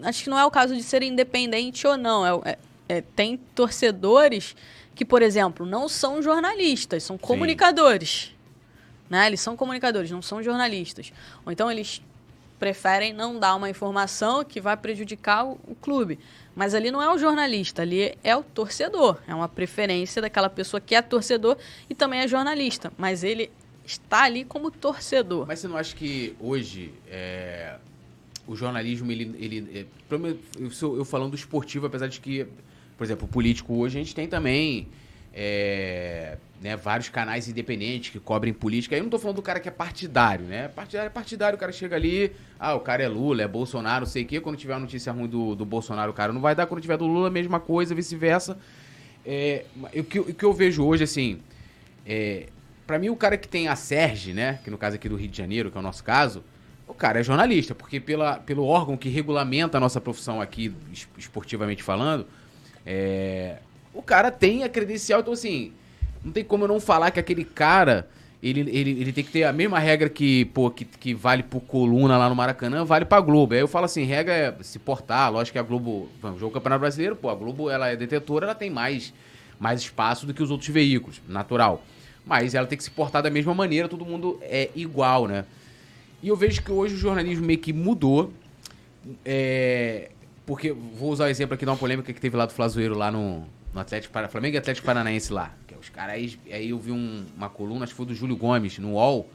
acho que não é o caso de ser independente ou não. É, é, é tem torcedores que, por exemplo, não são jornalistas, são comunicadores. Né? Eles são comunicadores, não são jornalistas. Ou então eles preferem não dar uma informação que vai prejudicar o, o, clube. Mas ali não é o jornalista, ali é o torcedor. É uma preferência daquela pessoa que é torcedor e também é jornalista. Mas ele está ali como torcedor. Mas você não acha que hoje é, o jornalismo, ele. ele é, eu, eu falando do esportivo, apesar de que, por exemplo, o político hoje a gente tem também é, né, vários canais independentes que cobrem política. Aí eu não tô falando do cara que é partidário, né? Partidário é partidário, o cara chega ali, ah, o cara é Lula, é Bolsonaro, sei o quê. Quando tiver uma notícia ruim do, do Bolsonaro, o cara não vai dar. Quando tiver do Lula, mesma coisa, vice-versa. É, o, que, o que eu vejo hoje, assim, é, para mim o cara que tem a Serge, né, que no caso aqui do Rio de Janeiro, que é o nosso caso, o cara é jornalista, porque pela, pelo órgão que regulamenta a nossa profissão aqui, esportivamente falando, é, o cara tem a credencial, então assim, não tem como eu não falar que aquele cara, ele, ele, ele tem que ter a mesma regra que, pô, que, que vale pro Coluna lá no Maracanã, vale pra Globo. Aí eu falo assim, regra é se portar, lógico que a Globo, vamos, jogo Campeonato Brasileiro, pô, a Globo, ela é detetora, ela tem mais, mais espaço do que os outros veículos, natural. Mas ela tem que se portar da mesma maneira, todo mundo é igual, né? E eu vejo que hoje o jornalismo meio que mudou, é, porque, vou usar o exemplo aqui de uma polêmica que teve lá do Flazoeiro lá no, no Atlético Paranaense, Flamengo e Atlético Paranaense lá. É os caras aí, eu vi um, uma coluna, acho que foi do Júlio Gomes, no UOL.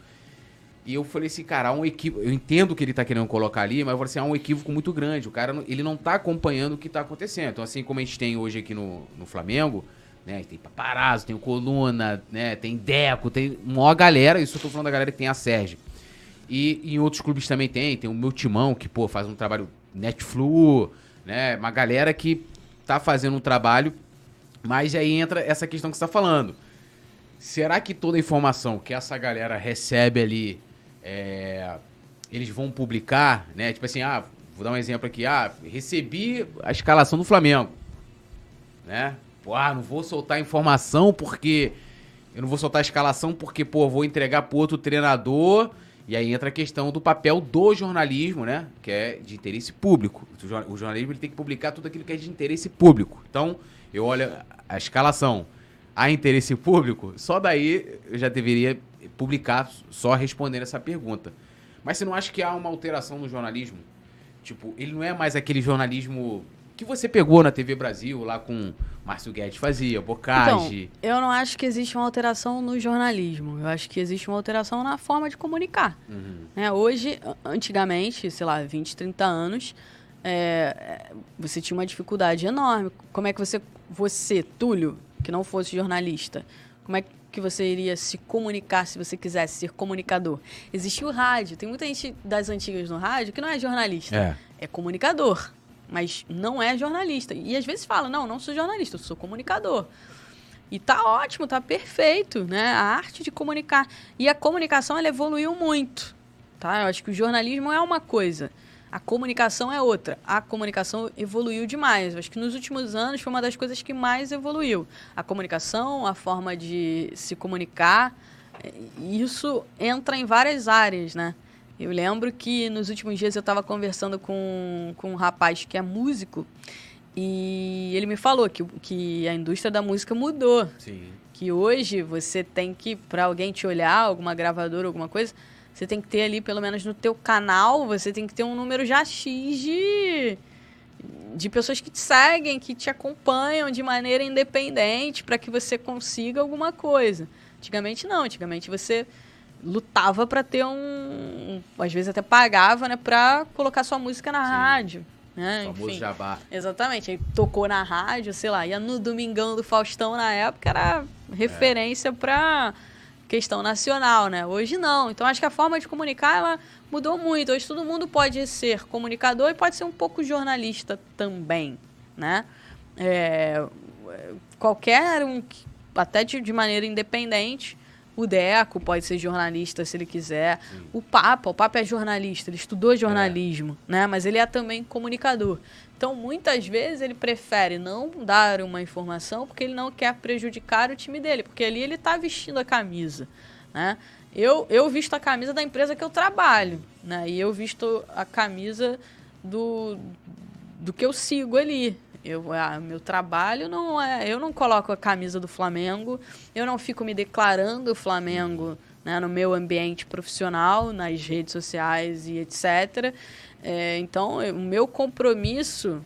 E eu falei assim, cara, há um equívoco. Eu entendo que ele tá querendo colocar ali, mas eu falei assim, há um equívoco muito grande. O cara ele não tá acompanhando o que tá acontecendo. Então, assim como a gente tem hoje aqui no, no Flamengo, né? Tem paparazzo, tem o Coluna, né? Tem Deco, tem uma galera. Isso eu tô falando da galera que tem a Sérgio. E em outros clubes também tem. Tem o meu timão, que, pô, faz um trabalho Netflu, né? Uma galera que tá fazendo um trabalho mas aí entra essa questão que você está falando. Será que toda a informação que essa galera recebe ali, é, eles vão publicar, né? Tipo assim, ah, vou dar um exemplo aqui. Ah, recebi a escalação do Flamengo, né? Pô, ah, não vou soltar informação porque... Eu não vou soltar a escalação porque, pô, vou entregar pro outro treinador... E aí entra a questão do papel do jornalismo, né? Que é de interesse público. O jornalismo ele tem que publicar tudo aquilo que é de interesse público. Então, eu olho a escalação a interesse público, só daí eu já deveria publicar só respondendo essa pergunta. Mas você não acha que há uma alteração no jornalismo? Tipo, ele não é mais aquele jornalismo que você pegou na TV Brasil, lá com Márcio Guedes fazia, Bocage. Então, eu não acho que existe uma alteração no jornalismo. Eu acho que existe uma alteração na forma de comunicar. Uhum. É, hoje, antigamente, sei lá, 20, 30 anos, é, você tinha uma dificuldade enorme. Como é que você, você, Túlio, que não fosse jornalista, como é que você iria se comunicar se você quisesse ser comunicador? Existia o rádio. Tem muita gente das antigas no rádio que não é jornalista, é, é comunicador, mas não é jornalista. E às vezes fala, não, não sou jornalista, eu sou comunicador. E tá ótimo, tá perfeito, né? A arte de comunicar. E a comunicação, ela evoluiu muito, tá? Eu acho que o jornalismo é uma coisa. A comunicação é outra. A comunicação evoluiu demais. Acho que nos últimos anos foi uma das coisas que mais evoluiu. A comunicação, a forma de se comunicar, isso entra em várias áreas, né? Eu lembro que nos últimos dias eu estava conversando com, com um rapaz que é músico e ele me falou que, que a indústria da música mudou. Sim. Que hoje você tem que, para alguém te olhar, alguma gravadora, alguma coisa, você tem que ter ali, pelo menos no teu canal, você tem que ter um número já X de, de pessoas que te seguem, que te acompanham de maneira independente para que você consiga alguma coisa. Antigamente não, antigamente você lutava para ter um, um, às vezes até pagava, né, para colocar sua música na Sim. rádio. Né? Enfim, jabá. Exatamente. Aí tocou na rádio, sei lá, ia no Domingão do Faustão na época, era referência é. para questão nacional, né? Hoje não. Então acho que a forma de comunicar ela mudou muito. Hoje todo mundo pode ser comunicador e pode ser um pouco jornalista também, né? É, qualquer um, até de, de maneira independente, O Deco pode ser jornalista se ele quiser. Sim. O Papa, o Papa é jornalista, ele estudou jornalismo, é. né? Mas ele é também comunicador. Então, muitas vezes ele prefere não dar uma informação porque ele não quer prejudicar o time dele, porque ali ele está vestindo a camisa, né? Eu, eu visto a camisa da empresa que eu trabalho, né? E eu visto a camisa do, do que eu sigo ali. Eu, ah, meu trabalho não é. Eu não coloco a camisa do Flamengo, eu não fico me declarando Flamengo né, no meu ambiente profissional, nas redes sociais e etc. É, então, o meu compromisso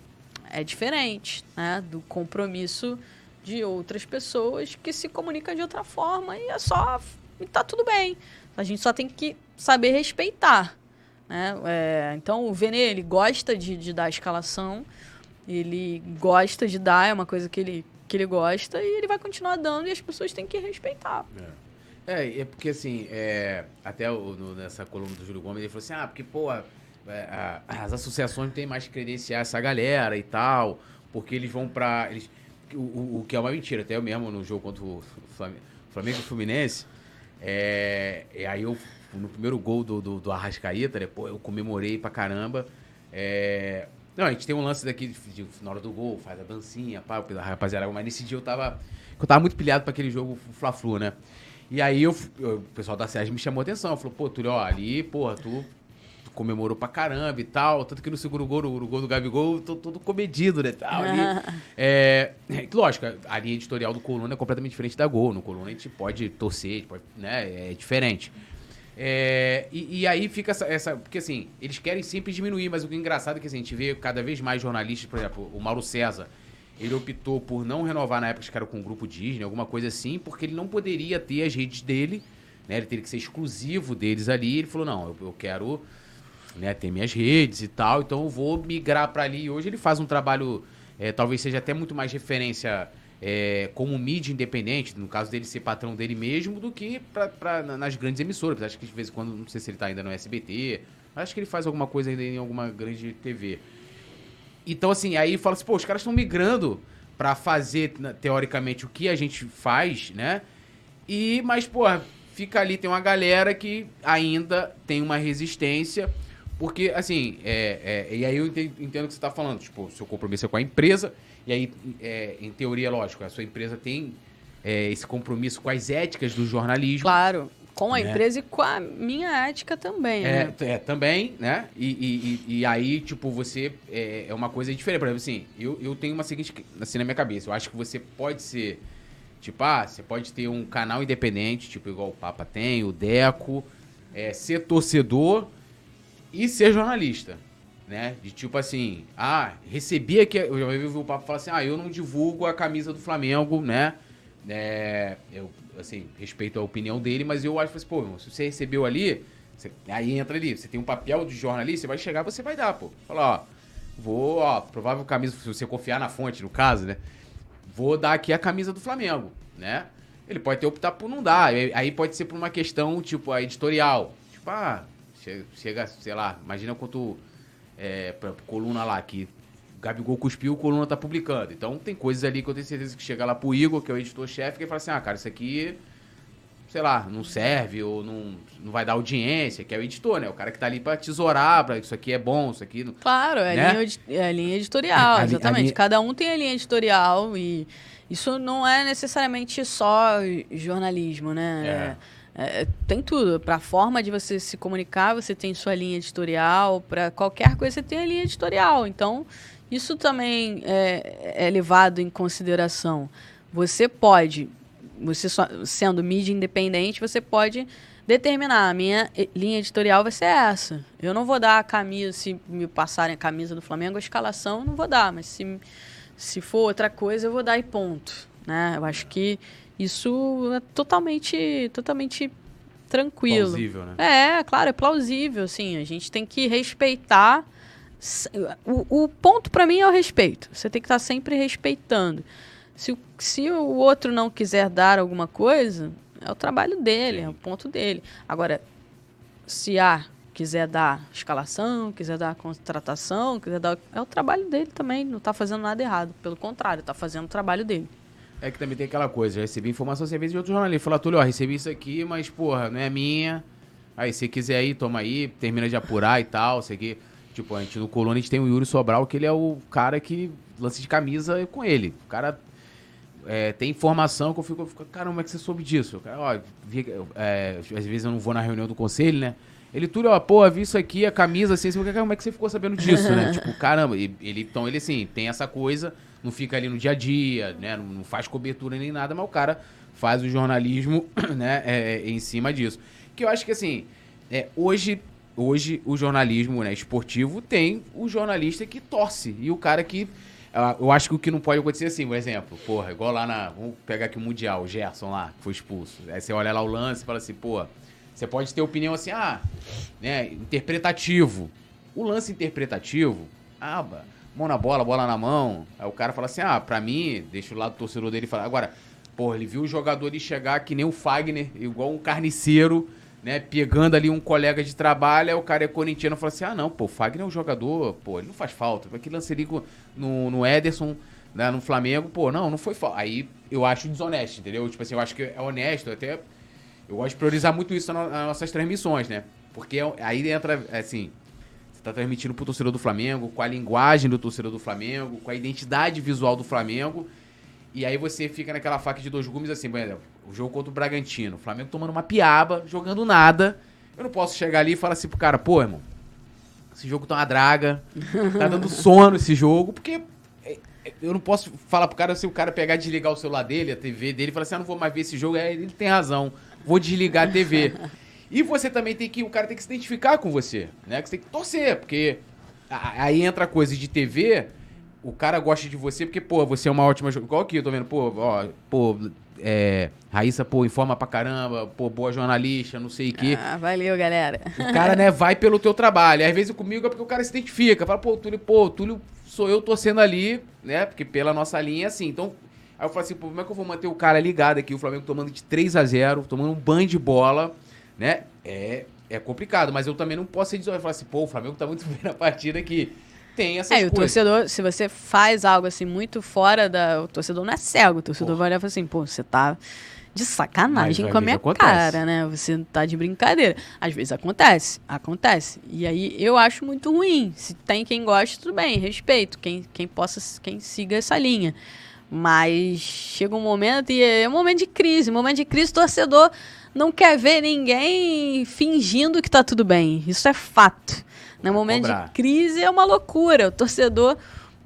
é diferente né, do compromisso de outras pessoas que se comunicam de outra forma e é só. E tá tudo bem. A gente só tem que saber respeitar. Né? É, então, o Vene, ele gosta de, de dar escalação ele gosta de dar, é uma coisa que ele, que ele gosta e ele vai continuar dando e as pessoas têm que respeitar. É, é, é porque assim, é, até o, no, nessa coluna do Júlio Gomes, ele falou assim: ah, porque, pô, é, as associações têm mais que credenciar essa galera e tal, porque eles vão pra. Eles, o, o, o, que é uma mentira, até eu mesmo no jogo contra o Flamengo, e Fluminense, é, e aí eu, no primeiro gol do, do, do Arrascaeta, pô, eu comemorei pra caramba. É, não, a gente tem um lance daqui de, de, na hora do gol, faz a dancinha, pá, rapaziada. Mas nesse dia eu tava. Eu tava muito pilhado pra aquele jogo Fla-Flu, né? E aí eu, eu, o pessoal da SES me chamou a atenção. Falou, pô, Túlio, ó, ali, porra, tu, comemorou pra caramba e tal. Tanto que no segundo gol, no gol do Gabigol, tô todo comedido, né? Tal, ali, é, é, lógico, a linha editorial do Coluna é completamente diferente da Gol. No Coluna a gente pode torcer, pode, né? É diferente. É, e, e, aí fica essa, essa, Porque assim, eles querem sempre diminuir, mas o que é engraçado é que assim, a gente vê cada vez mais jornalistas, por exemplo, o Mauro César. Ele optou por não renovar na época que era com o grupo Disney, alguma coisa assim, porque ele não poderia ter as redes dele, né? Ele teria que ser exclusivo deles ali. Ele falou: não, eu, eu quero né, ter minhas redes e tal, então eu vou migrar para ali. Hoje ele faz um trabalho, é, talvez seja até muito mais referência é, como mídia independente, no caso dele ser patrão dele mesmo, do que pra, pra nas grandes emissoras. Acho que de vez em quando, não sei se ele está ainda no SBT, acho que ele faz alguma coisa ainda em alguma grande TV. Então, assim, aí fala assim, pô, os caras estão migrando para fazer, teoricamente, o que a gente faz, né? E, mas, pô, fica ali, tem uma galera que ainda tem uma resistência, porque, assim, é, é, e aí eu entendo, o que você está falando, tipo, seu compromisso é com a empresa, e aí, é, em teoria, lógico, a sua empresa tem é, esse compromisso com as éticas do jornalismo. Claro, com a né? empresa e com a minha ética também, é, né? É, também, né? E, e, e, aí, tipo, você é, é, uma coisa diferente. Por exemplo, assim, eu, eu tenho uma seguinte, assim, na minha cabeça. Eu acho que você pode ser, tipo, ah, você pode ter um canal independente, tipo, igual o Papa tem, o Deco, ser torcedor e ser jornalista né? De tipo assim, ah, recebi aqui. Eu já ouvi o papo falar assim, ah, eu não divulgo a camisa do Flamengo, né? É, eu, assim, respeito a opinião dele, mas eu acho assim, pô, se você recebeu ali, você, aí entra ali, você tem um papel de jornalista, você vai chegar, você vai dar, pô. Falar, ó, vou, ó, provável camisa, se você confiar na fonte, no caso, né? Vou dar aqui a camisa do Flamengo, né? Ele pode ter optar por não dar. Aí pode ser por uma questão, tipo, a editorial. Tipo, ah, chega, sei lá, imagina quanto é, pra coluna lá que Gabigol cuspiu, o coluna tá publicando. Então tem coisas ali que eu tenho certeza que chega lá pro Igor, que é o editor-chefe, que ele fala assim: ah, cara, isso aqui, sei lá, não serve ou não, não vai dar audiência, que é o editor, né? O cara que tá ali pra tesourar, pra isso aqui é bom, isso aqui. Não... Claro, é, né? linha, é a linha editorial, exatamente. A linha... Cada um tem a linha editorial e isso não é necessariamente só jornalismo, né? É. É, é, tem tudo. Para a forma de você se comunicar, você tem sua linha editorial. Para qualquer coisa, você tem a linha editorial. Então, isso também é, é levado em consideração. Você pode, você só, sendo mídia independente, você pode determinar a minha linha editorial vai ser essa. Eu não vou dar a camisa, se me passarem a camisa do Flamengo, a escalação eu não vou dar, mas se, se for outra coisa, eu vou dar e ponto. Né? Eu acho que isso é totalmente, totalmente tranquilo. Plausível, né? É, claro, é plausível, sim. A gente tem que respeitar. O, o ponto para mim é o respeito. Você tem que estar tá sempre respeitando. Se, se o outro não quiser dar alguma coisa, é o trabalho dele, sim. é o ponto dele. Agora, se A quiser dar escalação, quiser dar contratação, quiser dar. É o trabalho dele também, não está fazendo nada errado. Pelo contrário, está fazendo o trabalho dele. É que também tem aquela coisa, eu recebi informação vezes de outro jornalista. Fala, Túlio, ó, recebi isso aqui, mas, porra, não é minha. Aí, se quiser aí, toma aí, termina de apurar e tal, sei que. Tipo, a gente no Colônia a gente tem o Yuri Sobral, que ele é o cara que lance de camisa com ele. O cara é, tem informação que eu fico, eu fico, caramba, como é que você soube disso? Cara, ó, vi, é, às vezes eu não vou na reunião do conselho, né? Ele, Túlio, ó, pô, vi isso aqui, a camisa, assim, assim, como é que você ficou sabendo disso, né? tipo, caramba, ele, então ele, assim, tem essa coisa, não fica ali no dia a dia, né? Não, faz cobertura nem nada, mas o cara faz o jornalismo, né, é, em cima disso. Que eu acho que, assim, é, hoje, hoje o jornalismo né, esportivo tem o jornalista que torce e o cara que eu acho que o que não pode acontecer assim, por exemplo, porra, igual lá na. Vamos pegar aqui o Mundial, o Gerson lá, que foi expulso. Aí você olha lá o lance e fala assim, pô, você pode ter opinião assim, ah, né, interpretativo. O lance interpretativo, ah, mão na bola, bola na mão. Aí o cara fala assim, ah, pra mim, deixa o lado do torcedor dele falar. Agora, porra, ele viu o jogador ali chegar que nem o Fagner, igual um carniceiro né, pegando ali um colega de trabalho, aí o cara é corintiano fala assim: ah, não, pô, o Fagner é um jogador, pô, ele não faz falta. Que lanceria no, no Ederson, né, no Flamengo, pô, não, não foi falta. Aí eu acho desonesto, entendeu? Tipo assim, eu acho que é honesto, até. Eu gosto de priorizar muito isso nas nossas transmissões, né? Porque é aí entra, assim, tá transmitindo pro torcedor do Flamengo, com a linguagem do torcedor do Flamengo, com a identidade visual do Flamengo. E aí você fica naquela faca de dois gumes assim, exemplo, o jogo contra o Bragantino, o Flamengo tomando uma piaba, jogando nada. Eu não posso chegar ali e falar assim pro cara, pô, irmão, esse jogo tá uma draga, tá dando sono esse jogo, porque é, eu não posso falar pro cara se o cara pegar e desligar o celular dele, a TV dele, e falar assim, ah, não vou mais ver esse jogo, é, ele tem razão, vou desligar a TV. E você também tem que, o cara tem que se identificar com você, né? Que você tem que torcer, porque aí entra a coisa de TV, o cara gosta de você porque, pô, você é uma ótima jogadora. Igual aqui, eu tô vendo, pô, ó, pô, é, Raíssa, pô, informa pra caramba, pô, boa jornalista, não sei o quê. Ah, valeu, galera. O cara, né, vai pelo teu trabalho. Às vezes comigo é porque o cara se identifica. Fala, pô, Túlio, pô, Túlio sou eu torcendo ali, né? Porque pela nossa linha é assim. Então, aí eu falo assim, pô, como é que eu vou manter o cara ligado aqui? O Flamengo tomando de 3 a 0 tomando um banho de bola, né? É, é complicado, mas eu também não posso ser desolado. Falar assim, pô, o Flamengo tá muito bem na partida aqui tem essas é, coisas. o torcedor, se você faz algo assim muito fora da. O torcedor não é cego, o torcedor Porra. vai olhar e falar assim, pô, você tá de sacanagem com a minha acontece. cara, né? Você tá de brincadeira. Às vezes acontece, acontece. E aí eu acho muito ruim. Se tem quem gosta, tudo bem, respeito. Quem, quem possa, quem siga essa linha. Mas chega um momento e é um momento de crise. Um momento de crise, o torcedor não quer ver ninguém fingindo que tá tudo bem. Isso é fato. No momento cobrar. de crise é uma loucura. O torcedor.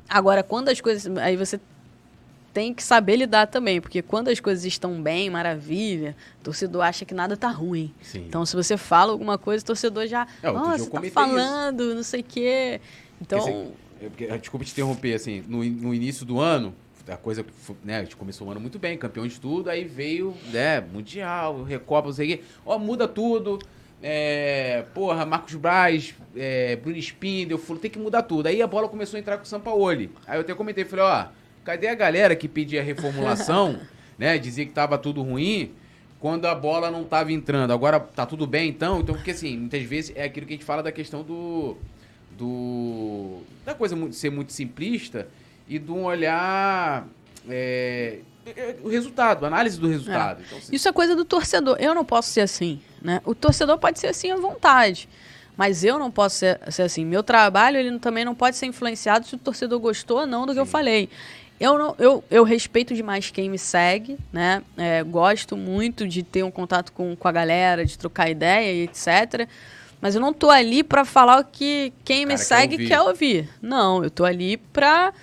Agora, quando as coisas. Aí você tem que saber lidar também, porque quando as coisas estão bem, maravilha, o torcedor acha que nada tá ruim. Sim. Então, se você fala alguma coisa, o torcedor já. É, Nossa, tá falando, isso. não sei o quê. Então. Porque, desculpa te interromper, assim, no, no início do ano, a coisa, né, a gente começou o ano muito bem, campeão de tudo, aí veio, né, Mundial, Recopa, não sei o quê. Ó, muda tudo. É, porra, Marcos Braz, é, Bruno Spindel, falou, tem que mudar tudo. Aí a bola começou a entrar com o Sampaoli. Aí eu até comentei, falei, ó, cadê a galera que pedia reformulação, né? Dizia que tava tudo ruim, quando a bola não tava entrando. Agora tá tudo bem então? Então, porque assim, muitas vezes é aquilo que a gente fala da questão do. do da coisa ser muito simplista e de um olhar. É, o resultado, análise do resultado. É. Então, assim... Isso é coisa do torcedor. Eu não posso ser assim. Né? O torcedor pode ser assim à vontade. Mas eu não posso ser, ser assim. Meu trabalho ele também não pode ser influenciado se o torcedor gostou ou não do Sim. que eu falei. Eu, não, eu, eu respeito demais quem me segue, né? É, gosto muito de ter um contato com, com a galera, de trocar ideia e etc. Mas eu não tô ali para falar o que quem me segue quer ouvir. quer ouvir. Não, eu tô ali para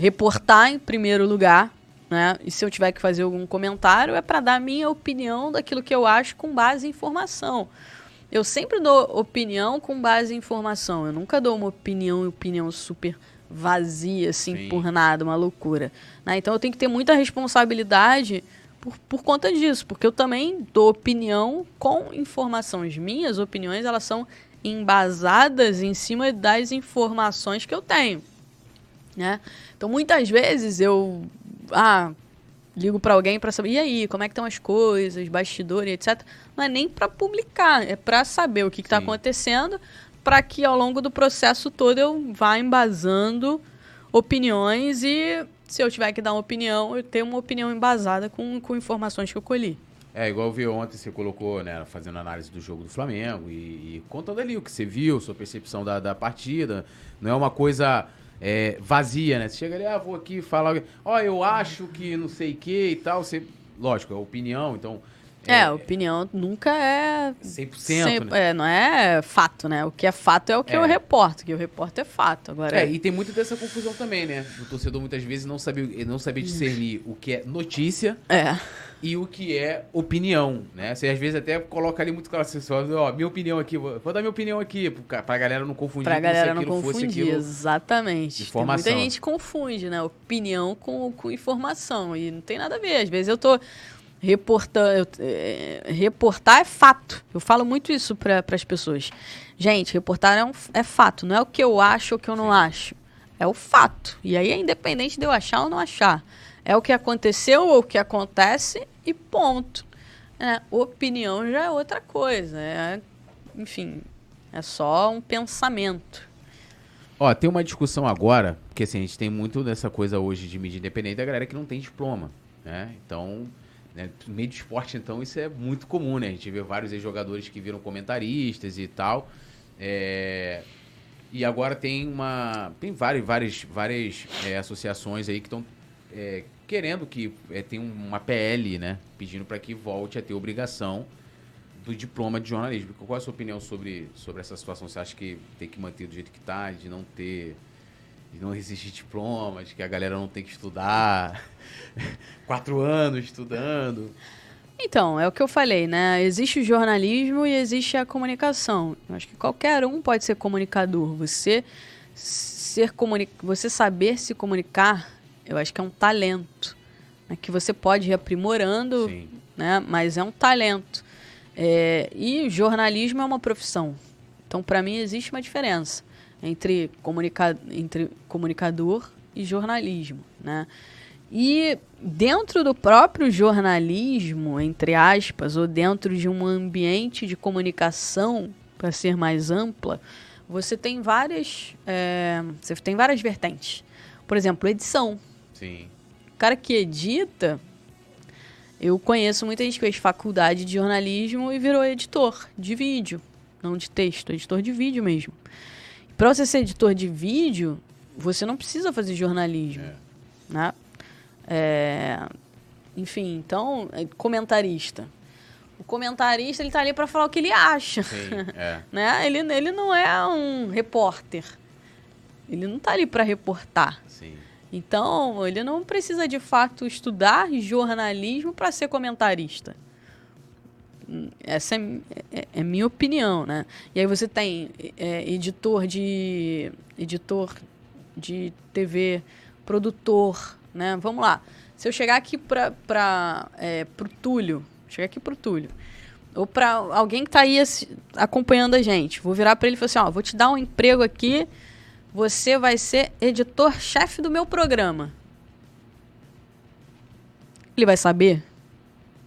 reportar em primeiro lugar, né? E se eu tiver que fazer algum comentário, é para dar a minha opinião daquilo que eu acho com base em informação. Eu sempre dou opinião com base em informação. Eu nunca dou uma opinião e opinião super vazia, assim, Sim. por nada, uma loucura. Né? Então eu tenho que ter muita responsabilidade por, por conta disso, porque eu também dou opinião com informações. Minhas opiniões, elas são embasadas em cima das informações que eu tenho. Né? Então muitas vezes eu ah, ligo para alguém para saber, e aí, como é que estão as coisas, bastidor e etc. Não é nem para publicar, é para saber o que está acontecendo, para que ao longo do processo todo eu vá embasando opiniões e se eu tiver que dar uma opinião, eu tenho uma opinião embasada com, com informações que eu colhi. É, igual eu vi ontem, você colocou, né, fazendo análise do jogo do Flamengo e, e contando ali o que você viu, sua percepção da, da partida. Não é uma coisa é, vazia, né? Você chega ali, ah, vou aqui falar, ó, oh, eu acho que não sei o que e tal. Você, lógico, é opinião, então. É, é opinião nunca é 100%, 100 né? É, não é fato, né? O que é fato é o que é. eu reporto, que eu reporto é fato. Agora é, e tem muito dessa confusão também, né? O torcedor muitas vezes não sabe, não sabe discernir o que é notícia. É e o que é opinião, né? Você às vezes até coloca ali muito claro, você fala, ó, minha opinião aqui, vou, vou dar minha opinião aqui, pra galera não confundir pra galera não confundir, exatamente. Informação. muita gente confunde, né? Opinião com, com informação, e não tem nada a ver. Às vezes eu tô reportando, é, reportar é fato. Eu falo muito isso para as pessoas. Gente, reportar é, um, é fato, não é o que eu acho ou o que eu não Sim. acho. É o fato. E aí é independente de eu achar ou não achar. É o que aconteceu ou o que acontece e ponto. É, opinião já é outra coisa. É, enfim, é só um pensamento. Ó, tem uma discussão agora, porque assim, a gente tem muito dessa coisa hoje de mídia independente da galera que não tem diploma, né? Então, né, no meio do esporte, então, isso é muito comum, né? A gente vê vários jogadores que viram comentaristas e tal. É... E agora tem uma. Tem várias, várias, várias é, associações aí que estão é, querendo que é, tem uma PL, né, pedindo para que volte a ter obrigação do diploma de jornalismo. Qual é a sua opinião sobre, sobre essa situação? Você acha que tem que manter do jeito que está, de não ter, de não exigir diploma, de que a galera não tem que estudar quatro anos estudando? Então, é o que eu falei, né? Existe o jornalismo e existe a comunicação. Eu acho que qualquer um pode ser comunicador. Você ser comuni você saber se comunicar eu acho que é um talento né, que você pode ir aprimorando, Sim. né? Mas é um talento. É, e jornalismo é uma profissão. Então, para mim, existe uma diferença entre, comunica entre comunicador e jornalismo, né? E dentro do próprio jornalismo, entre aspas, ou dentro de um ambiente de comunicação, para ser mais ampla, você tem várias, é, você tem várias vertentes. Por exemplo, edição. Sim. O cara que edita, eu conheço muita gente que fez faculdade de jornalismo e virou editor de vídeo, não de texto, editor de vídeo mesmo. Para você ser editor de vídeo, você não precisa fazer jornalismo, é. né? É, enfim, então, é comentarista. O comentarista, ele tá ali para falar o que ele acha. Sim, é. né? ele, ele não é um repórter. Ele não tá ali para reportar. Sim. Então, ele não precisa de fato estudar jornalismo para ser comentarista. Essa é, é, é, minha opinião, né? E aí você tem é, editor de editor de TV, produtor, né? Vamos lá. Se eu chegar aqui para é, o Túlio, chegar aqui para o Túlio, ou para alguém que está aí acompanhando a gente, vou virar para ele e falar assim, ó, vou te dar um emprego aqui você vai ser editor-chefe do meu programa. Ele vai saber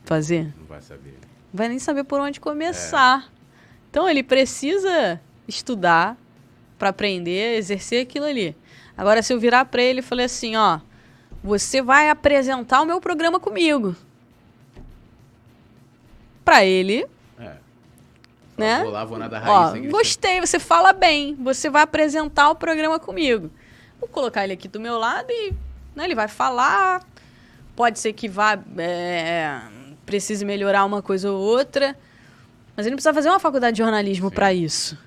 fazer? Não vai saber. Vai nem saber por onde começar. É. Então ele precisa estudar para aprender, exercer aquilo ali. Agora, se eu virar para ele e falar assim, ó, você vai apresentar o meu programa comigo. Para ele, né? Vou lá, vou na da raiz. Ó, gostei, você fala bem. Você vai apresentar o programa comigo. Vou colocar ele aqui do meu lado e né, ele vai falar. Pode ser que vá é, precise melhorar uma coisa ou outra, mas ele não precisa fazer uma faculdade de jornalismo para isso.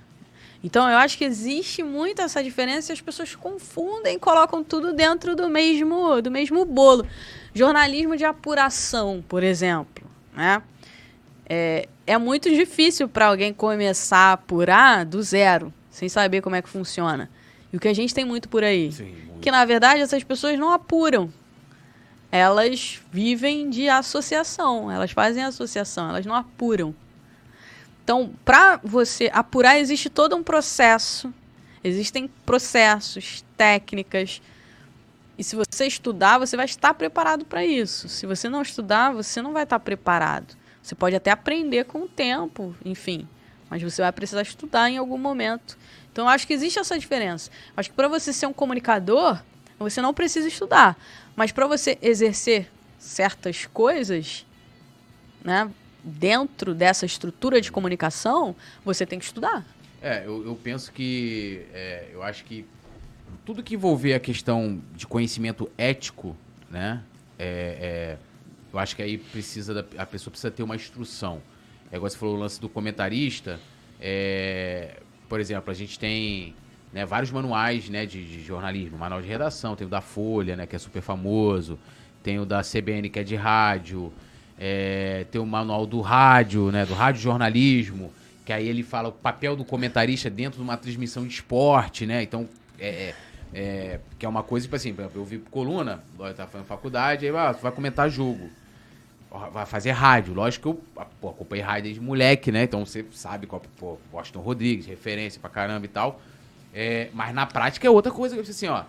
Então eu acho que existe muito essa diferença e as pessoas confundem, colocam tudo dentro do mesmo do mesmo bolo. Jornalismo de apuração, por exemplo, né? É, é muito difícil para alguém começar a apurar do zero, sem saber como é que funciona. E o que a gente tem muito por aí. Sim, muito. Que na verdade essas pessoas não apuram. Elas vivem de associação, elas fazem associação, elas não apuram. Então, para você apurar, existe todo um processo. Existem processos, técnicas. E se você estudar, você vai estar preparado para isso. Se você não estudar, você não vai estar preparado. Você pode até aprender com o tempo, enfim, mas você vai precisar estudar em algum momento. Então, eu acho que existe essa diferença. Eu acho que para você ser um comunicador, Você não precisa estudar. Mas para você exercer certas coisas, né, dentro dessa estrutura de comunicação, você tem que estudar. É, eu, eu penso que. É, eu acho que tudo que envolver a questão de conhecimento ético, né? É, é, eu acho que aí precisa da, a pessoa precisa ter uma instrução. É igual você falou o lance do comentarista. É, por exemplo, a gente tem né, vários manuais né, de, de, jornalismo, manual de redação, tem o da Folha, né, que é super famoso, tem o da CBN, que é de rádio, é, tem o manual do rádio, né, do rádio jornalismo, que aí ele fala o papel do comentarista dentro de uma transmissão de esporte, né? Então, é, é, é que é uma coisa, tipo assim, eu vi coluna, eu tava fazendo faculdade, aí ah, vai comentar jogo. Vai fazer rádio. Lógico que eu pô, acompanhei rádio desde moleque, né? Então você sabe qual, pô, Washington Rodrigues, referência pra caramba e tal. É, mas na prática é outra coisa, assim, ó.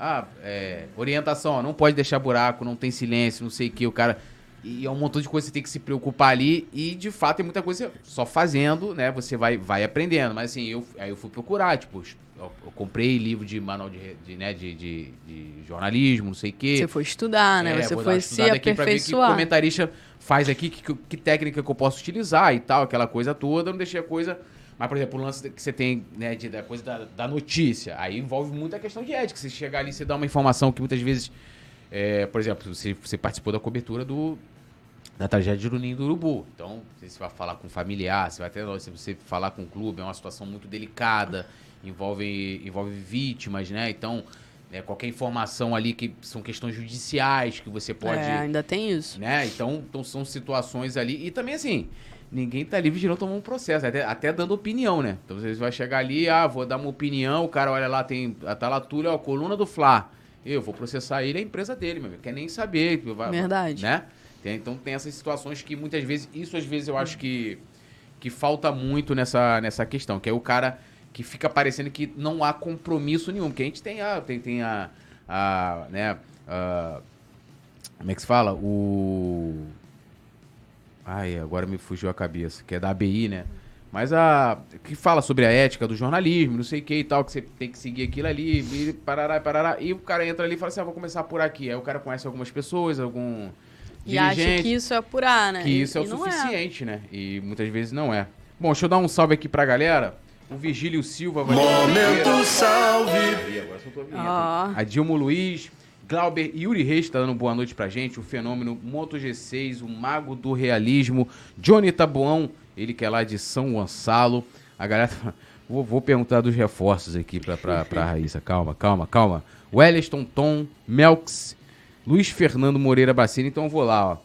Ah, é, orientação, ó, não pode deixar buraco, não tem silêncio, não sei o que, o cara. E é um montão de coisa que você tem que se preocupar ali. E de fato tem muita coisa só fazendo, né? Você vai, vai aprendendo. Mas assim, eu, aí eu fui procurar, tipo, eu, eu comprei livro de manual de, de, né, de, de, de, jornalismo, não sei o quê. Você foi estudar, né? É, você foi se aperfeiçoar. Aqui pra ver que comentarista faz aqui, que, que, técnica que eu posso utilizar e tal, aquela coisa toda. Eu não deixei a coisa mas, por exemplo, o lance que você tem, né, de, da coisa da, da notícia, aí envolve muita questão de ética. Você chegar ali, você dá uma informação que muitas vezes, é, por exemplo, você, você participou da cobertura do, da tragédia do Ninho do Urubu. Então, você vai falar com familiar, você vai até se você falar com o clube, é uma situação muito delicada, envolve, envolve vítimas, né? Então, é, qualquer informação ali que são questões judiciais que você pode. É, ainda tem isso. Né? Então, então são situações ali. E também assim ninguém tá livre de não tomar um processo, até, até dando opinião, né? Então você vai chegar ali, ah, vou dar uma opinião, o cara olha lá, tem lá tudo, ó, coluna do Fla. Eu vou processar ele, é a empresa dele, meu amigo. Quer nem saber. Vai, Verdade. Né? Tem, então tem essas situações que muitas vezes, isso às vezes eu acho que, que falta muito nessa, nessa questão, que é o cara que fica parecendo que não há compromisso nenhum, porque a gente tem a, tem, tem a, a né, a, como é que se fala? O Ai, agora me fugiu a cabeça, que é da ABI, né? Mas a. que fala sobre a ética do jornalismo, não sei o que e tal, que você tem que seguir aquilo ali, e parará, parará. E o cara entra ali e fala assim: ah, vou começar por aqui. Aí o cara conhece algumas pessoas, algum. E acha que isso é apurar, né? Que isso é o é. suficiente, é. né? E muitas vezes não é. Bom, deixa eu dar um salve aqui pra galera. O Vigílio Silva vai Momento salve! agora soltou a vinheta. Oh. A Dilma Luiz, Glauber Yuri Reis está dando boa noite pra gente. O fenômeno Moto G6, o mago do realismo. Johnny Tabuão, ele que é lá de São Gonçalo. A galera. Vou, vou perguntar dos reforços aqui pra, pra, pra Raíssa. Calma, calma, calma. Wellington Tom, Melks, Luiz Fernando Moreira Bacini. Então eu vou lá, ó.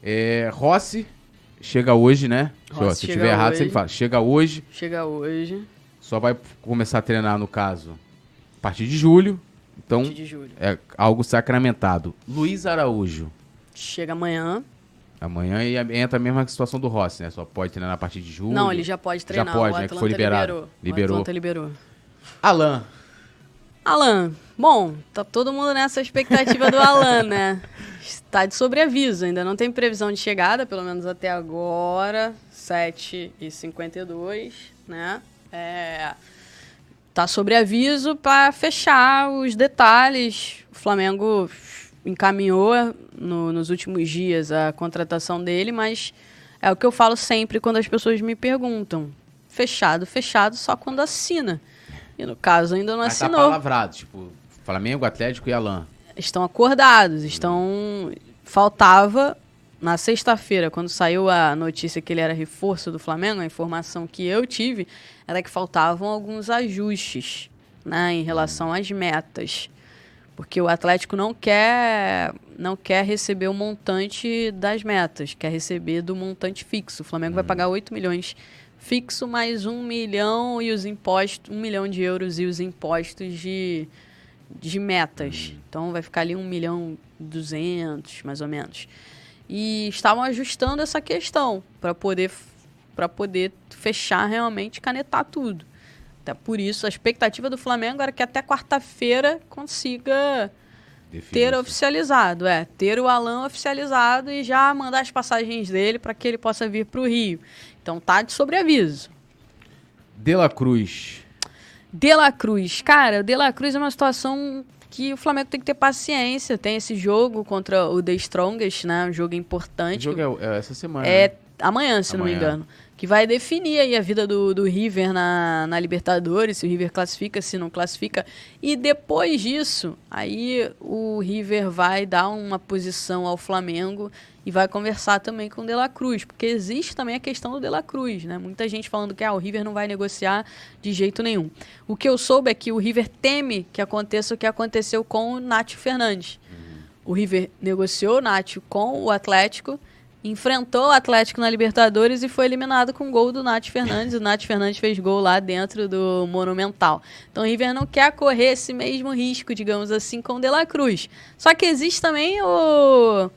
É, Rossi, chega hoje, né? Rossi Se eu tiver errado, você me fala. Chega hoje. Chega hoje. Só vai começar a treinar, no caso, a partir de julho. Então, é algo sacramentado. Luiz Araújo. Chega amanhã. Amanhã e entra a mesma situação do Rossi, né? Só pode treinar a partir de julho. Não, ele já pode treinar. Já pode, né? Que foi liberado. Liberou. liberou. O liberou. Alan. Alan. Bom, tá todo mundo nessa expectativa do Alan, né? Está de sobreaviso, ainda não tem previsão de chegada, pelo menos até agora, 7h52, né? É tá sobre aviso para fechar os detalhes. O Flamengo encaminhou no, nos últimos dias a contratação dele, mas é o que eu falo sempre quando as pessoas me perguntam. Fechado, fechado só quando assina. E no caso ainda não mas tá assinou. Tá palavrado, tipo, Flamengo, Atlético e Alain. Estão acordados, estão faltava na sexta-feira, quando saiu a notícia que ele era reforço do Flamengo, a informação que eu tive era que faltavam alguns ajustes né, em relação às metas. Porque o Atlético não quer, não quer receber o montante das metas, quer receber do montante fixo. O Flamengo vai pagar 8 milhões fixo mais 1 milhão e os impostos, 1 milhão de euros e os impostos de, de metas. Então vai ficar ali 1 milhão 200, mais ou menos e estavam ajustando essa questão para poder para poder fechar realmente canetar tudo. Até por isso a expectativa do Flamengo era que até quarta-feira consiga ter oficializado, é, ter o Alan oficializado e já mandar as passagens dele para que ele possa vir para o Rio. Então tá de sobreaviso. De La Cruz. De La Cruz, cara, o De La Cruz é uma situação que o Flamengo tem que ter paciência. Tem esse jogo contra o The Strongest, né? Um jogo importante. O jogo é, é essa semana. É né? amanhã, se não me Amanhã. engano. Que vai definir aí a vida do, do River na, na Libertadores, se o River classifica, se não classifica. E depois disso, aí o River vai dar uma posição ao Flamengo e vai conversar também com o De La Cruz. Porque existe também a questão do De La Cruz, né? Muita gente falando que ah, o River não vai negociar de jeito nenhum. O que eu soube é que o River teme que aconteça o que aconteceu com o Nátio Fernandes. O River negociou o Nátio com o Atlético, enfrentou o Atlético na Libertadores e foi eliminado com gol do Nath Fernandes. O Nath Fernandes fez gol lá dentro do Monumental. Então o River não quer correr esse mesmo risco, digamos assim, com o De La Cruz. Só que existe também o,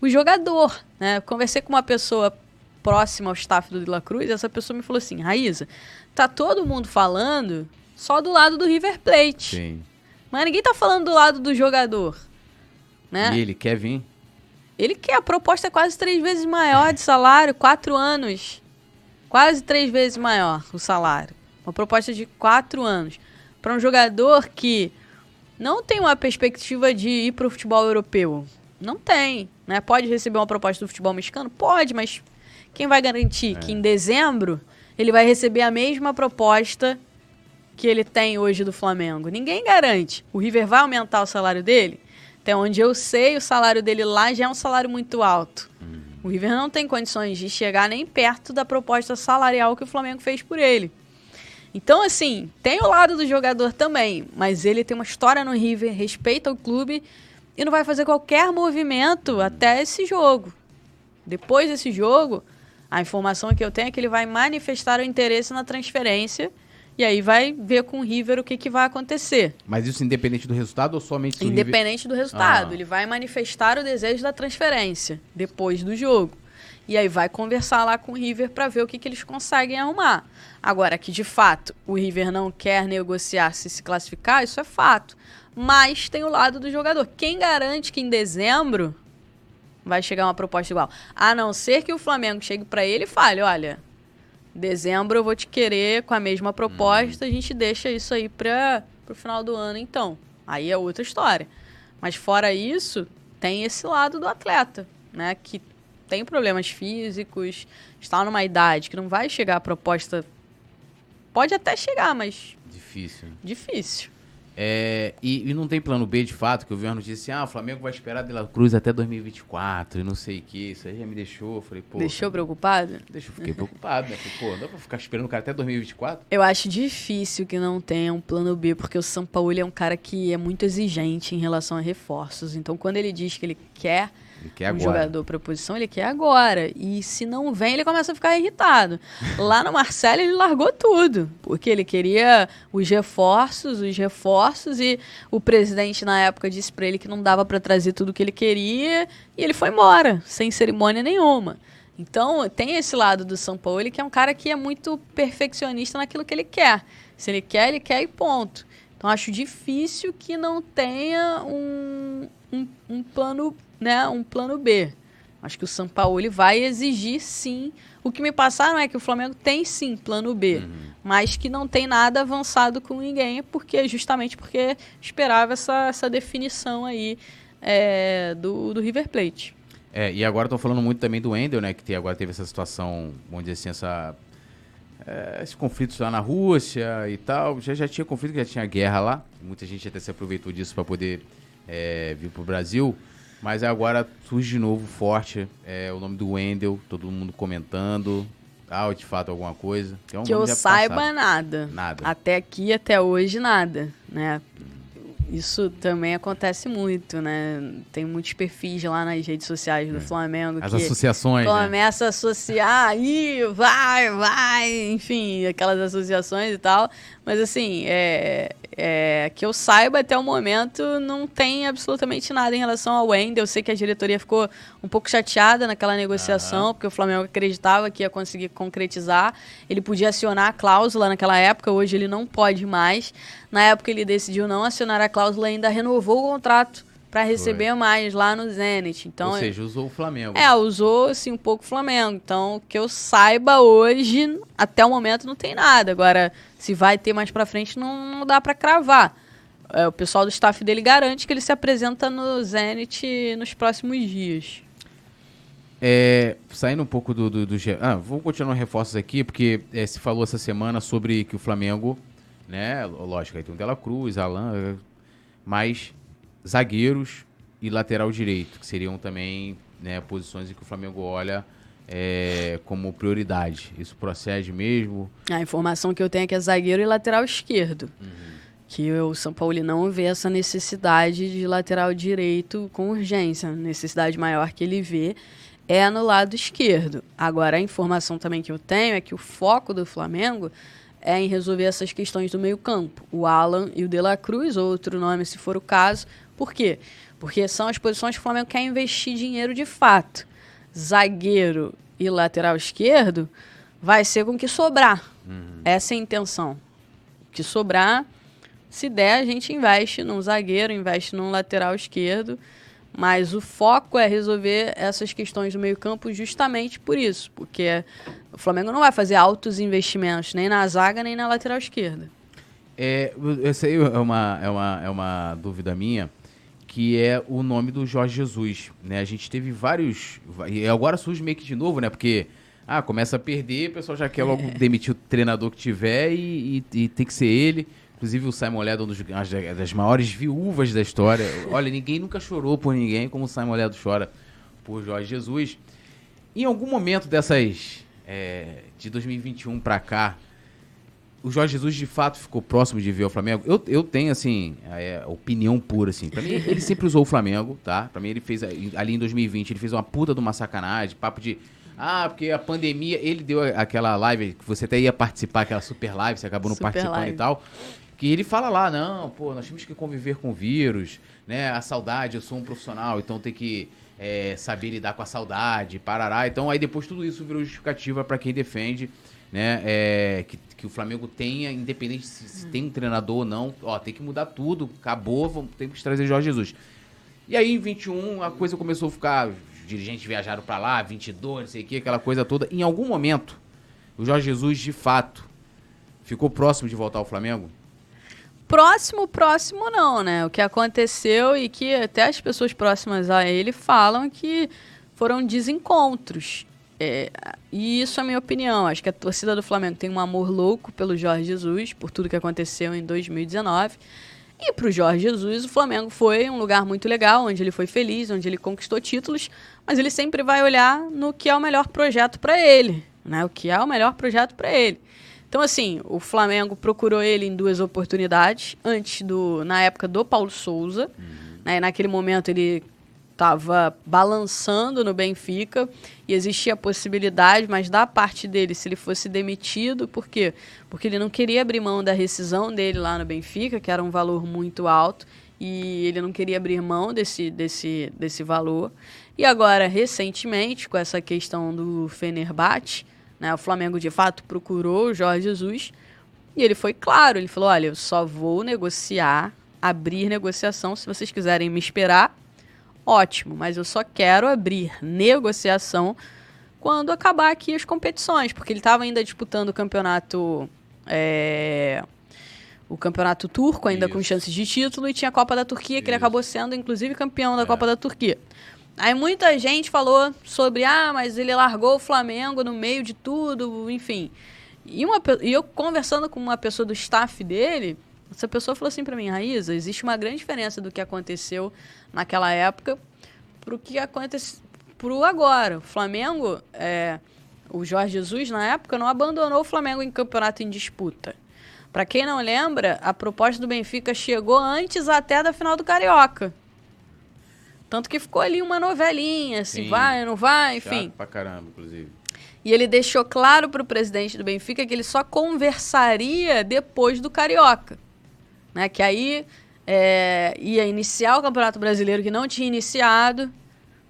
o jogador. Né? Eu conversei com uma pessoa próxima ao staff do De La Cruz e essa pessoa me falou assim, Raíza, tá todo mundo falando só do lado do River Plate. Sim. Mas ninguém tá falando do lado do jogador. Né? E ele quer vir? Ele quer a proposta é quase três vezes maior de salário, quatro anos. Quase três vezes maior o salário. Uma proposta de quatro anos. Para um jogador que não tem uma perspectiva de ir para o futebol europeu. Não tem. Né? Pode receber uma proposta do futebol mexicano? Pode, mas quem vai garantir que em dezembro ele vai receber a mesma proposta que ele tem hoje do Flamengo? Ninguém garante. O River vai aumentar o salário dele? Até onde eu sei, o salário dele lá já é um salário muito alto. O River não tem condições de chegar nem perto da proposta salarial que o Flamengo fez por ele. Então, assim, tem o lado do jogador também, mas ele tem uma história no River, respeita o clube e não vai fazer qualquer movimento até esse jogo. Depois desse jogo, a informação que eu tenho é que ele vai manifestar o interesse na transferência e aí vai ver com o River o que, que vai acontecer. Mas isso independente do resultado ou somente se o River- Independente do resultado. Ah. Ele vai manifestar o desejo da transferência depois do jogo. E aí vai conversar lá com o River para ver o que, que eles conseguem arrumar. Agora, que de fato o River não quer negociar se se classificar, isso é fato. Mas tem o lado do jogador. Quem garante que em dezembro vai chegar uma proposta igual? A não ser que o Flamengo chegue para ele e fale: olha, dezembro eu vou te querer com a mesma proposta, a gente deixa isso aí para o final do ano então. Aí é outra história. Mas fora isso, tem esse lado do atleta, né? Que tem problemas físicos, está numa idade que não vai chegar a proposta. Pode até chegar, mas Difícil. difícil. É, e, e não tem plano B de fato, que eu vi uma notícia assim, ah, o Flamengo vai esperar De La Cruz até 2024 e não sei o que. Isso aí já me deixou. Falei, pô. Deixou preocupado? Deixa, eu fiquei preocupado, né? Falei, pô, dá pra ficar esperando o cara até 2024? Eu acho difícil que não tenha um plano B, porque o São Paulo é um cara que é muito exigente em relação a reforços. Então, quando ele diz que ele quer Ele quer agora. jogador para posição, ele quer agora. E se não vem, ele começa a ficar irritado. Lá no Marcelo, ele largou tudo, porque ele queria os reforços, os reforços, e o presidente na época disse para ele que não dava para trazer tudo que ele queria, e ele foi embora, sem cerimônia nenhuma. Então, tem esse lado do São Paulo, que é um cara que é muito perfeccionista naquilo que ele quer. Se ele quer, ele quer e ponto. Então, acho difícil que não tenha um, um, um plano, né, um plano B. Acho que o São Paulo ele vai exigir sim. O que me passaram é que o Flamengo tem sim plano B, mas que não tem nada avançado com ninguém, porque justamente porque esperava essa, essa definição aí é, do, do River Plate. É, e agora estão falando muito também do Wendel, né? Que agora teve essa situação, vamos dizer assim, essa. É, esses conflitos lá na Rússia e tal. Já, já tinha conflito, já tinha guerra lá. Muita gente até se aproveitou disso para poder é, vir pro Brasil. Mas agora surge de novo forte é, o nome do Wendel, todo mundo comentando. Ah, de fato, alguma coisa. Tem um que eu saiba passado. nada. Nada. Até aqui, até hoje, nada, né? Isso também acontece muito, né? Tem muitos perfis lá nas redes sociais do Flamengo As que associações. né? começa a associar, aí vai, vai, enfim, aquelas associações e tal. Mas assim, é, é, que eu saiba até o momento não tem absolutamente nada em relação ao Wendel. Eu sei que a diretoria ficou um pouco chateada naquela negociação, porque o Flamengo acreditava que ia conseguir concretizar. Ele podia acionar a cláusula naquela época, hoje ele não pode mais. Na época ele decidiu não acionar a cláusula e ainda renovou o contrato para receber mais lá no Zenit. Então, Ou seja, usou o Flamengo. é, usou assim um pouco o Flamengo. Então, que eu saiba hoje, até o momento não tem nada. Agora, se vai ter mais pra frente, não, não dá pra cravar. é, o pessoal do staff dele garante que ele se apresenta no Zenit nos próximos dias. É, saindo um pouco do. do, do ah, vou continuar reforços aqui, porque é, se falou essa semana sobre que o Flamengo, né? Lógico, aí tem o Dela Cruz, Alan, mas zagueiros e lateral direito, que seriam também né, posições em que o Flamengo olha é, como prioridade. Isso procede mesmo? A informação que eu tenho é que é zagueiro e lateral esquerdo. Uhum. Que o São Paulo não vê essa necessidade de lateral direito com urgência. A necessidade maior que ele vê é no lado esquerdo. Agora, a informação também que eu tenho é que o foco do Flamengo é em resolver essas questões do meio-campo. O Alan e o De La Cruz, outro nome se for o caso. Por quê? Porque são as posições que o Flamengo quer investir dinheiro de fato. Zagueiro e lateral esquerdo vai ser com que sobrar. Uhum. Essa é a intenção. O que sobrar, se der, a gente investe num zagueiro, investe num lateral esquerdo mas o foco é resolver essas questões do meio-campo justamente por isso, porque o Flamengo não vai fazer altos investimentos nem na zaga nem na lateral esquerda. É, essa aí é uma, é, uma, é uma dúvida minha, que é o nome do Jorge Jesus. Né? A gente teve vários. E agora surge meio que de novo, né? Porque ah, começa a perder, o pessoal já quer logo é. demitir o treinador que tiver e, e, e tem que ser ele. Inclusive o Simon Ledo, um dos, das maiores viúvas da história. Olha, ninguém nunca chorou por ninguém como o Simon Ledo chora por Jorge Jesus. Em algum momento dessas. É, de 2021 para cá, o Jorge Jesus de fato ficou próximo de ver o Flamengo. Eu, eu tenho, assim, é, opinião pura, assim. Pra mim, ele sempre usou o Flamengo, tá? Pra mim, ele fez, ali em 2020, ele fez uma puta de uma sacanagem, papo de. Ah, porque a pandemia. Ele deu aquela live que você até ia participar, aquela super live, você acabou não super participando live. e tal. Que ele fala lá, não, pô, nós temos que conviver com o vírus, né? A saudade, eu sou um profissional, então tem que é, saber lidar com a saudade, parará. Então aí depois tudo isso virou justificativa para quem defende, né? É, que, que o Flamengo tenha, independente se, se, tem um treinador ou não, ó, tem que mudar tudo, acabou, vamos, tem que trazer Jorge Jesus. E aí em 21 a coisa começou a ficar, os dirigentes viajaram para lá, 22, não sei o que, aquela coisa toda. Em algum momento, o Jorge Jesus de fato ficou próximo de voltar ao Flamengo? Próximo, próximo não, né? O que aconteceu e que até as pessoas próximas a ele falam que foram desencontros. É, e isso é a minha opinião. Acho que a torcida do Flamengo tem um amor louco pelo Jorge Jesus, por tudo que aconteceu em 2019. E para o Jorge Jesus, o Flamengo foi um lugar muito legal, onde ele foi feliz, onde ele conquistou títulos, mas ele sempre vai olhar no que é o melhor projeto para ele, né? O que é o melhor projeto para ele. Então, assim, o Flamengo procurou ele em duas oportunidades, antes do. na época do Paulo Souza. Uhum. Né, naquele momento ele estava balançando no Benfica e existia a possibilidade, mas da parte dele, se ele fosse demitido, por quê? Porque ele não queria abrir mão da rescisão dele lá no Benfica, que era um valor muito alto, e ele não queria abrir mão desse, desse, desse valor. E agora, recentemente, com essa questão do Fenerbahçe, né? O Flamengo, de fato, procurou o Jorge Jesus e ele foi claro. Ele falou, olha, eu só vou negociar, abrir negociação se vocês quiserem me esperar. Ótimo, mas eu só quero abrir negociação quando acabar aqui as competições, porque ele estava ainda disputando o campeonato é, o campeonato turco, ainda Isso. com chances de título, e tinha a Copa da Turquia, que Isso. ele acabou sendo, inclusive, campeão da é. Copa da Turquia. Aí muita gente falou sobre, ah, mas ele largou o Flamengo no meio de tudo, enfim. E, uma, e eu conversando com uma pessoa do staff dele, essa pessoa falou assim para mim, Raíza, existe uma grande diferença do que aconteceu naquela época pro que acontece pro agora. O Flamengo, é, o Jorge Jesus na época não abandonou o Flamengo em campeonato em disputa. Para quem não lembra, a proposta do Benfica chegou antes até da final do Carioca. Tanto que ficou ali uma novelinha, se Sim. vai, não vai, enfim. Chato pra caramba, inclusive. E ele deixou claro para o presidente do Benfica que ele só conversaria depois do Carioca. Né? Que aí é, ia iniciar o Campeonato Brasileiro que não tinha iniciado.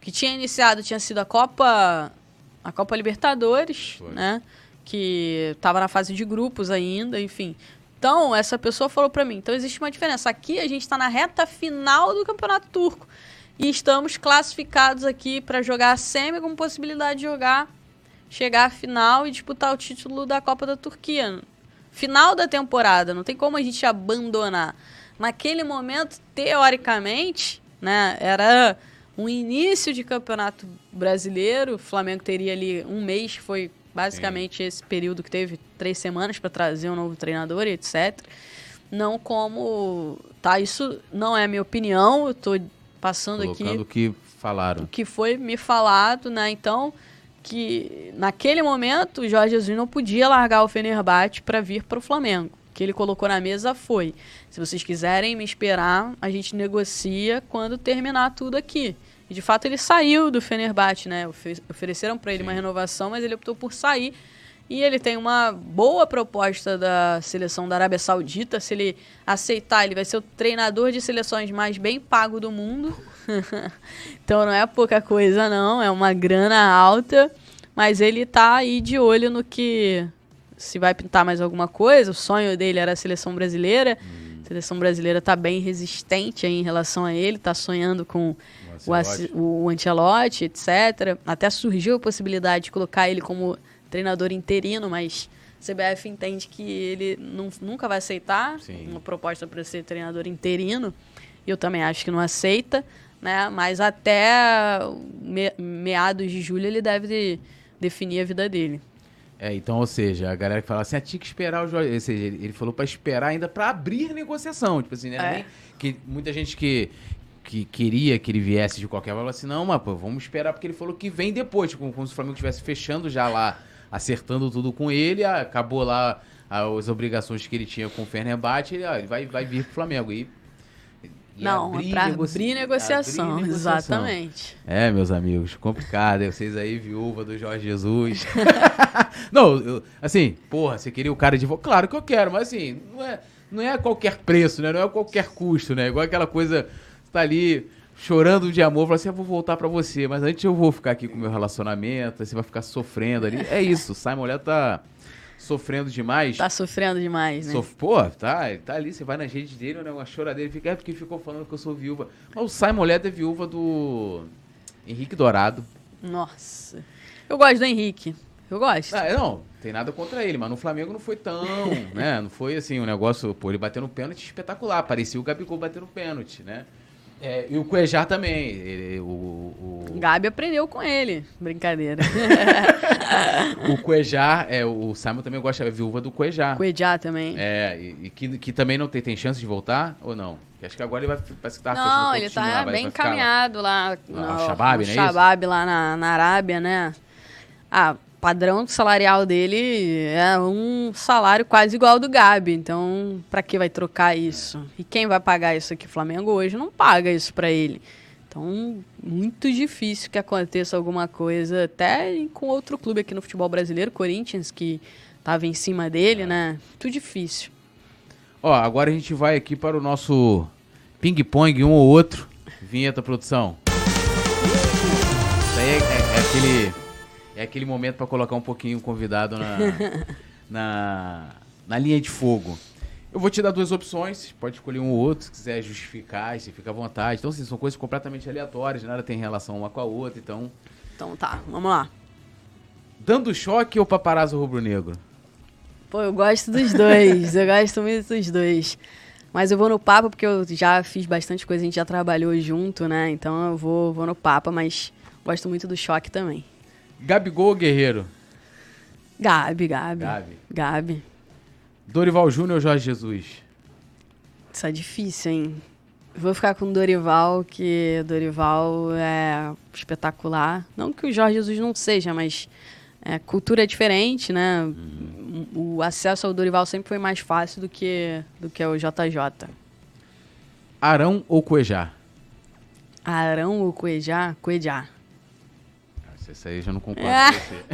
Que tinha iniciado tinha sido a Copa a Copa Libertadores, Foi. né? Que estava na fase de grupos ainda, enfim. Então, essa pessoa falou para mim, então existe uma diferença. Aqui a gente está na reta final do Campeonato Turco. E estamos classificados aqui para jogar a semi com possibilidade de jogar, chegar à final e disputar o título da Copa da Turquia. Final da temporada, não tem como a gente abandonar. Naquele momento, teoricamente, né, era um início de campeonato brasileiro. O Flamengo teria ali um mês, que foi basicamente Sim. esse período que teve três semanas para trazer um novo treinador e etc. Não como. Tá, isso não é minha opinião, eu tô passando Colocando aqui. o que falaram. O que foi me falado, né? Então, que naquele momento o Jorge Jesus não podia largar o Fenerbahçe para vir para o Flamengo. Que ele colocou na mesa foi: se vocês quiserem me esperar, a gente negocia quando terminar tudo aqui. E de fato ele saiu do Fenerbahçe, né? Ofereceram para ele Sim. uma renovação, mas ele optou por sair. E ele tem uma boa proposta da seleção da Arábia Saudita. Se ele aceitar, ele vai ser o treinador de seleções mais bem pago do mundo. então não é pouca coisa, não. É uma grana alta. Mas ele tá aí de olho no que. Se vai pintar mais alguma coisa. O sonho dele era a seleção brasileira. Hum. A seleção brasileira tá bem resistente em relação a ele. Tá sonhando com o, Ancelotti. o, o Ancelotti, etc. Até surgiu a possibilidade de colocar ele como treinador interino, mas a CBF entende que ele não, nunca vai aceitar Sim. uma proposta para ser treinador interino. Eu também acho que não aceita, né? Mas até me, meados de julho ele deve de, definir a vida dele. É, então, ou seja, a galera que fala assim, ah, tinha que esperar o Jorge. Ou seja, ele, ele falou para esperar ainda para abrir negociação. Tipo assim, né? É. que muita gente que, que queria que ele viesse de qualquer valor, assim, não, mas pô, vamos esperar, porque ele falou que vem depois, tipo, como se o Flamengo estivesse fechando já lá, acertando tudo com ele, acabou lá as obrigações que ele tinha com o Fenerbahçe, ele, ó, ele vai, vai vir pro Flamengo. E, e não, para negoci... abrir, negociação, abrir negociação, exatamente. É, meus amigos, complicado. Vocês aí, viúva do Jorge Jesus. não, eu, assim, porra, você queria o cara de volta? Claro que eu quero, mas assim, não é, não é a qualquer preço, né? Não é a qualquer custo, né? Igual aquela coisa tá ali chorando de amor, fala assim, eu vou voltar para você, mas antes eu vou ficar aqui com o meu relacionamento, aí você vai ficar sofrendo ali. É isso, Simon Leto tá sofrendo demais. Tá sofrendo demais, né? Sof... Pô, tá, tá ali, você vai nas redes dele, né, uma choradeira, fica, é porque ficou falando que eu sou viúva. Mas o Simon Leto é viúva do Henrique Dourado. Nossa. Eu gosto do Henrique. Eu gosto. Ah, não, tem nada contra ele, mas no Flamengo não foi tão, né? Não foi assim, um negócio, pô, ele bateu no pênalti espetacular, parecia o Gabigol batendo pênalti, né? É, e o Cuejar também. Ele, o, o... Gabi aprendeu com ele. Brincadeira. o Cuejar, é, o Simon também gosta, é viúva do Cuejar. Cuejar também. É, e, e, que, que também não tem, tem chance de voltar ou não? acho que agora ele vai. Parece que tá não, ele tá lá, bem encaminhado lá. lá no, no Shabab, no né? Shabab, lá na, na Arábia, né? Ah, padrão salarial dele é um salário quase igual ao do Gabi. Então, para que vai trocar isso? E quem vai pagar isso aqui? O Flamengo hoje não paga isso para ele. Então, muito difícil que aconteça alguma coisa, até com outro clube aqui no futebol brasileiro, Corinthians, que estava em cima dele, é. né? Muito difícil. Ó, agora a gente vai aqui para o nosso ping-pong, um ou outro. Vinheta, produção. Isso aí é, é, é aquele é aquele momento para colocar um pouquinho o convidado na, na, na linha de fogo. Eu vou te dar duas opções, pode escolher um ou outro, se quiser justificar, você fica à vontade. Então, assim, são coisas completamente aleatórias, nada tem relação uma com a outra, então... Então tá, vamos lá. Dando choque ou paparazzo rubro-negro? Pô, eu gosto dos dois, eu gosto muito dos dois. Mas eu vou no papo porque eu já fiz bastante coisa, a gente já trabalhou junto, né? Então eu vou, vou no papo, mas gosto muito do choque também. Gabigol ou Guerreiro? Gabi, Gabi. Gabi. Gabi. Dorival Júnior ou Jorge Jesus? Isso é difícil, hein? Vou ficar com Dorival, que Dorival é espetacular. Não que o Jorge Jesus não seja, mas é, cultura é diferente, né? Uhum. O acesso ao Dorival sempre foi mais fácil do que, do que o JJ. Arão ou Cuejá? Arão ou Cuejá? Cuejá. Esse aí eu já não concordo ah. com você.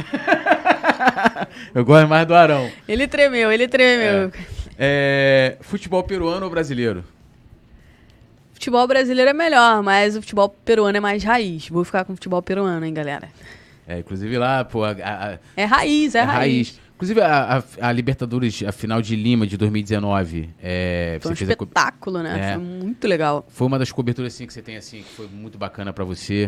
eu gosto mais do Arão. Ele tremeu, ele tremeu. É. É, futebol peruano ou brasileiro? Futebol brasileiro é melhor, mas o futebol peruano é mais raiz. Vou ficar com o futebol peruano, hein, galera. É, inclusive lá, pô. A, a, é raiz, é, é raiz. raiz. Inclusive, a, a, a, Libertadores, a final de Lima de 2019. É, foi um espetáculo, né? É, foi muito legal. Foi uma das coberturas assim, que você tem assim, que foi muito bacana para você.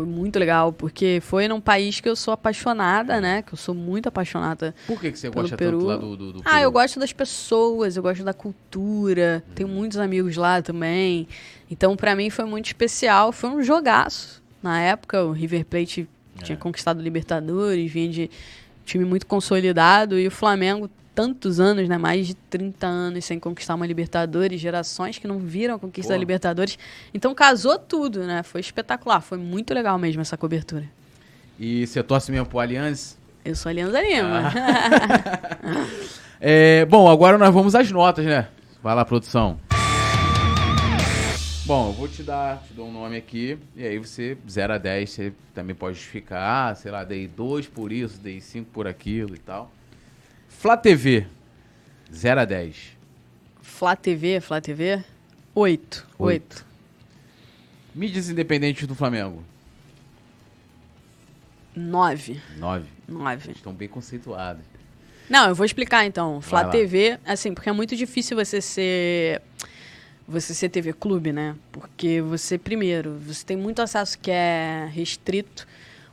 Foi muito legal, porque foi num país que eu sou apaixonada, né? Que eu sou muito apaixonada. Por que, que você Pelo gosta Peru. tanto lá do, do, do Ah, eu gosto das pessoas, eu gosto da cultura, tenho muitos amigos lá também. Então, pra mim foi muito especial, foi um jogaço. Na época, o River Plate tinha conquistado o Libertadores, vinha de time muito consolidado e o Flamengo tantos anos, né, mais de 30 anos sem conquistar uma Libertadores, gerações que não viram a conquista da Libertadores. Então casou tudo, né? Foi espetacular, foi muito legal mesmo essa cobertura. E você torce mesmo pro Allianz? Eu sou Alianza Lima. É, bom, agora nós vamos às notas, né? Vai lá, produção. Bom, eu vou te dar, te dou um nome aqui, e aí você, 0 a 10, você também pode justificar, ah, sei lá, dei 2 por isso, dei 5 por aquilo e tal. Flá TV, 0 a 10. Flá TV, Flá TV, 8. 8. Mídias independentes do Flamengo, 9. 9. 9. Estão bem conceituados. Não, eu vou explicar então. Flá. TV, assim, porque é muito difícil você ser você ser TV clube, né? Porque você primeiro, você tem muito acesso que é restrito,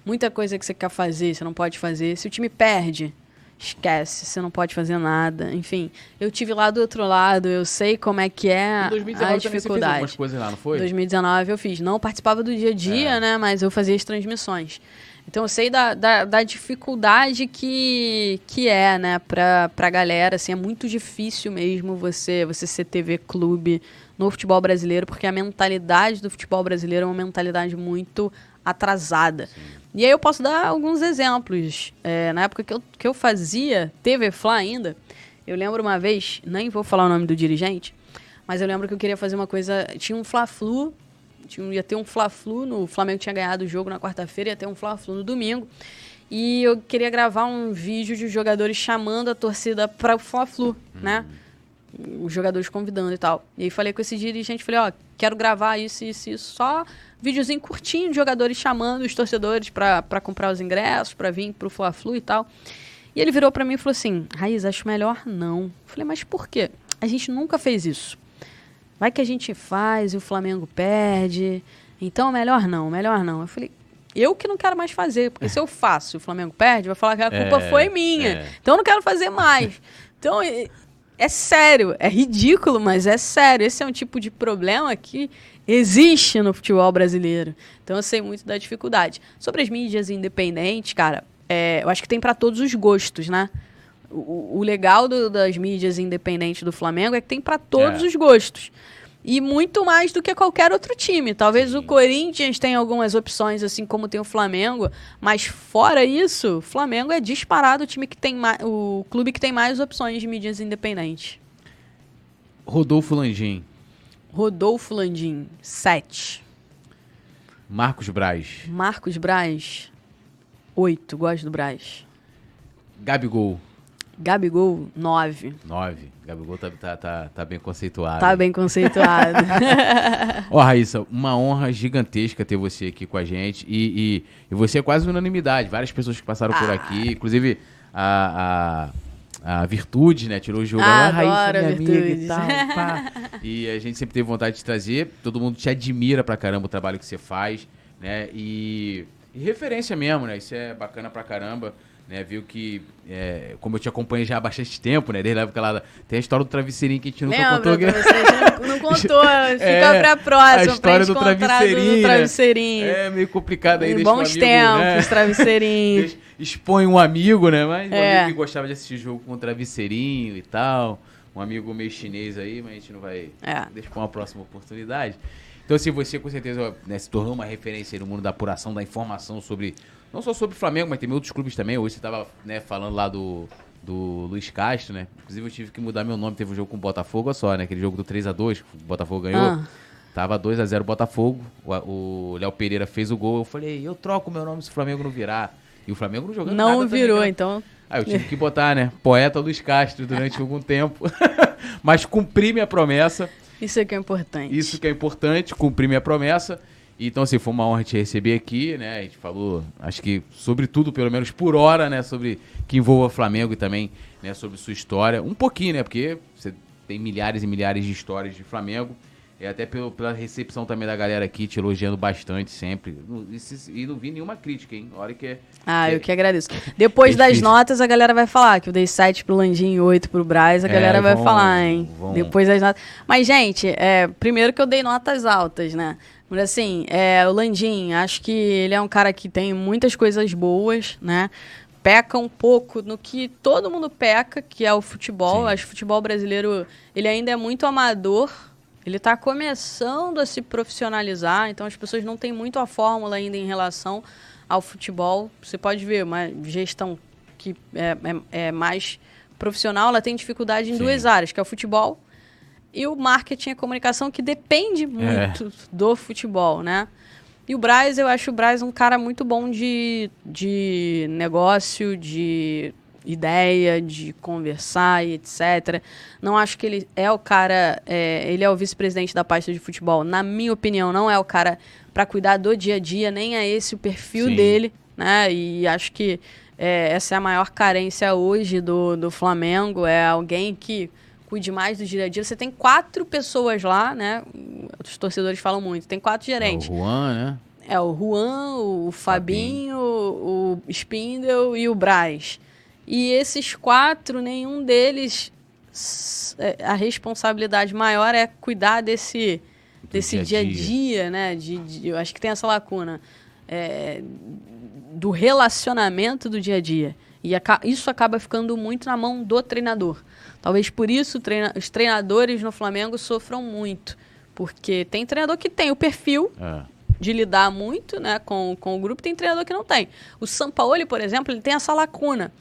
muita coisa que você quer fazer, você não pode fazer. Se o time perde, esquece, você não pode fazer nada. Enfim, eu tive lá do outro lado, eu sei como é que é Em 2019 a também você fez dificuldade. algumas coisas lá, não foi? 2019 eu fiz. Não participava do dia a dia, É. né? Mas eu fazia as transmissões. Então eu sei da, da, da dificuldade que, que é, né, pra, pra galera. Assim, é muito difícil mesmo você, você ser TV clube no futebol brasileiro, porque a mentalidade do futebol brasileiro é uma mentalidade muito atrasada. E aí eu posso dar alguns exemplos. É, na época que eu, que eu fazia TV Fla ainda, eu lembro uma vez, nem vou falar o nome do dirigente, mas eu lembro que eu queria fazer uma coisa. Tinha um Fla-Flu, tinha, ia ter um Fla-Flu, no o Flamengo tinha ganhado o jogo na quarta-feira, ia ter um Fla-Flu no domingo. E eu queria gravar um vídeo de jogadores chamando a torcida para o Fla-Flu, né? Os jogadores convidando e tal. E aí falei com esse dirigente, falei, ó, quero gravar isso, isso, isso. Só videozinho curtinho de jogadores chamando os torcedores para comprar os ingressos, para vir pro Fla-Flu e tal. E ele virou para mim e falou assim: Raiz, acho melhor não. Eu falei, mas por quê? A gente nunca fez isso. Vai que a gente faz e o Flamengo perde. Então, melhor não, melhor não. Eu falei, eu que não quero mais fazer, porque se eu faço e o Flamengo perde, vai falar que a culpa É, foi minha. é. Então eu não quero fazer mais. Então, é, é sério, é ridículo, mas é sério. Esse é um tipo de problema que existe no futebol brasileiro. Então eu sei muito da dificuldade. Sobre as mídias independentes, cara, é, eu acho que tem para todos os gostos, né? O, o legal do- das mídias independentes do Flamengo é que tem para todos É. os gostos. E muito mais do que qualquer outro time. Talvez o Corinthians tenha algumas opções, assim como tem o Flamengo, mas fora isso, o Flamengo é disparado o time que tem mais, o clube que tem mais opções de mídias independentes. Rodolfo Landim, Rodolfo Landim, 7. Marcos Braz, Marcos Braz, 8. Gosto do Braz. Gabigol, Gabigol, 9. 9. Gabigol tá, tá, tá, tá bem conceituado. Tá bem conceituado. Ó, Raíssa, uma honra gigantesca ter você aqui com a gente. E, e, e você é quase unanimidade. Várias pessoas que passaram por Ah. aqui, inclusive a, a, a Virtude, né? Tirou o jogo. Ah, Ah, Raíssa, adoro a minha amiga e tal. pá. e a gente sempre teve vontade de trazer. Todo mundo te admira pra caramba o trabalho que você faz, né? E, e referência mesmo, né? Isso é bacana pra caramba. Né, viu que, é, como eu te acompanho já há bastante tempo, né? Desde a época lá, da- tem a história do travesseirinho que a gente nunca Lembra contou. você? Não, não contou. Fica É, pra próxima. a história pra do travesseirinho, né? travesseirinho. É meio complicado aí, bons amigo, tempos, né? travesseirinho. Expõe um amigo, né? Mas um É. amigo que gostava de assistir jogo com travesseirinho e tal. Um amigo meio chinês aí, mas a gente não vai. É. Deixa pra uma próxima oportunidade. Então, assim, você com certeza né, se tornou uma referência aí no mundo da apuração, da informação sobre. Não só sobre o Flamengo, mas tem outros clubes também. Hoje você tava né, falando lá do, do Luiz Castro, né? Inclusive eu tive que mudar meu nome, teve um jogo com o Botafogo, olha só, né? Aquele jogo do 3x2, que o Botafogo ganhou. Ah. Tava 2x0 Botafogo. O, o Léo Pereira fez o gol. Eu falei, eu troco meu nome se o Flamengo não virar. E o Flamengo não jogando nada Não também, virou, né? então. Aí eu tive que botar, né? Poeta Luiz Castro durante algum tempo. Mas cumpri minha promessa. Isso é que é importante. Isso que é importante, cumprir minha promessa. Então, assim, foi uma honra te receber aqui, né? A gente falou, acho que sobre tudo, pelo menos por hora, né? Sobre que envolva Flamengo e também, né? Sobre sua história. Um pouquinho, né? Porque você tem milhares e milhares de histórias de Flamengo. E até pelo, pela recepção também da galera aqui, te elogiando bastante sempre. E, não vi nenhuma crítica, hein? Hora que é. Ah, eu é- que agradeço. Depois é das notas, a galera vai falar que eu dei 7 pro Landim e 8 pro Braz, a É, galera vai vão- falar, hein? vão- Depois das notas. Mas, gente, é, primeiro que eu dei notas altas, né? Mas assim, é, o Landim, acho que ele é um cara que tem muitas coisas boas, né? Peca um pouco no que todo mundo peca, que é o futebol. Sim. Acho que o futebol brasileiro, ele ainda é muito amador. Ele está começando a se profissionalizar, então as pessoas não têm muito a fórmula ainda em relação ao futebol. Você pode ver uma gestão que é, é- é mais profissional, ela tem dificuldade em Sim. duas áreas, que é o futebol e o marketing e a comunicação, que depende É. muito do futebol, né? E o Braz, eu acho o Braz um cara muito bom de, de negócio, de ideia, de conversar e etc. Não acho que ele é o cara, é, ele é o vice-presidente da pasta de futebol. Na minha opinião, não é o cara para cuidar do dia a dia, nem é esse o perfil Sim. dele, né? E acho que é, essa é a maior carência hoje do, do Flamengo, é alguém que cuide mais do dia a dia. Você tem quatro pessoas lá, né? Os torcedores falam muito. Tem quatro É gerentes. o Juan, né? É o Juan, o Fabinho, o Spindle e o Braz. E esses quatro, nenhum deles. é, A responsabilidade maior é cuidar desse, desse dia a dia a dia, né? De, de- eu acho que tem essa lacuna. é, do relacionamento do dia a dia. E isso acaba ficando muito na mão do treinador. Talvez por isso treina- os treinadores no Flamengo sofram muito. Porque tem treinador que tem o perfil É. de lidar muito né, com, com o grupo, tem treinador que não tem. O Sampaoli, por exemplo, ele tem essa lacuna.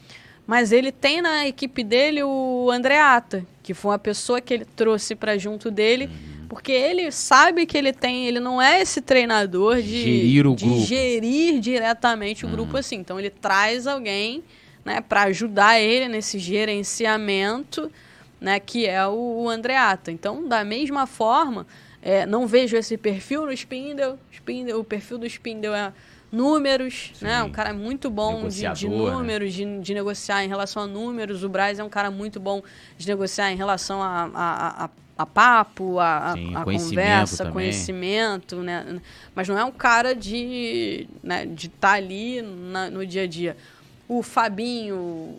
Mas ele tem na equipe dele o Andreata, que foi uma pessoa que ele trouxe para junto dele, Uhum. porque ele sabe que ele tem, ele não é esse treinador de Gerir o de grupo. gerir diretamente o grupo assim. Então ele traz alguém, né, para ajudar ele nesse gerenciamento, né, que é o, o Andreata. Então, da mesma forma, é, não vejo esse perfil no Spindle. Spindle o perfil do Spindle é números, né? Um cara muito bom de, de né? números, de, de negociar em relação a números. O Braz é um cara muito bom de negociar em relação a, a, a, a- papo, a, Sim, a conhecimento conversa, também. conhecimento, né? Mas não é um cara de né, de estar ali na- no dia a dia. O Fabinho,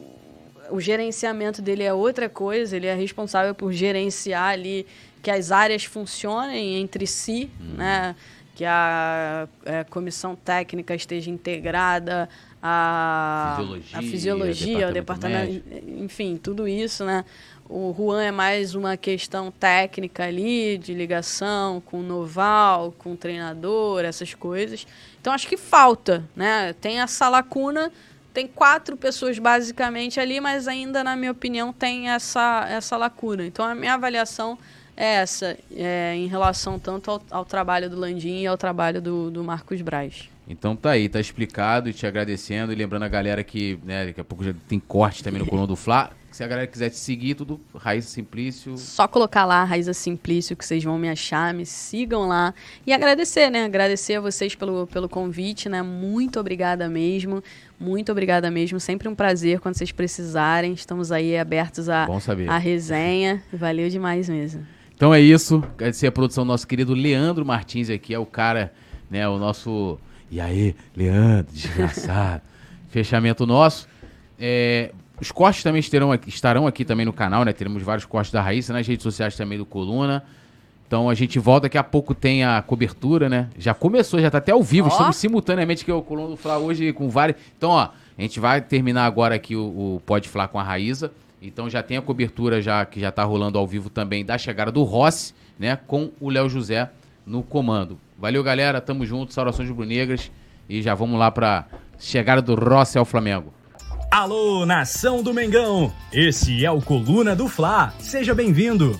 o gerenciamento dele é outra coisa, ele é responsável por gerenciar ali que as áreas funcionem entre si, Uhum. né? Que a, é, comissão técnica esteja integrada, a Fisiologia, a fisiologia, o departamento enfim, tudo isso, né? O Juan é mais uma questão técnica ali, de ligação com o Noval, com o treinador, essas coisas. Então acho que falta, né? Tem essa lacuna, tem quatro pessoas basicamente ali, mas ainda, na minha opinião, tem essa, essa lacuna. Então a minha avaliação é essa, é, em relação tanto ao, ao trabalho do Landim e ao trabalho do, do Marcos Braz. Então tá aí, tá explicado e te agradecendo. E lembrando a galera que, né, daqui a pouco já tem corte também no Coluna do Fla. Se a galera quiser te seguir, tudo Raíssa Simplício. Só colocar lá Raíza Simplício que vocês vão me achar, me sigam lá. E agradecer, né? Agradecer a vocês pelo, pelo convite, né? Muito obrigada mesmo. Muito obrigada mesmo. Sempre um prazer quando vocês precisarem. Estamos aí abertos a, a resenha. Valeu demais mesmo. Então é isso. Agradecer a produção do nosso querido Leandro Martins aqui, é o cara, né, o nosso. E aí, Leandro, desgraçado. Fechamento nosso. É, os cortes também estarão aqui, estarão aqui também no canal, né? Teremos vários cortes da Raíssa nas redes sociais também do Coluna. Então a gente volta, daqui a pouco tem a cobertura, né? Já começou, já tá até ao vivo. Ó. Estamos simultaneamente que é o Coluna do Fla hoje com vários. Então, ó, a gente vai terminar agora aqui o, o Pode Fla com a Raíza. Então já tem a cobertura já que já tá rolando ao vivo também da chegada do Rossi, né? Com o Léo José no comando. Valeu, galera. Tamo junto. Saudações rubro-negras. E já vamos lá pra chegada do Rossi ao Flamengo. Alô, nação do Mengão! Esse é o Coluna do Fla. Seja bem-vindo.